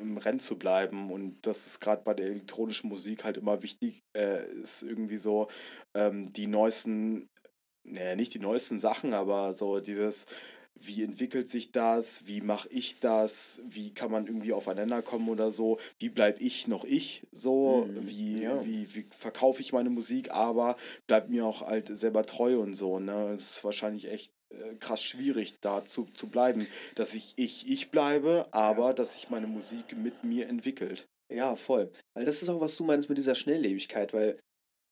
im Rennen zu bleiben und dass es gerade bei der elektronischen Musik halt immer wichtig äh, ist, irgendwie so ähm, die neuesten, naja, nicht die neuesten Sachen, aber so dieses, wie entwickelt sich das, wie mache ich das, wie kann man irgendwie aufeinander kommen oder so, wie bleibe ich noch ich so, Mhm, wie, ja. wie, wie verkaufe ich meine Musik, aber bleib mir auch halt selber treu und so. Ne? Das ist wahrscheinlich echt krass schwierig, da zu, zu bleiben, dass ich ich, ich bleibe, aber dass sich meine Musik mit mir entwickelt. Ja, voll. Weil das ist auch, was du meinst mit dieser Schnelllebigkeit, weil.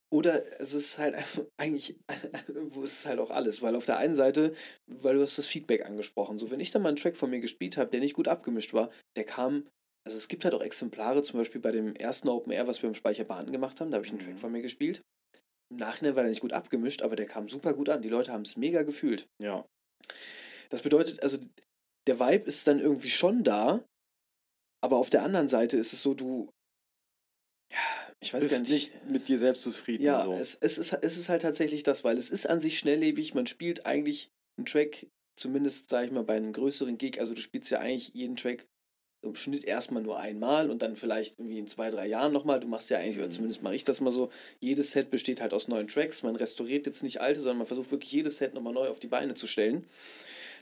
Oder es ist halt eigentlich, wo ist es halt auch alles, weil auf der einen Seite, weil du hast das Feedback angesprochen, so wenn ich dann mal einen Track von mir gespielt habe, der nicht gut abgemischt war, der kam, also es gibt halt auch Exemplare, zum Beispiel bei dem ersten Open Air, was wir im Speicherbahn gemacht haben, da habe ich einen Mhm. Track von mir gespielt. Im Nachhinein war der nicht gut abgemischt, aber der kam super gut an. Die Leute haben es mega gefühlt. Ja. Das bedeutet, also der Vibe ist dann irgendwie schon da, aber auf der anderen Seite ist es so, du. Ja, ich weiß gar Bist nicht. nicht mit dir selbst zufrieden. ja, so. es, es, ist, es ist halt tatsächlich das, weil es ist an sich schnelllebig. Man spielt eigentlich einen Track, zumindest sage ich mal bei einem größeren Gig, also du spielst ja eigentlich jeden Track im Schnitt erstmal nur einmal und dann vielleicht irgendwie in zwei, drei Jahren nochmal. Du machst ja eigentlich, oder Mhm. zumindest mache ich das mal so, jedes Set besteht halt aus neuen Tracks. Man restauriert jetzt nicht alte, sondern man versucht wirklich jedes Set nochmal neu auf die Beine zu stellen.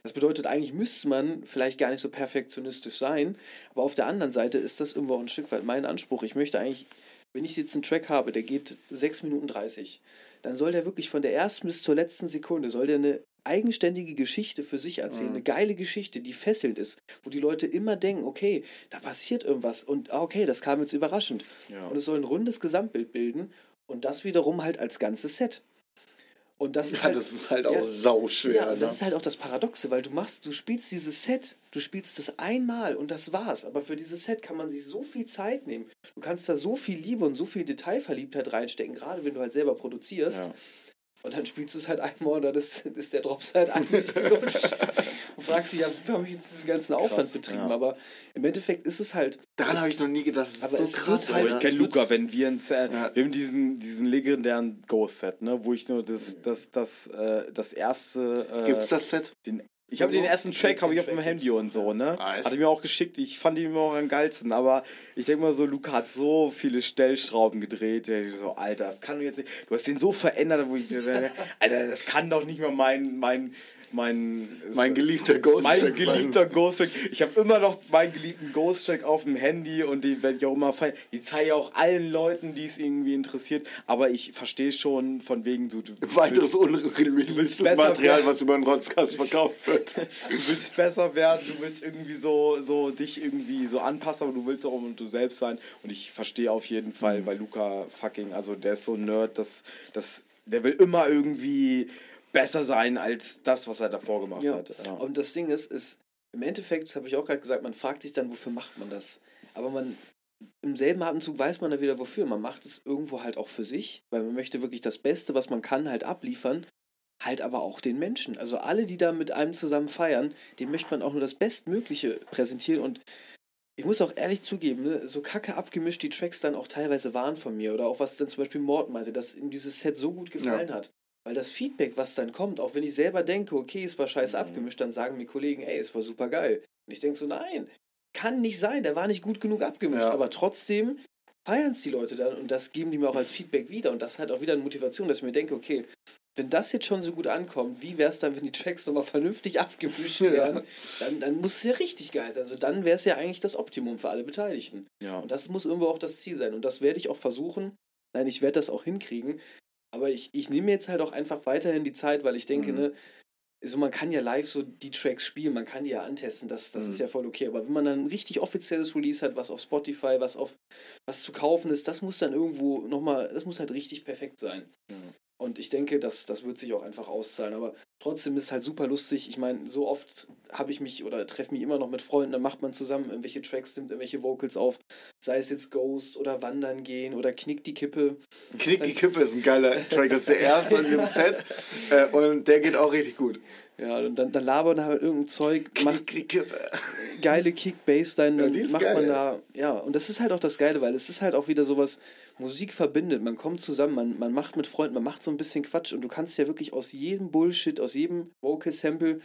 Das bedeutet, eigentlich müsste man vielleicht gar nicht so perfektionistisch sein, aber auf der anderen Seite ist das irgendwo auch ein Stück weit mein Anspruch. Ich möchte eigentlich, wenn ich jetzt einen Track habe, der geht 6 Minuten 30, dann soll der wirklich von der ersten bis zur letzten Sekunde, soll der eine eigenständige Geschichte für sich erzählen, Mhm. eine geile Geschichte, die fesselt ist, wo die Leute immer denken, okay, da passiert irgendwas und ah, okay, das kam jetzt überraschend. ja. Und es soll ein rundes Gesamtbild bilden und das wiederum halt als ganzes Set. Und das ist Ja, halt, das ist halt auch ja, sauschwer. ja, und ne? das ist halt auch das Paradoxe, weil du machst, du spielst dieses Set, du spielst das einmal und das war's. Aber für dieses Set kann man sich so viel Zeit nehmen. Du kannst da so viel Liebe und so viel Detailverliebtheit reinstecken, gerade wenn du halt selber produzierst. Ja. Und dann spielst du es halt einmal und dann ist, ist der Drops halt eigentlich gelutscht. und fragst dich, ja, wie habe ich jetzt diesen ganzen Aufwand Krass, betrieben? ja. Aber im Endeffekt ist es halt. Daran es- habe ich noch nie gedacht. Das aber ist so es krass. wird halt- ich kenne es Luca, wenn wir ein Set, Ja. wir haben diesen, diesen legendären Ghost-Set, ne, wo ich nur das, das, das, äh, das erste. Äh, Gibt's das Set? Den, ich habe den ersten Track habe ich auf dem Handy und so, ne? Nice. Hatte mir auch geschickt. Ich fand ihn immer auch am geilsten. Aber ich denke mal so, Luca hat so viele Stellschrauben gedreht. der So, Alter, das kann doch jetzt nicht. Du hast den so verändert, wo ich. Alter, das kann doch nicht mehr mein. mein mein, Mein geliebter Ghost mein Track sein. geliebter Ghost Track. Ich habe immer noch meinen geliebten Ghost Track auf dem Handy und den werde ich auch immer feiern. Die zeige ich auch allen Leuten, die es irgendwie interessiert. Aber ich verstehe schon von wegen so. Du, Weiteres unreleastes besser Material, was über den Rotzkast verkauft wird. du willst besser werden, du willst irgendwie so, so dich irgendwie so anpassen, aber du willst auch du selbst sein. Und ich verstehe auf jeden Fall, weil Luca fucking, also der ist so ein Nerd, dass, dass der will immer irgendwie besser sein als das, was er davor gemacht Ja. hat. Ja. Und das Ding ist, ist im Endeffekt, das habe ich auch gerade gesagt, man fragt sich dann, wofür macht man das? Aber man im selben Atemzug weiß man dann wieder wofür. Man macht es irgendwo halt auch für sich, weil man möchte wirklich das Beste, was man kann, halt abliefern. Halt aber auch den Menschen. Also alle, die da mit einem zusammen feiern, dem möchte man auch nur das Bestmögliche präsentieren. Und ich muss auch ehrlich zugeben, ne, so kacke abgemischt die Tracks dann auch teilweise waren von mir. Oder auch was dann zum Beispiel Morten meinte, dass ihm dieses Set so gut gefallen hat. Weil das Feedback, was dann kommt, auch wenn ich selber denke, okay, es war scheiße Mhm. abgemischt, dann sagen mir Kollegen, ey, es war super geil. Und ich denke so, nein, kann nicht sein, der war nicht gut genug abgemischt. Ja. Aber trotzdem feiern es die Leute dann und das geben die mir auch als Feedback wieder. Und das ist halt auch wieder eine Motivation, dass ich mir denke, okay, wenn das jetzt schon so gut ankommt, wie wäre es dann, wenn die Tracks nochmal vernünftig abgemischt Ja. werden? Dann, dann muss es ja richtig geil sein. Also dann wäre es ja eigentlich das Optimum für alle Beteiligten. ja. Und das muss irgendwo auch das Ziel sein. Und das werde ich auch versuchen. Nein, ich werde das auch hinkriegen. Aber ich, ich nehme jetzt halt auch einfach weiterhin die Zeit, weil ich denke, Mhm. ne, so man kann ja live so die Tracks spielen, man kann die ja antesten, das, das Mhm. ist ja voll okay. Aber wenn man dann ein richtig offizielles Release hat, was auf Spotify, was auf was zu kaufen ist, das muss dann irgendwo nochmal, das muss halt richtig perfekt sein. Ja. Und ich denke, das, das wird sich auch einfach auszahlen. Aber trotzdem ist es halt super lustig. Ich meine, so oft habe ich mich oder treffe mich immer noch mit Freunden, dann macht man zusammen irgendwelche Tracks, nimmt irgendwelche Vocals auf. Sei es jetzt Ghost oder Wandern gehen oder Knick die Kippe. Knick die Kippe ist ein geiler Track. Das ist der erste in dem Set. Äh, und der geht auch richtig gut. Ja, und dann, dann labern halt irgendein Zeug, macht Knick die Kippe. geile Kick, Bassline, Ja, dann macht geil, man da, ja, und das ist halt auch das Geile, weil es ist halt auch wieder sowas, Musik verbindet, man kommt zusammen, man, man macht mit Freunden, man macht so ein bisschen Quatsch und du kannst ja wirklich aus jedem Bullshit, aus jedem Vocal-Sample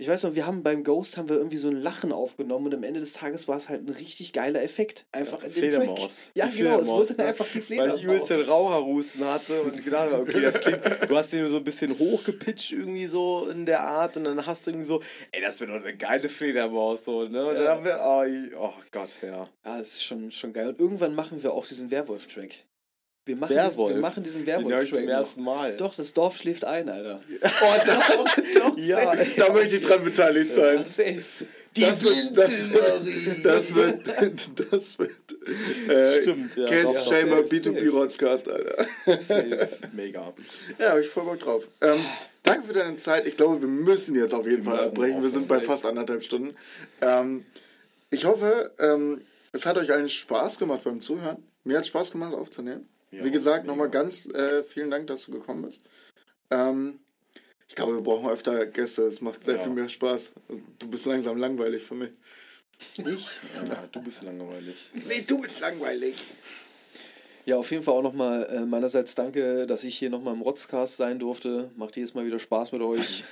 Ich weiß noch, wir haben beim Ghost haben wir irgendwie so ein Lachen aufgenommen und am Ende des Tages war es halt ein richtig geiler Effekt. Einfach in dem Fledermaus. Track. Ja, Die genau, es wurde dann ne? einfach die Weil Fledermaus. ich übelst den Raucherhusten hatte und gedacht habe, okay, das klingt, du hast den so ein bisschen hochgepitcht irgendwie so in der Art und dann hast du irgendwie so, ey, das wäre doch eine geile Fledermaus so, ne? Und dann Ja. haben wir, oh, oh Gott, ja. Ja, das ist schon, schon geil. Und irgendwann machen wir auch diesen Werwolf-Track. Wir machen Werwolf? Diesen, wir machen diesen Den Werwolf-Track. zum noch. ersten Mal. Doch, das Dorf schläft ein, Alter. Oh, da, Ja, da möchte ich dran beteiligt sein. Ja, safe. das wird, das, wird- das wird, das wird, äh, Stimmt, ja. Case Doch, doch, Shamer safe, B2B safe. Rotzcast, Alter. Mega. Ja, hab ich voll Bock drauf. Ähm, danke für deine Zeit. Ich glaube, wir müssen jetzt auf jeden Fall müssen abbrechen. Wir sind bei safe. fast anderthalb Stunden. Ähm, ich hoffe, ähm, es hat euch allen Spaß gemacht beim Zuhören. Mir hat Spaß gemacht aufzunehmen. Ja, Wie gesagt, nochmal ganz äh, vielen Dank, dass du gekommen bist. Ähm, ich glaube, wir brauchen öfter Gäste. Es macht sehr Ja. viel mehr Spaß. Du bist langsam langweilig für mich. Ich? Ja, du bist langweilig. Nee, du bist langweilig. Ja, auf jeden Fall auch nochmal äh, meinerseits danke, dass ich hier nochmal im Rotzcast sein durfte. Macht jedes Mal wieder Spaß mit euch.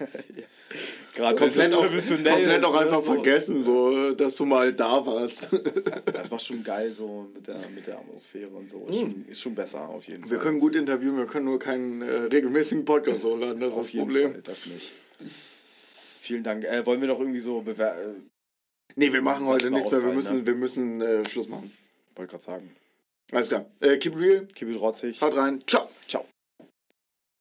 Gerade Komplett auch, professionell komplett ist, auch ne, einfach so. vergessen, so, dass du mal da warst. Das war schon geil so mit der, mit der Atmosphäre und so. Ist, schon, ist schon besser auf jeden Fall. Wir können gut interviewen, wir können nur keinen äh, regelmäßigen Podcast hochladen, das ist auf das jeden Problem. Fall, das nicht. Vielen Dank. Äh, wollen wir noch irgendwie so bewerten? Nee, wir machen heute nichts mehr, wir müssen, ne? wir müssen äh, Schluss machen. Wollte gerade sagen. Alles klar. Äh, keep it real, Kibbel rotzig. haut rein, ciao. Ciao.